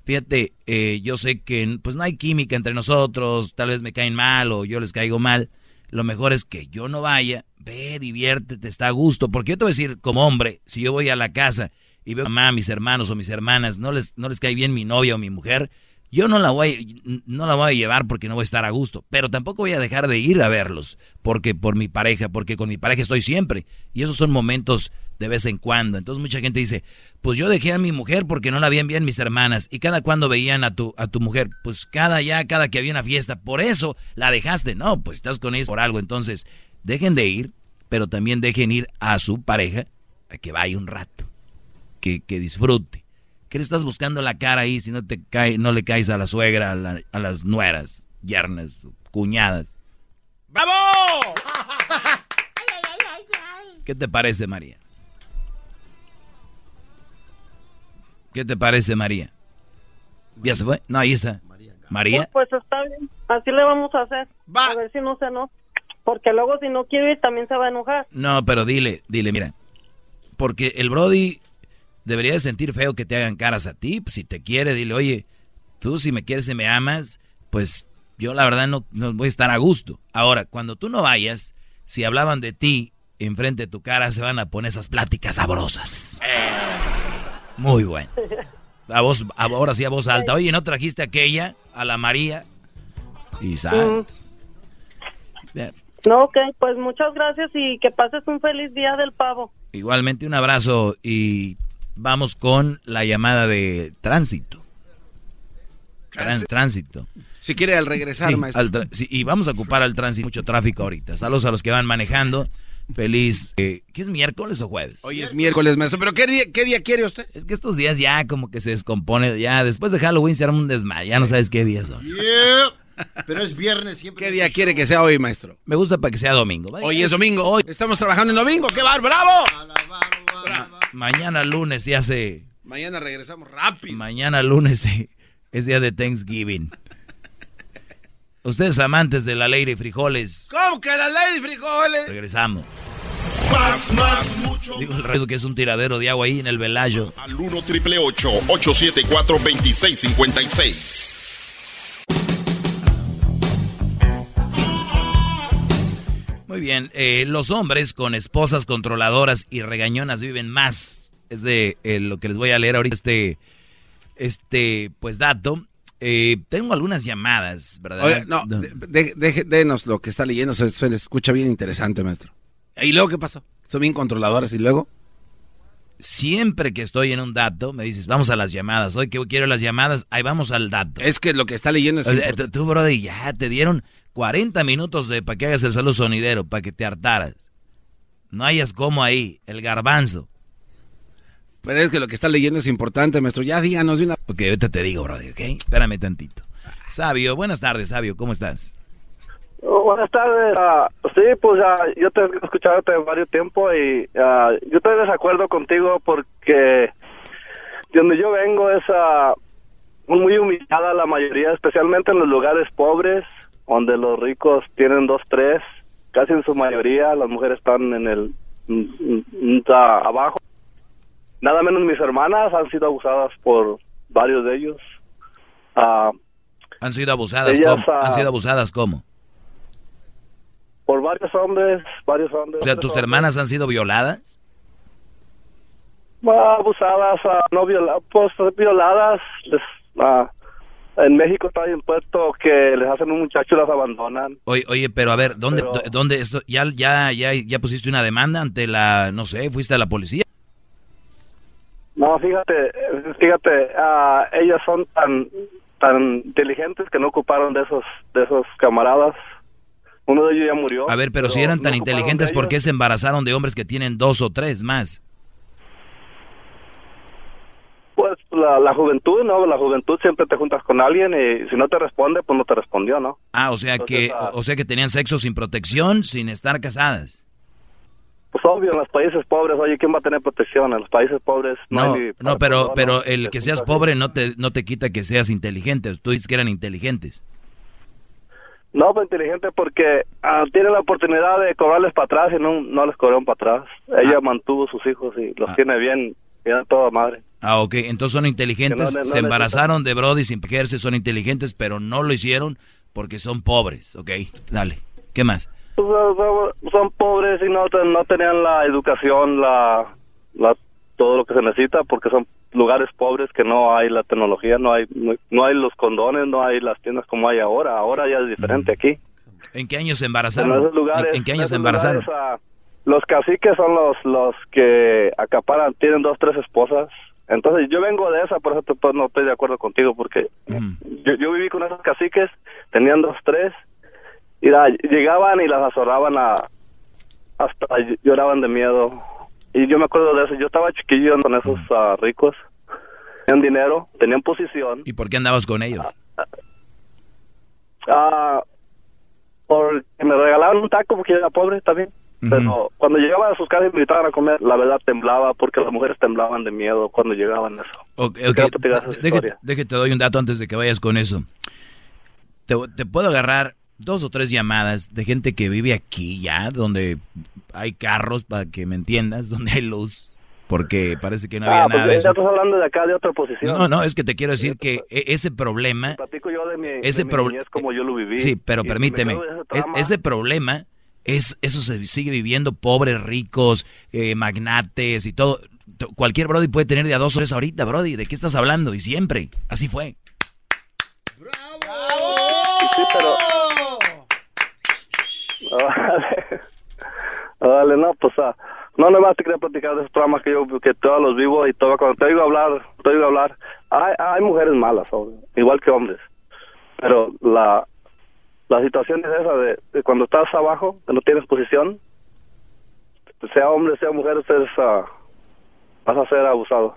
fíjate, eh, yo sé que pues no hay química entre nosotros, tal vez me caen mal o yo les caigo mal, lo mejor es que yo no vaya, ve, diviértete, está a gusto, porque yo te voy a decir como hombre, si yo voy a la casa y veo a mamá, mis hermanos o mis hermanas, no les, no les cae bien mi novia o mi mujer, yo no la voy no la voy a llevar porque no voy a estar a gusto, pero tampoco voy a dejar de ir a verlos porque por mi pareja, porque con mi pareja estoy siempre. Y esos son momentos de vez en cuando. Entonces mucha gente dice, "Pues yo dejé a mi mujer porque no la veían bien mis hermanas y cada cuando veían a tu a tu mujer, pues cada ya cada que había una fiesta, por eso la dejaste." No, pues estás con ellos por algo, entonces dejen de ir, pero también dejen ir a su pareja a que vaya un rato, que que disfrute. ¿Qué le estás buscando la cara ahí si no te cae, no le caes a la suegra, a, la- a las nueras, yernas, cuñadas? ¡Bravo! ¿Qué te parece, María? ¿Qué te parece, María? ¿Ya se fue? No, ahí está. María. Pues está bien, así le vamos a hacer. A ver si no se enoja. Porque luego si no quiere ir también se va a enojar. No, pero dile, dile, mira. Porque el Brody debería de sentir feo que te hagan caras a ti. Pues, si te quiere, dile, oye, tú si me quieres y me amas, pues yo la verdad no, no voy a estar a gusto. Ahora, cuando tú no vayas, si hablaban de ti enfrente de tu cara, se van a poner esas pláticas sabrosas. Muy bueno. A voz, a- ahora sí a voz alta. Oye, ¿no trajiste aquella? A la María. Y sabes. Bien. No, ok, pues muchas gracias y que pases un feliz día del pavo. Igualmente un abrazo y vamos con la llamada de tránsito. tránsito. Si quiere al regresar, maestro. y vamos a ocupar al tránsito, mucho tráfico ahorita. Saludos a los que van manejando. Feliz. Eh, ¿Qué es miércoles o jueves? Hoy es miércoles, maestro. ¿Pero qué día, qué día quiere usted? Es que estos días ya como que se descompone. Ya después de Halloween se arma un desmayo. Ya no sabes qué día son. Pero es viernes siempre. ¿Qué día quiere que sea hoy, maestro? Me gusta para que sea domingo. Hoy es domingo. Hoy estamos trabajando en domingo. ¡Qué bar! ¡Bravo! mañana lunes ya se. Mañana regresamos rápido. Mañana lunes es día de Thanksgiving. Ustedes amantes de la ley de frijoles. ¿Cómo que la ley de frijoles? Regresamos. Más, más, mucho. Digo el rey que es un tiradero de agua ahí en el velayo. Al 1 triple 874 2656. Muy bien, eh, los hombres con esposas controladoras y regañonas viven más. Es de eh, lo que les voy a leer ahorita este, este pues dato. Eh, tengo algunas llamadas, ¿verdad? no, denos lo que está leyendo, se, le escucha bien interesante, maestro. ¿Y luego qué pasó? ¿Son bien controladores y luego? Siempre que estoy en un dato, me dices, vamos a las llamadas. Hoy que quiero las llamadas, ahí vamos al dato. Es que lo que está leyendo es... O tú, brother, ya te dieron 40 minutos de para que hagas el saludo sonidero, para que te hartaras. No hayas como ahí, el garbanzo. Pero es que lo que está leyendo es importante, maestro. Ya díganos de una... Ok, ahorita te digo, brother, ¿ok? Espérame tantito. Sabio, buenas tardes, Sabio, ¿cómo estás? Oh, buenas tardes. Ah, sí, pues yo te he escuchado hace varios tiempo y ah, yo estoy de desacuerdo contigo porque de donde yo vengo es uh, muy humillada la mayoría, especialmente en los lugares pobres, donde los ricos tienen dos, tres, casi en su mayoría, las mujeres están en el abajo nada menos mis hermanas han sido abusadas por varios de ellos. Ah, han sido abusadas, ¿cómo? ¿Han sido abusadas cómo? Por varios hombres, varios hombres. O sea, ¿tus hermanas han sido violadas? abusadas, ah, no violadas, pues violadas. Ah, en México está impuesto que les hacen un muchacho y las abandonan. Oye, oye, pero a ver, ¿dónde, dónde esto, ya, ya, ya, ya pusiste una demanda ante la, no sé, fuiste a la policía? No, fíjate, fíjate, uh, ellas son tan tan inteligentes que no ocuparon de esos de esos camaradas. Uno de ellos ya murió. A ver, pero, si eran tan inteligentes, ¿por qué se embarazaron de hombres que tienen dos o tres más? Pues la, la, juventud, ¿no? La juventud siempre te juntas con alguien y si no te responde, pues no te respondió, ¿no? Ah, o sea que, ah, o sea que tenían sexo sin protección, sin estar casadas. Pues obvio, en los países pobres, oye, ¿quién va a tener protección? En los países pobres no, no No, pero, pero el que seas pobre no te, no te quita que seas inteligente. Tú dices que eran inteligentes. No, pues inteligente porque ah, tiene la oportunidad de cobrarles para atrás y no, no les cobraron para atrás. Ella ah. mantuvo sus hijos y los ah. tiene bien, bien toda madre. Ah, ok. Entonces son inteligentes, se embarazaron de Brody sin ejercer, son inteligentes, pero no lo hicieron porque son pobres. Ok, dale. ¿Qué más? Pues, son pobres y no, no tenían la educación, la, la, todo lo que se necesita, porque son lugares pobres que no hay la tecnología, no hay, no, hay los condones, no hay las tiendas como hay ahora. Ahora ya es diferente aquí. ¿En qué años se embarazaron? En, qué años se embarazaron? Ah, los caciques son los, los que acaparan, tienen dos, tres esposas. Entonces yo vengo de esa, por eso pues, no estoy de acuerdo contigo, porque yo, yo viví con esos caciques, tenían dos, tres, y llegaban y las azorraban a, hasta lloraban de miedo. Y yo me acuerdo de eso, yo estaba chiquillo con esos uh, ricos, tenían dinero, tenían posición. ¿Y por qué andabas con ellos? Ah, porque me regalaban un taco porque era pobre también. Pero cuando llegaban a sus casas y me invitaban a comer, la verdad temblaba porque las mujeres temblaban de miedo cuando llegaban a eso. Okay, okay. Déjate, te doy un dato antes de que vayas con eso. Te, te puedo agarrar dos o tres llamadas de gente que vive aquí ya, donde hay carros, para que me entiendas, donde hay luz. Porque parece que no había ah, pues, nada de eso. estás hablando de acá de otra posición. No, no, es que te quiero decir que e-, ese problema... yo de mi, ese problema como yo lo viví. Sí, pero permíteme. Ese, problema, es eso se sigue viviendo pobres, ricos, eh, magnates y todo. Cualquier Brody puede tener de a dos horas ahorita, Brody. ¿De qué estás hablando? Y siempre. Así fue. ¡Bravo! Sí, pero Vale, no, pues, ah, no nomás te quería platicar de esos programas que yo que todos los vivo y todo cuando te oigo hablar te oigo hablar hay, hay mujeres malas igual que hombres. Pero la la situación es esa de, de cuando estás abajo que no tienes posición sea hombre sea mujer ustedes ah, vas a ser abusado.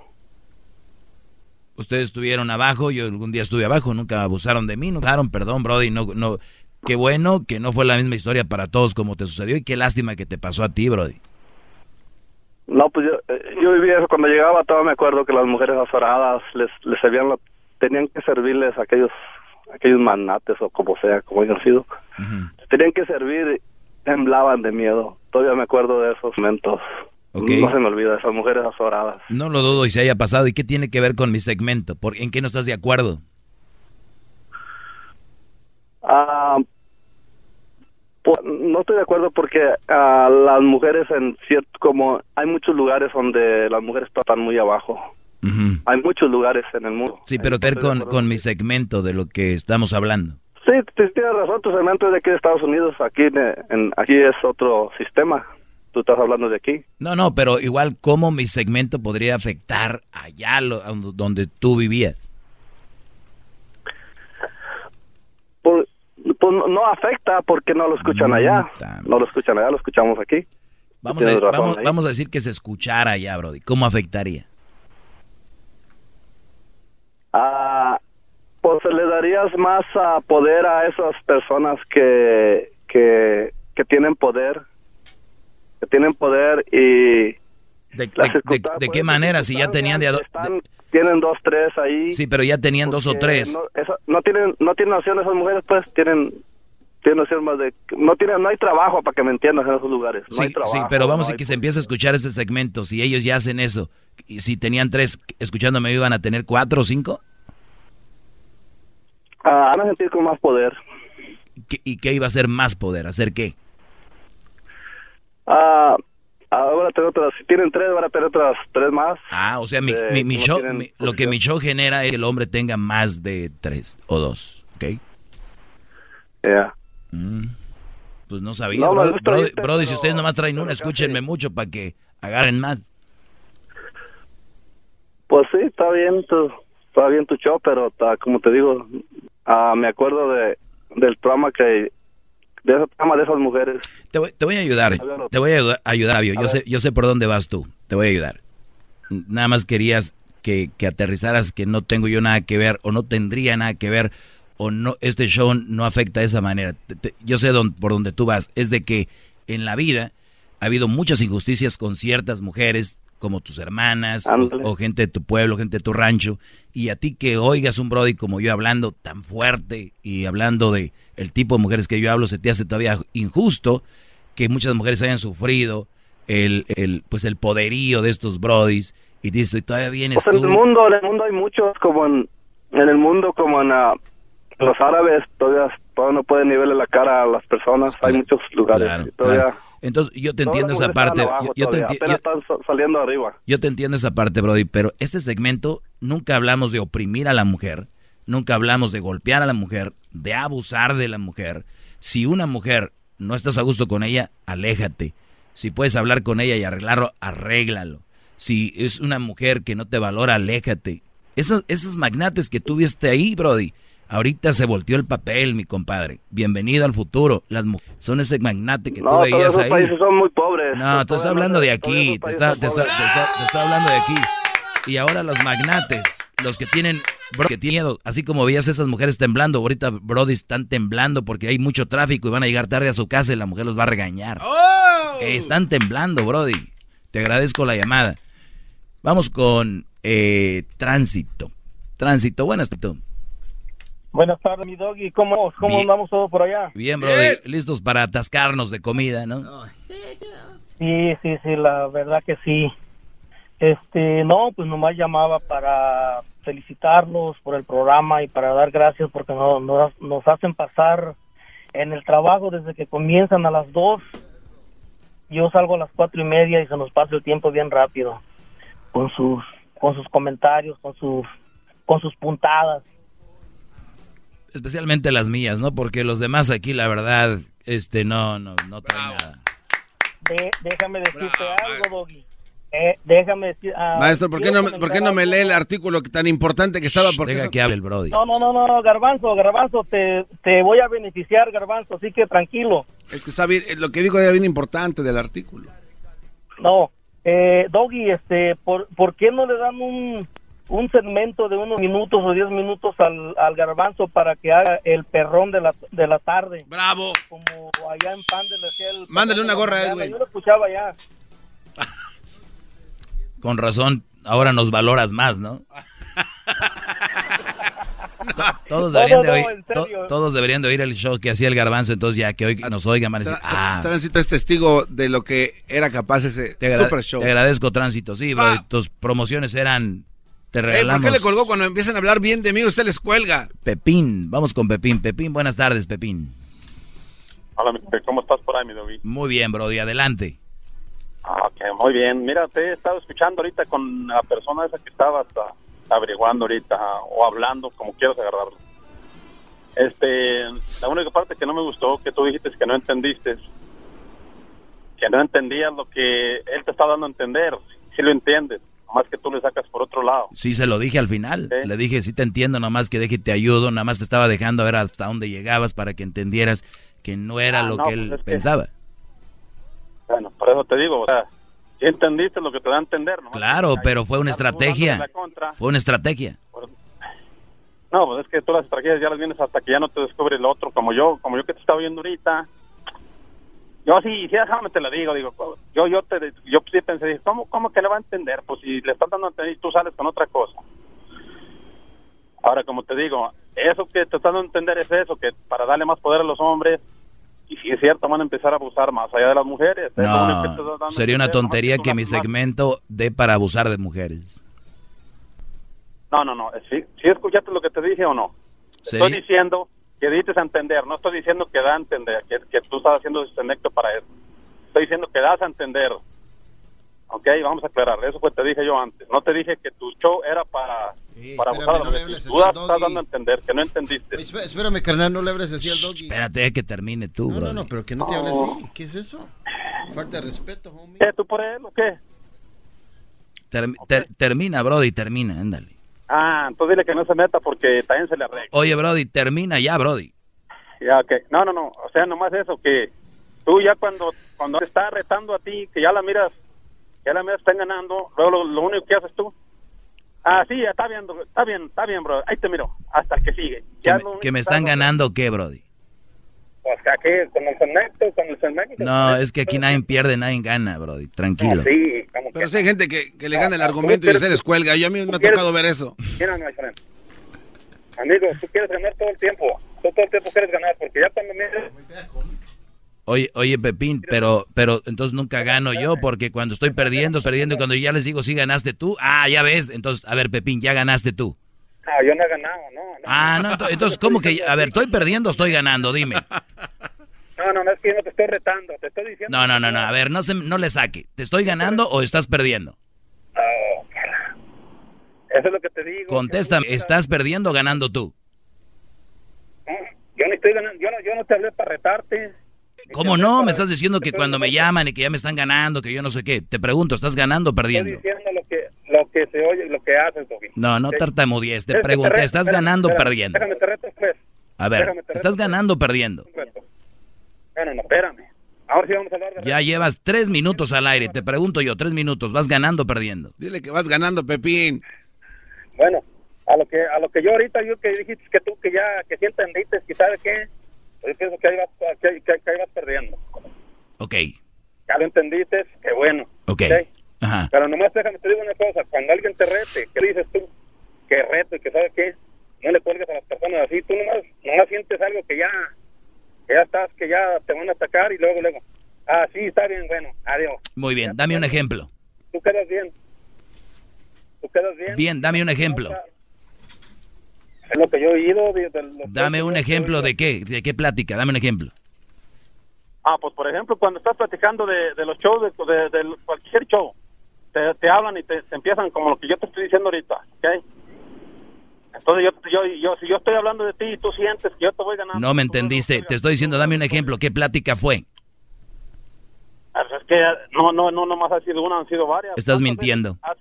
Ustedes estuvieron abajo yo algún día estuve abajo nunca abusaron de mí no daron perdón Brody no no qué bueno que no fue la misma historia para todos como te sucedió y qué lástima que te pasó a ti Brody No, pues yo, eh, yo viví eso. Cuando llegaba, todo me acuerdo que las mujeres azoradas les, les lo- tenían que servirles a aquellos, aquellos manates o como sea, como hayan sido. Tenían que servir, temblaban de miedo. Todavía me acuerdo de esos momentos. Ok. No se me olvida, esas mujeres azoradas. No lo dudo y se haya pasado. ¿Y qué tiene que ver con mi segmento? ¿Por, ¿En qué no estás de acuerdo? Ah, pues, no estoy de acuerdo porque ah, las mujeres en cierto, como hay muchos lugares donde las mujeres están muy abajo. Hay muchos lugares en el mundo. Sí, pero ver con, con mi segmento de lo que estamos hablando. Sí, tienes razón, tu segmento es de aquí de Estados Unidos, aquí, en- aquí es otro sistema. Tú estás hablando de aquí. No, no, pero igual cómo mi segmento podría afectar allá lo- donde tú vivías. Pues, pues no- afecta porque no lo escuchan allá. No lo escuchan allá, lo escuchamos aquí. Vamos a, vamos, ahí. vamos a decir que se escuchara allá, Brody. ¿Cómo afectaría? Ah, pues le darías más poder a esas personas que, que, que tienen poder, que tienen poder y ¿De, Las de- de- circunstancias, de qué manera? Si ya tenían de, a do- están, tienen dos, tres ahí. Sí, pero ya tenían dos o tres. No, tienen, no tienen opción esas mujeres, pues tienen, tienen opción más de, no tienen, no hay trabajo para que me entiendas en esos lugares. No Sí, hay trabajo. sí, pero vamos no a que se empiece a escuchar este segmento. Si ellos ya hacen eso, y si tenían tres escuchándome, ¿iban a tener cuatro o cinco? Ah, van a sentir con más poder. ¿Qué- ¿Y qué iba a ser más poder? ¿Hacer qué? Ah, tener otras, si tienen tres, van a tener otras tres más. Ah, o sea, mi, Eh, mi- mi no show, mi- lo que mi show genera es que el hombre tenga más de tres o dos, ¿ok? Ya. Mm, pues no sabía, No, brody, si ustedes nomás traen una, escúchenme mucho para que agarren más. Pues sí, está bien tu, está bien tu show, pero está- como te digo, ah, me acuerdo de del programa que, de esas mujeres. Te voy, te voy a ayudar, te voy a ayudar. Yo sé, yo sé por dónde vas tú, te voy a ayudar. Nada más querías que, que aterrizaras que no tengo yo nada que ver o no tendría nada que ver o no este show no afecta de esa manera. Te- te- yo sé dónde- por dónde tú vas, es de que en la vida ha habido muchas injusticias con ciertas mujeres como tus hermanas o gente de tu pueblo, gente de tu rancho y a ti que oigas un brody como yo hablando tan fuerte y hablando de el tipo de mujeres que yo hablo se te hace todavía injusto que muchas mujeres hayan sufrido el, el pues el poderío de estos brodis y dices "Y todavía vienes Pues en tú el mundo, en el mundo hay muchos, como en, en el mundo, como en ah, los árabes, todavía, todavía no pueden nivelar la cara a las personas. Hay muchos lugares. Claro, todavía, claro. Entonces, yo te entiendo esa parte. abajo yo, yo te enti- yo- están sa- saliendo arriba. yo te entiendo esa parte, Brody, pero este segmento nunca hablamos de oprimir a la mujer, nunca hablamos de golpear a la mujer, de abusar de la mujer. Si una mujer no estás a gusto con ella, aléjate. Si puedes hablar con ella y arreglarlo, arréglalo. Si es una mujer que no te valora, aléjate. Esos, esos magnates que tuviste ahí, Brody, ahorita se volteó el papel, mi compadre. Bienvenido al futuro. Las mu- son ese magnate que No, tú todos veías esos ahí. países son muy pobres. No, te Todos estoy hablando de todos aquí, te está, son te, está, pobres. te está- te está hablando de aquí. Y ahora los magnates, los que tienen, bro, que tienen miedo, así como veías esas mujeres temblando, ahorita Brody están temblando porque hay mucho tráfico y van a llegar tarde a su casa y la mujer los va a regañar. Eh, están temblando, Brody. Te agradezco la llamada. Vamos con eh, Tránsito. Tránsito, buenas tardes. Buenas tardes, mi doggy. ¿Cómo, cómo Bien. andamos todos por allá? Bien, Brody, listos para atascarnos de comida, ¿no? Sí, sí, sí, la verdad que sí. Este, no, pues nomás llamaba para felicitarlos por el programa y para dar gracias porque no, no- nos hacen pasar en el trabajo desde que comienzan a las dos. Yo salgo a las cuatro y media y se nos pasa el tiempo bien rápido con sus, con sus comentarios, con sus, con sus puntadas. Especialmente las mías, ¿no? Porque los demás aquí, la verdad, este, no, no, no traen nada. de- déjame decirte algo, Doggy. Eh, déjame decir. ah, Maestro, ¿por qué, no, ¿por qué no me lee el artículo tan importante que estaba? Porque Deja eso- que hable el Brody. No, no, no, no, Garbanzo, Garbanzo, te, te voy a beneficiar, Garbanzo, así que tranquilo. Es que está bien, eh, lo que digo era bien importante del artículo. No, eh, Doggy, este, ¿por, ¿por qué no le dan un, un segmento de unos minutos o diez minutos al, al Garbanzo para que haga el perrón de la, de la tarde? ¡Bravo! Como allá en le hacía el... Mándale una gorra a él, mañana, güey. Yo lo escuchaba ya. Con razón, ahora nos valoras más, ¿no? Todos deberían, no, de oír, to- todos deberían de oír el show que hacía el garbanzo, entonces ya que hoy nos oigan van a decir, Tra- ah, Tránsito es testigo de lo que era capaz ese te, super show. te agradezco Tránsito, sí, bro, Ah. tus promociones eran, te Ey, ¿Por regalamos. qué le colgó cuando empiezan a hablar bien de mí? Usted les cuelga. Pepín, vamos con Pepín, Pepín, buenas tardes, Pepín. Hola, ¿cómo estás por ahí, mi Doggy? Muy bien, Brody, adelante. Ah, ok, muy bien. Mira, te he estado escuchando ahorita con la persona esa que estabas averiguando ahorita ah, o hablando, como quieras agarrarlo. Este, la única parte que no me gustó, que tú dijiste que no entendiste, que no entendías lo que él te está dando a entender. Si lo entiendes, más que tú le sacas por otro lado. Sí, se lo dije al final. Sí. Le dije, sí te entiendo, nomás que deje te ayudo, nada más te estaba dejando a ver hasta dónde llegabas para que entendieras que no era Ah, lo no, que pues él es que- pensaba. Bueno, por eso te digo, o sea, si entendiste lo que te da a entender, ¿no? Claro, pero fue una estrategia. Fue una estrategia. No, pues es que tú las estrategias ya las vienes hasta que ya no te descubre el otro, como yo, como yo que te estaba viendo ahorita. Yo sí, sí, déjame te lo digo, digo, yo yo te yo sí pensé, ¿cómo, cómo que le va a entender? Pues si le estás dando a entender y tú sales con otra cosa. Ahora, como te digo, eso que te están dando a entender es eso, que para darle más poder a los hombres, y si es cierto, van a empezar a abusar más allá de las mujeres. No, sería una tontería que mi segmento dé para abusar de mujeres. No, no, no. ¿Sí, sí escuchaste lo que te dije o no? Estoy diciendo que dices a entender, no estoy diciendo que da a entender, que, que tú estás haciendo ese conecto para eso. Estoy diciendo que das a entender. Ok, vamos a aclarar. Eso pues te dije yo antes. No te dije que tu show era para, para abusar a espérame, los no le hables Tú estás doggy. dando a entender que no entendiste. Espé- Espérame, carnal, no le hables así al doggy. Espérate que termine tú, No, bro. no, no, pero que no te hable así. ¿Qué es eso? Falta de respeto, homie. ¿Qué, tú por él o qué? termina, Brody, termina, ándale. Ah, entonces dile que no se meta porque también se le arregla. Oye, Brody, termina ya, Brody. Ya, ok. No, no, no. O sea, nomás eso, que tú ya cuando, cuando te está retando a ti, que ya la miras, ya la miras, están ganando, luego lo, lo único que haces tú. Ah, sí, está bien, bro, está bien, está bien, bro. Ahí te miro, hasta que sigue. ¿Que Ya me, lo único que me está están ganando qué, Brody? Pues aquí, con el con el. No, es que aquí nadie pierde, nadie gana, Brody. Tranquilo. Sí, como Pero sí hay gente que, que le gana el argumento y se les cuelga. Yo a mí me ha tocado ver eso. Mira, my friend. Amigo, tú quieres ganar todo el tiempo. Tú todo el tiempo quieres ganar, porque ya cuando. Oye, oye, Pepín, pero, pero entonces nunca gano yo porque cuando estoy perdiendo, estoy perdiendo y cuando ya les digo, sí ganaste tú, ah, ya ves, entonces, a ver, Pepín, ya ganaste tú. Ah, yo no he ganado, no. Ah, no, ento- entonces, ¿cómo que, a ver, estoy perdiendo o estoy ganando? Dime. No, no, no, es que yo no te estoy retando, te estoy diciendo... No, no, no, no, a ver, no, se, no le saque. ¿Te estoy ganando o estás perdiendo? Eso es lo que te digo. Contéstame, ¿estás perdiendo o ganando tú? Yo no estoy ganando, yo no, yo no te hablé para retarte. ¿Cómo no? Me estás diciendo que cuando me llaman y que ya me están ganando, que yo no sé qué. Te pregunto, ¿estás ganando o Estoy perdiendo? diciendo lo que, lo que se oye y lo que haces, Doggy. No, no ¿Ok? tartamudees. Te Es que pregunté, reto, ¿estás espérame, ganando o perdiendo? Déjame te reto, pues. A ver, déjame te ¿estás reto, ganando o perdiendo? Bueno, no, espérame. Ahora sí vamos a hablar de... Ya llevas tres minutos al aire. Te pregunto yo, tres minutos. ¿Vas ganando o perdiendo? Dile que vas ganando, Pepín. Bueno, a lo que a lo que yo ahorita yo que dijiste que tú que ya que sí entendiste que sabes qué, yo pienso que ahí vas que, que- que ahí vas perdiendo. Ok, Ya lo entendiste, qué bueno. ok. Ajá. Pero nomás déjame te digo una cosa, cuando alguien te rete, ¿qué dices tú? Que reto y que sabes qué, no le cuelgues a las personas así, tú nomás, nomás sientes algo que ya, que ya estás, que ya te van a atacar y luego, luego, ah, sí, está bien, bueno, adiós. Muy bien, dame un ejemplo. Tú quedas bien. Tú quedas bien. Bien, dame un ejemplo. Es lo que yo he oído. de- de los- Dame un ejemplo de qué, de qué plática, dame un ejemplo. Ah, pues por ejemplo, cuando estás platicando de, de los shows, de, de- de cualquier show, te, te hablan y te, te empiezan como lo que yo te estoy diciendo ahorita, ¿ok? Entonces yo, yo, yo, si yo estoy hablando de ti y tú sientes que yo te voy ganando, No me entendiste. Te estoy diciendo, dame un ejemplo. ¿Qué plática fue? Ah, pues Es que no, no, no, nomás ha sido una, han sido varias. Estás mintiendo. Ah,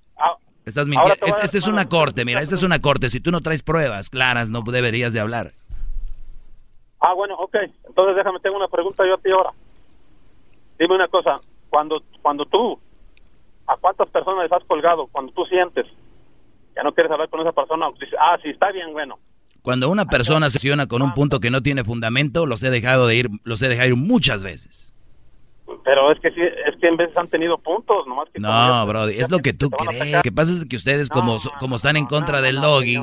Estás mintiendo. Esta este es una corte, mira, esta es una corte. Si tú no traes pruebas claras, no deberías de hablar. Ah, bueno, ok. Entonces déjame, tengo una pregunta yo a ti ahora. Dime una cosa, cuando, cuando tú, ¿a cuántas personas les has colgado? Cuando tú sientes que no quieres hablar con esa persona, dices, ah, sí, está bien, bueno. Cuando una persona se acciona con un punto que no tiene fundamento, los he dejado de ir, los he dejado ir muchas veces. Pero es que sí, es que en veces han tenido puntos, nomás que... No, bro, es lo que tú crees. Lo que pasa es que ustedes, como, so- como están en contra del doggy,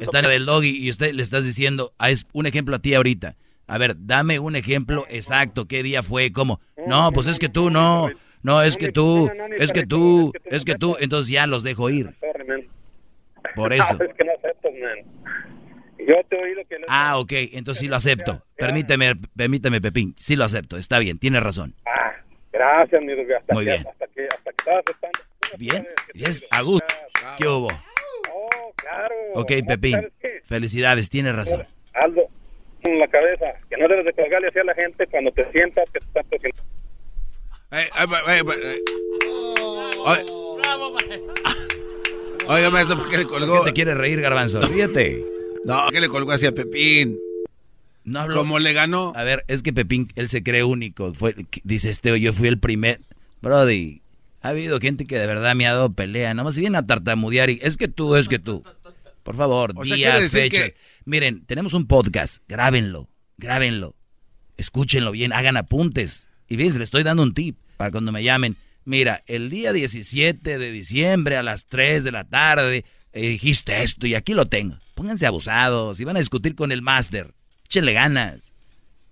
están del doggy y usted le estás diciendo, ah, es un ejemplo a ti ahorita. A ver, dame un ejemplo exacto, qué día fue, cómo. No, pues es que tú no, no, es que tú, es que tú, es que tú, entonces ya los dejo ir. Por eso. Ah, ok, entonces sí lo acepto. Permíteme, permíteme, Pepín, sí lo acepto, está bien, tiene razón. Ah, gracias, mi hasta Muy que, bien. Hasta que, hasta que aceptando. Bien, es a gusto. ¿Qué hubo? Oh, claro. Ok, Pepín, felicidades, tiene razón. Aldo, en la cabeza, que no debes de colgarle así a la gente cuando te sientas que te estás tosiendo. Eh, eh, eh, eh, eh. Oye, Bravo, maestro. oiga, maestro, ¿por qué le colgó? ¿Por qué te quieres reír, Garbanzo? Ríete. No, ¿qué le colgó hacia Pepín? No. ¿Cómo le ganó? A ver, es que Pepín, él se cree único. Fue, dice este, yo fui el primer. Brody, ha habido gente que de verdad me ha dado pelea. Nomás si viene a tartamudear y es que tú, es que tú. Por favor, O sea, días, quiere fechas. que- Miren, tenemos un podcast. Grábenlo, grábenlo. Escúchenlo bien, hagan apuntes. Y bien, le estoy dando un tip para cuando me llamen. Mira, el día 17 de diciembre a las 3 de la tarde eh, dijiste esto y aquí lo tengo. Pónganse abusados y van a discutir con el máster. Échenle ganas.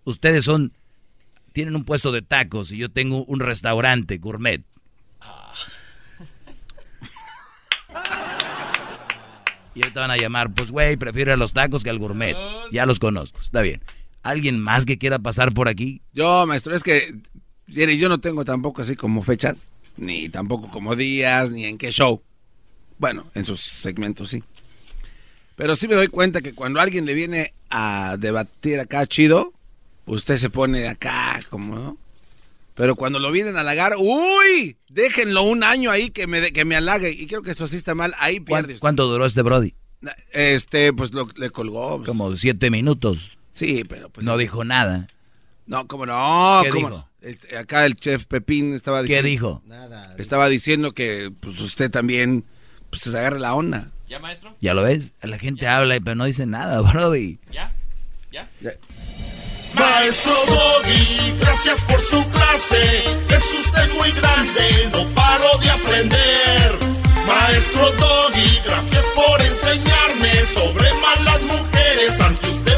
Ustedes son, tienen un puesto de tacos y yo tengo un restaurante gourmet. Y ahorita van a llamar, pues güey, prefiero a los tacos que al gourmet. Ya los conozco, está bien. ¿Alguien más que quiera pasar por aquí? Yo, maestro, es que yo no tengo tampoco así como fechas, ni tampoco como días, ni en qué show. Bueno, en sus segmentos sí. Pero sí me doy cuenta que cuando alguien le viene a debatir acá chido, usted se pone acá como, ¿no? Pero cuando lo vienen a halagar, ¡uy! Déjenlo un año ahí que me, de- que me halague. Y creo que eso sí está mal, ahí pierde. ¿Cuánto duró este Brody? Este, pues lo, le colgó. pues. Como siete minutos. Sí, pero pues... No dijo nada. No, como no. ¿Qué cómo dijo? no. Este, Acá el chef Pepín estaba ¿Qué diciendo... dijo? Estaba diciendo que pues usted también pues se agarre la onda. ¿Ya, maestro? ¿Ya lo ves? La gente habla pero no dice nada, Brody. ¿Ya? ¿Ya? Maestro Doggy, gracias por su clase. Es usted muy grande, no paro de aprender. Maestro Doggy, gracias por enseñarme sobre malas mujeres. Ante usted